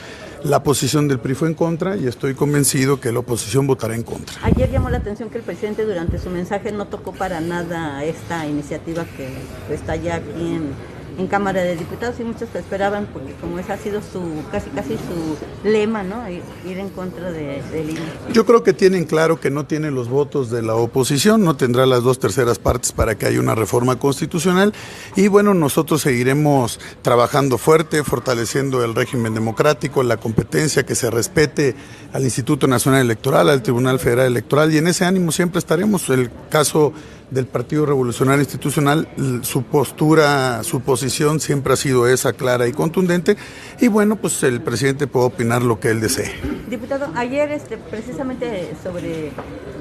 La posición del PRI fue en contra y estoy convencido que la oposición votará en contra. Ayer llamó la atención que el presidente durante su mensaje no tocó para nada esta iniciativa que está ya aquí en, en Cámara de Diputados y muchos esperaban, porque como ese ha sido su casi casi su lema, ¿no? Ir en contra de, del INE. Yo creo que tienen claro que no tienen los votos de la oposición, no tendrá las dos terceras partes para que haya una reforma constitucional y bueno, nosotros seguiremos trabajando fuerte, fortaleciendo el régimen democrático, la competencia, que se respete al Instituto Nacional Electoral, al Tribunal Federal Electoral y en ese ánimo siempre estaremos. El caso del Partido Revolucionario Institucional, su postura, su posición siempre ha sido esa clara y contundente y bueno, pues el presidente puede opinar lo que él desee. Diputado, ayer este, precisamente sobre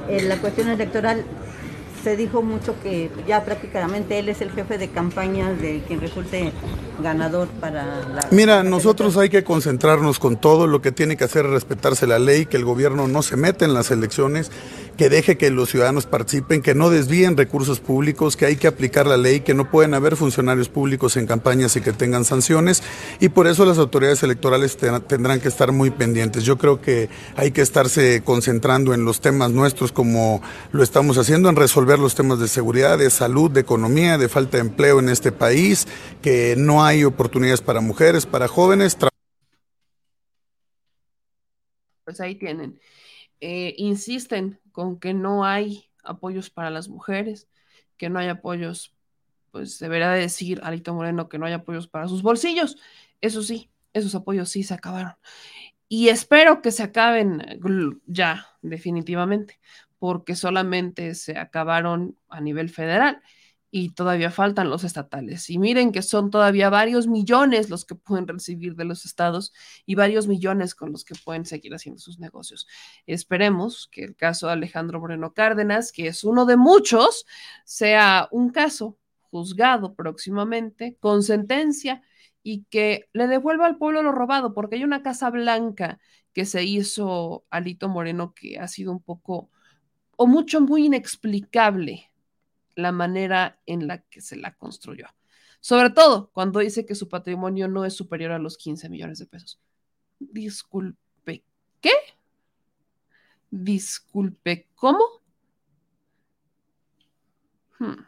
eh, la cuestión electoral se dijo mucho que ya prácticamente él es el jefe de campaña de quien resulte ganador para la... Mira, nosotros hay que concentrarnos con todo, lo que tiene que hacer es respetarse la ley, que el gobierno no se meta en las elecciones, que deje que los ciudadanos participen, que no desvíen recursos públicos, que hay que aplicar la ley, que no pueden haber funcionarios públicos en campañas y que tengan sanciones, y por eso las autoridades electorales te- tendrán que estar muy pendientes. Yo creo que hay que estarse concentrando en los temas nuestros como lo estamos haciendo, en resolver los temas de seguridad, de salud, de economía, de falta de empleo en este país, que no hay oportunidades para mujeres, para jóvenes. Pues ahí tienen. Eh, insisten con que no hay apoyos para las mujeres, que no hay apoyos, pues deberá decir Alito Moreno que no hay apoyos para sus bolsillos. Eso sí, esos apoyos sí se acabaron. Y espero que se acaben ya, definitivamente, porque solamente se acabaron a nivel federal y todavía faltan los estatales. Y miren que son todavía varios millones los que pueden recibir de los estados y varios millones con los que pueden seguir haciendo sus negocios. Esperemos que el caso de Alejandro Moreno Cárdenas, que es uno de muchos, sea un caso juzgado próximamente con sentencia y que le devuelva al pueblo lo robado, porque hay una casa blanca que se hizo Alito Moreno que ha sido un poco o mucho muy inexplicable la manera en la que se la construyó. Sobre todo cuando dice que su patrimonio no es superior a los 15 millones de pesos. Disculpe, ¿qué? Disculpe, ¿cómo? Hmm.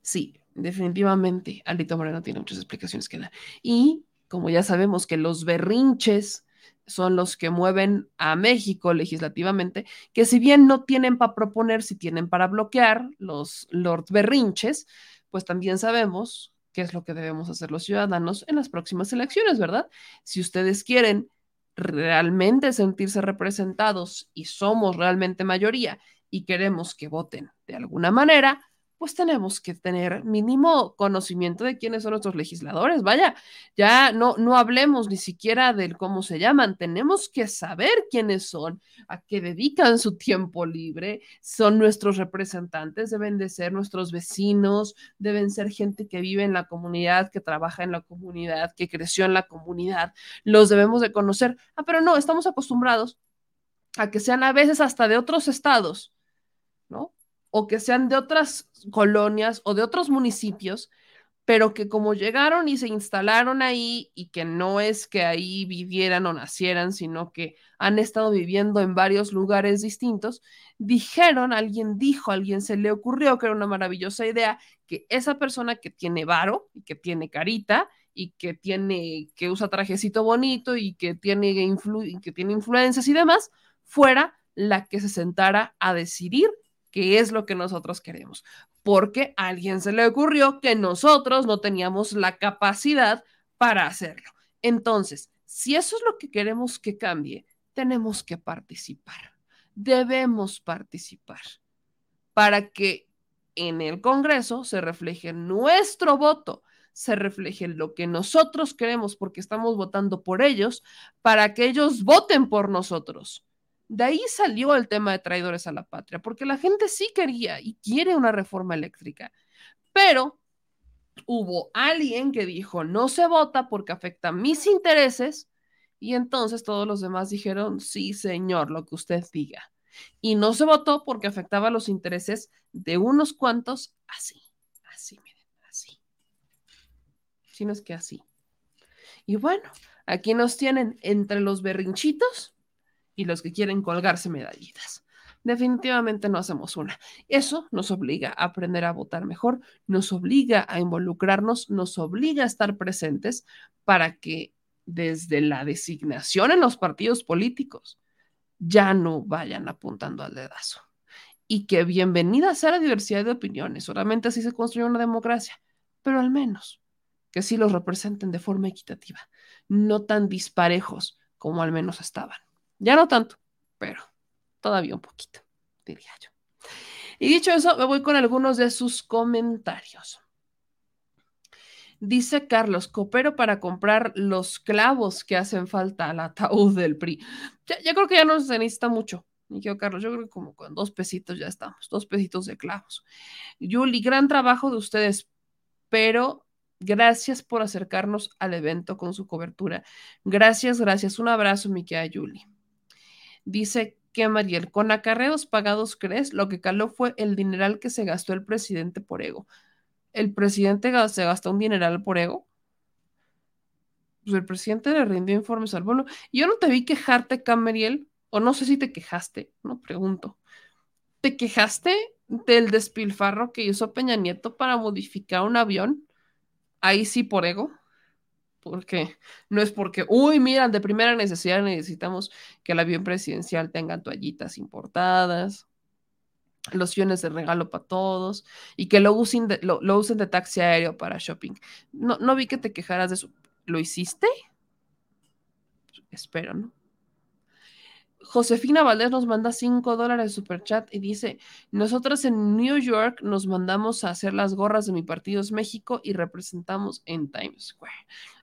Sí, definitivamente Alito Moreno tiene muchas explicaciones que dar. Y como ya sabemos que los berrinches son los que mueven a México legislativamente, que si bien no tienen para proponer, si tienen para bloquear los Lord Berrinches, pues también sabemos qué es lo que debemos hacer los ciudadanos en las próximas elecciones, ¿verdad? Si ustedes quieren realmente sentirse representados y somos realmente mayoría y queremos que voten de alguna manera, pues tenemos que tener mínimo conocimiento de quiénes son nuestros legisladores. Vaya, ya no, no hablemos ni siquiera del cómo se llaman, tenemos que saber quiénes son, a qué dedican su tiempo libre, son nuestros representantes, deben de ser nuestros vecinos, deben ser gente que vive en la comunidad, que trabaja en la comunidad, que creció en la comunidad, los debemos de conocer. Ah, pero no, estamos acostumbrados a que sean a veces hasta de otros estados, ¿no? O que sean de otras colonias o de otros municipios, pero que como llegaron y se instalaron ahí y que no es que ahí vivieran o nacieran, sino que han estado viviendo en varios lugares distintos, dijeron, alguien dijo, alguien se le ocurrió que era una maravillosa idea que esa persona que tiene varo y que tiene carita y que tiene que usa trajecito bonito y que tiene y que tiene influencias y demás, fuera la que se sentara a decidir qué es lo que nosotros queremos, porque a alguien se le ocurrió que nosotros no teníamos la capacidad para hacerlo. Entonces, si eso es lo que queremos que cambie, tenemos que participar, debemos participar para que en el Congreso se refleje nuestro voto, se refleje lo que nosotros queremos porque estamos votando por ellos, para que ellos voten por nosotros. De ahí salió el tema de traidores a la patria, porque la gente sí quería y quiere una reforma eléctrica, pero hubo alguien que dijo, no se vota porque afecta mis intereses, y entonces todos los demás dijeron, sí, señor, lo que usted diga. Y no se votó porque afectaba los intereses de unos cuantos así, así, miren, así. Si no es que así. Y bueno, aquí nos tienen entre los berrinchitos y los que quieren colgarse medallitas. Definitivamente no hacemos una. Eso nos obliga a aprender a votar mejor, nos obliga a involucrarnos, nos obliga a estar presentes para que desde la designación en los partidos políticos ya no vayan apuntando al dedazo. Y que bienvenida sea la diversidad de opiniones, solamente así se construye una democracia, pero al menos que sí los representen de forma equitativa, no tan disparejos como al menos estaban. Ya no tanto, pero todavía un poquito, diría yo. Y dicho eso, me voy con algunos de sus comentarios. Dice Carlos, coopero para comprar los clavos que hacen falta al ataúd del PRI. Ya, creo que ya no se necesita mucho. Y yo, Carlos, yo creo que como con dos pesitos ya estamos, dos pesitos de clavos. Yuli, gran trabajo de ustedes, pero gracias por acercarnos al evento con su cobertura. Gracias, gracias. Un abrazo, mi querida Yuli. Dice que Mariel, con acarreos pagados, ¿crees? Lo que caló fue el dineral que se gastó el presidente por ego. ¿El presidente se gastó un dineral por ego? Pues el presidente le rindió informes al bono. Yo no te vi quejarte, Camariel, o no sé si te quejaste, no pregunto. ¿Te quejaste del despilfarro que hizo Peña Nieto para modificar un avión? Ahí sí por ego porque no es porque, uy, mira, de primera necesidad necesitamos que el avión presidencial tenga toallitas importadas, lociones de regalo para todos y que lo usen de, lo, usen de taxi aéreo para shopping. No, no vi que te quejaras de eso. ¿Lo hiciste? Espero, ¿no? Josefina Valdés nos manda 5 dólares de super chat y dice: Nosotros en New York nos mandamos a hacer las gorras de mi partido es México y representamos en Times Square.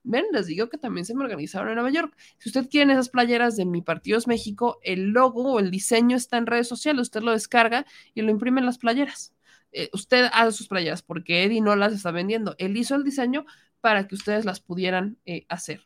Ven, les digo que también se me organizaron en Nueva York. Si usted quiere esas playeras de mi partido es México, el logo o el diseño está en redes sociales. Usted lo descarga y lo imprime en las playeras. Eh, usted hace sus playeras porque Eddie no las está vendiendo. Él hizo el diseño para que ustedes las pudieran eh, hacer.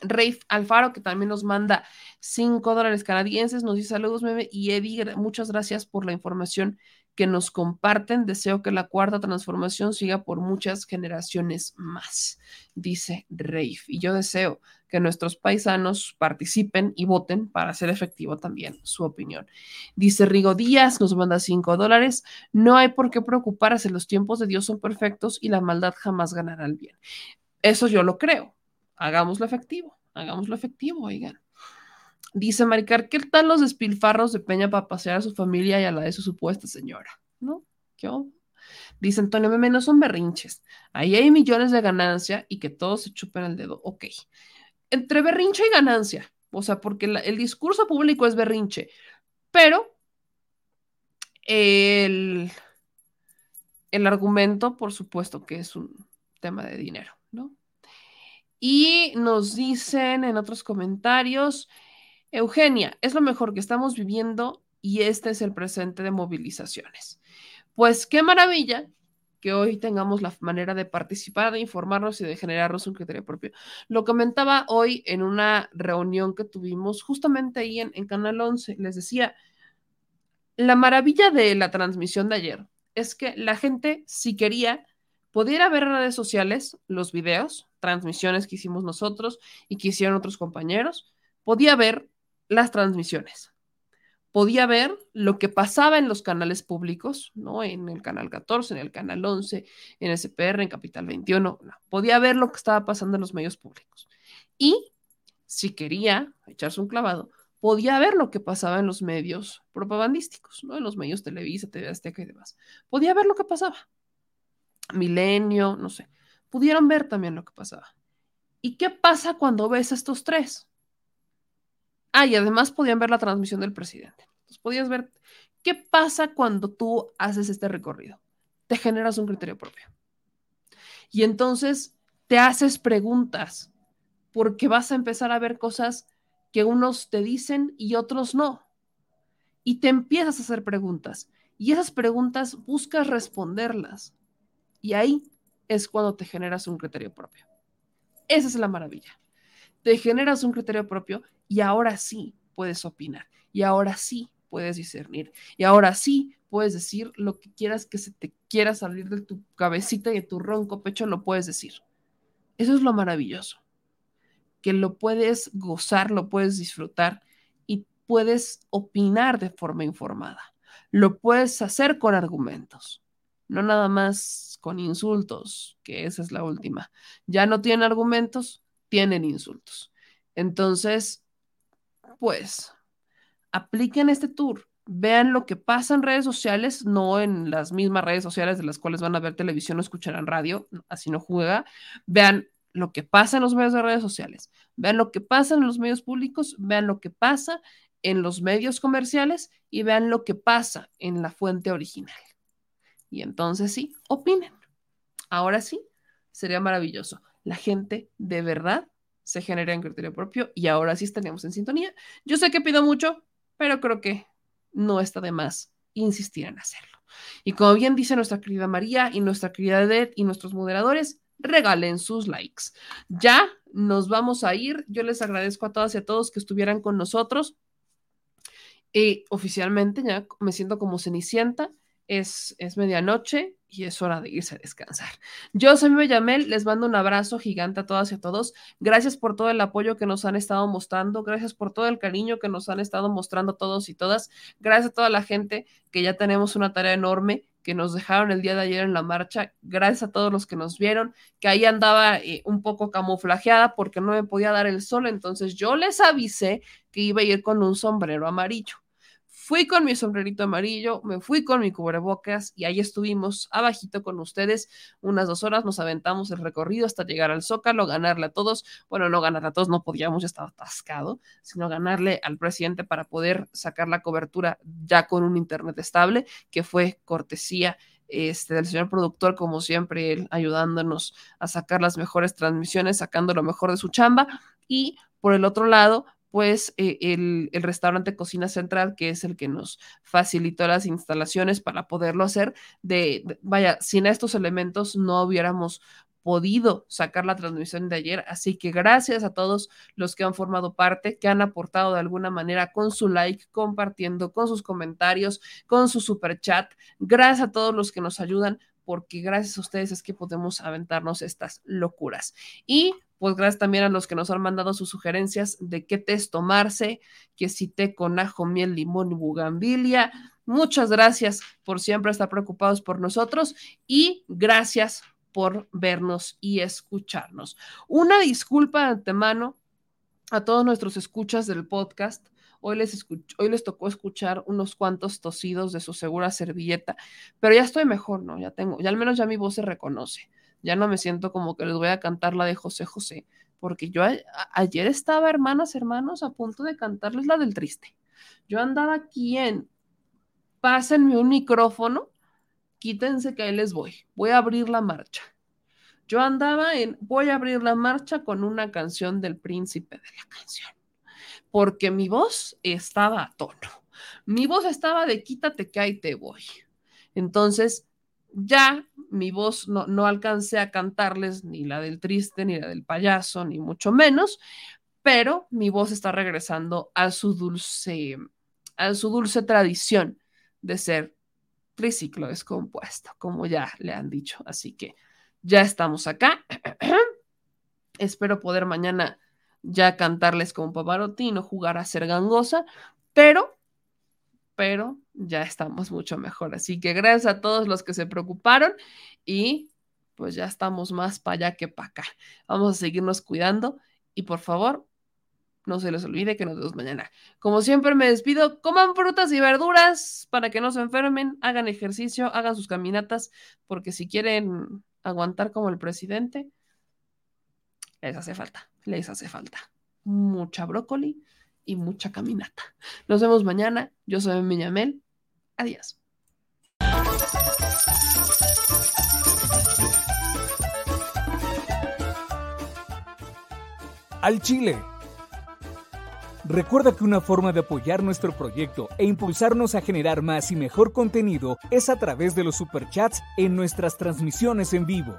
Rafe Alfaro, que también nos manda 5 dólares canadienses, nos dice saludos, meme. Y Eddie, muchas gracias por la información que nos comparten. Deseo que la cuarta transformación siga por muchas generaciones más, dice Rafe. Y yo deseo que nuestros paisanos participen y voten para hacer efectivo también su opinión. Dice Rigo Díaz, nos manda 5 dólares. No hay por qué preocuparse, los tiempos de Dios son perfectos y la maldad jamás ganará el bien. Eso yo lo creo hagámoslo efectivo, hagámoslo efectivo, oigan. Dice Maricar, ¿qué tal los despilfarros de Peña para pasear a su familia y a la de su supuesta señora? ¿No? ¿Qué Dice Antonio Meme, no son berrinches. Ahí hay millones de ganancia y que todos se chupen el dedo. Ok. Entre berrinche y ganancia. O sea, porque el discurso público es berrinche. Pero el, el argumento, por supuesto que es un tema de dinero. Y nos dicen en otros comentarios, Eugenia, es lo mejor que estamos viviendo y este es el presente de movilizaciones. Pues qué maravilla que hoy tengamos la manera de participar, de informarnos y de generarnos un criterio propio. Lo comentaba hoy en una reunión que tuvimos justamente ahí en, en Canal 11. Les decía, la maravilla de la transmisión de ayer es que la gente, si quería, pudiera ver en redes sociales los videos, transmisiones que hicimos nosotros y que hicieron otros compañeros, podía ver las transmisiones podía ver lo que pasaba en los canales públicos, ¿no? En el canal 14, en el canal 11, en SPR, en Capital 21, podía ver lo que estaba pasando en los medios públicos. Y si quería echarse un clavado, podía ver lo que pasaba en los medios propagandísticos, ¿no? En los medios Televisa, TV Azteca y demás. Podía ver lo que pasaba. Milenio, no sé. Pudieron ver también lo que pasaba. ¿Y qué pasa cuando ves a estos tres? Ah, y además podían ver la transmisión del presidente. Entonces podías ver qué pasa cuando tú haces este recorrido. Te generas un criterio propio. Y entonces te haces preguntas porque vas a empezar a ver cosas que unos te dicen y otros no. Y te empiezas a hacer preguntas. Y esas preguntas buscas responderlas. Y ahí es cuando te generas un criterio propio. Esa es la maravilla. Te generas un criterio propio y ahora sí puedes opinar, y ahora sí puedes discernir, y ahora sí puedes decir lo que quieras que se te quiera salir de tu cabecita y de tu ronco pecho, lo puedes decir. Eso es lo maravilloso, que lo puedes gozar, lo puedes disfrutar y puedes opinar de forma informada. Lo puedes hacer con argumentos, no nada más con insultos, que esa es la última. Ya no tienen argumentos, tienen insultos. Entonces, pues apliquen este tour, vean lo que pasa en redes sociales, no en las mismas redes sociales de las cuales van a ver televisión o escucharán radio, así no juega, vean lo que pasa en los medios de redes sociales, vean lo que pasa en los medios públicos, vean lo que pasa en los medios comerciales y vean lo que pasa en la fuente original. Y entonces sí, opinen. Ahora sí, sería maravilloso. La gente de verdad se genera en criterio propio y ahora sí estaríamos en sintonía. Yo sé que pido mucho, pero creo que no está de más insistir en hacerlo. Y como bien dice nuestra querida María y nuestra querida Ed y nuestros moderadores, regalen sus likes. Ya nos vamos a ir. Yo les agradezco a todas y a todos que estuvieran con nosotros. Y oficialmente ya me siento como cenicienta. Es, es medianoche y es hora de irse a descansar. Yo soy Yamel, les mando un abrazo gigante a todas y a todos. Gracias por todo el apoyo que nos han estado mostrando, gracias por todo el cariño que nos han estado mostrando todos y todas. Gracias a toda la gente que ya tenemos una tarea enorme que nos dejaron el día de ayer en la marcha. Gracias a todos los que nos vieron, que ahí andaba eh, un poco camuflajeada porque no me podía dar el sol, entonces yo les avisé que iba a ir con un sombrero amarillo. Fui con mi sombrerito amarillo, me fui con mi cubrebocas y ahí estuvimos abajito con ustedes unas dos horas, nos aventamos el recorrido hasta llegar al Zócalo, ganarle a todos, bueno, no ganarle a todos, no podíamos, ya estaba atascado, sino ganarle al presidente para poder sacar la cobertura ya con un internet estable, que fue cortesía este, del señor productor, como siempre, él ayudándonos a sacar las mejores transmisiones, sacando lo mejor de su chamba. Y por el otro lado, pues eh, el, restaurante Cocina Central, que es el que nos facilitó las instalaciones para poderlo hacer, de, vaya, sin estos elementos no hubiéramos podido sacar la transmisión de ayer. Así que gracias a todos los que han formado parte, que han aportado de alguna manera con su like, compartiendo, con sus comentarios, con su super chat. Gracias a todos los que nos ayudan porque gracias a ustedes es que podemos aventarnos estas locuras. Y pues gracias también a los que nos han mandado sus sugerencias de qué test tomarse, que si té con ajo, miel, limón y bugambilia. Muchas gracias por siempre estar preocupados por nosotros y gracias por vernos y escucharnos. Una disculpa de antemano a todos nuestros escuchas del podcast Hoy les, hoy les tocó escuchar unos cuantos tosidos de su segura servilleta, pero ya estoy mejor, ¿no? Ya tengo, ya al menos ya mi voz se reconoce. Ya no me siento como que les voy a cantar la de José José, porque yo ayer estaba, hermanas, hermanos, a punto de cantarles la del triste. Yo andaba aquí en, pásenme un micrófono quítense que ahí les voy. Voy a abrir la marcha. Yo andaba en, voy a abrir la marcha con una canción del príncipe de la canción, porque mi voz estaba a tono. Mi voz estaba de quítate que ahí te voy. Entonces, ya mi voz no, no alcancé a cantarles ni la del triste, ni la del payaso, ni mucho menos, pero mi voz está regresando a su dulce, a su dulce tradición de ser triciclo descompuesto, como ya le han dicho. Así que ya estamos acá. Espero poder mañana ya cantarles como Pavarotti y no jugar a ser gangosa, pero, pero ya estamos mucho mejor. Así que gracias a todos los que se preocuparon y pues ya estamos más para allá que para acá. Vamos a seguirnos cuidando y por favor, no se les olvide que nos vemos mañana. Como siempre me despido, coman frutas y verduras para que no se enfermen, hagan ejercicio, hagan sus caminatas, porque si quieren aguantar como el presidente, les hace falta, les hace falta mucha brócoli y mucha caminata. Nos vemos mañana. Yo soy Miñamel. Adiós. Al Chile. Recuerda que una forma de apoyar nuestro proyecto e impulsarnos a generar más y mejor contenido es a través de los superchats en nuestras transmisiones en vivo.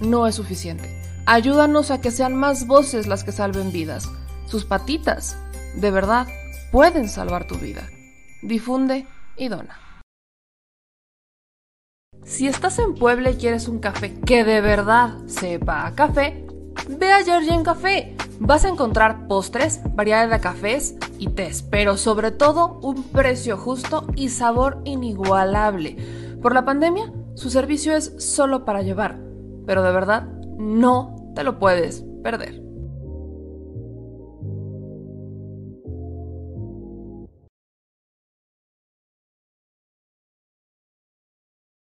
no es suficiente. Ayúdanos a que sean más voces las que salven vidas. Sus patitas, de verdad, pueden salvar tu vida. Difunde y dona. Si estás en Puebla y quieres un café que de verdad sepa café, ve a Georgian Café. Vas a encontrar postres, variedad de cafés y tés, pero sobre todo un precio justo y sabor inigualable. Por la pandemia, su servicio es solo para llevar, pero de verdad no te lo puedes perder.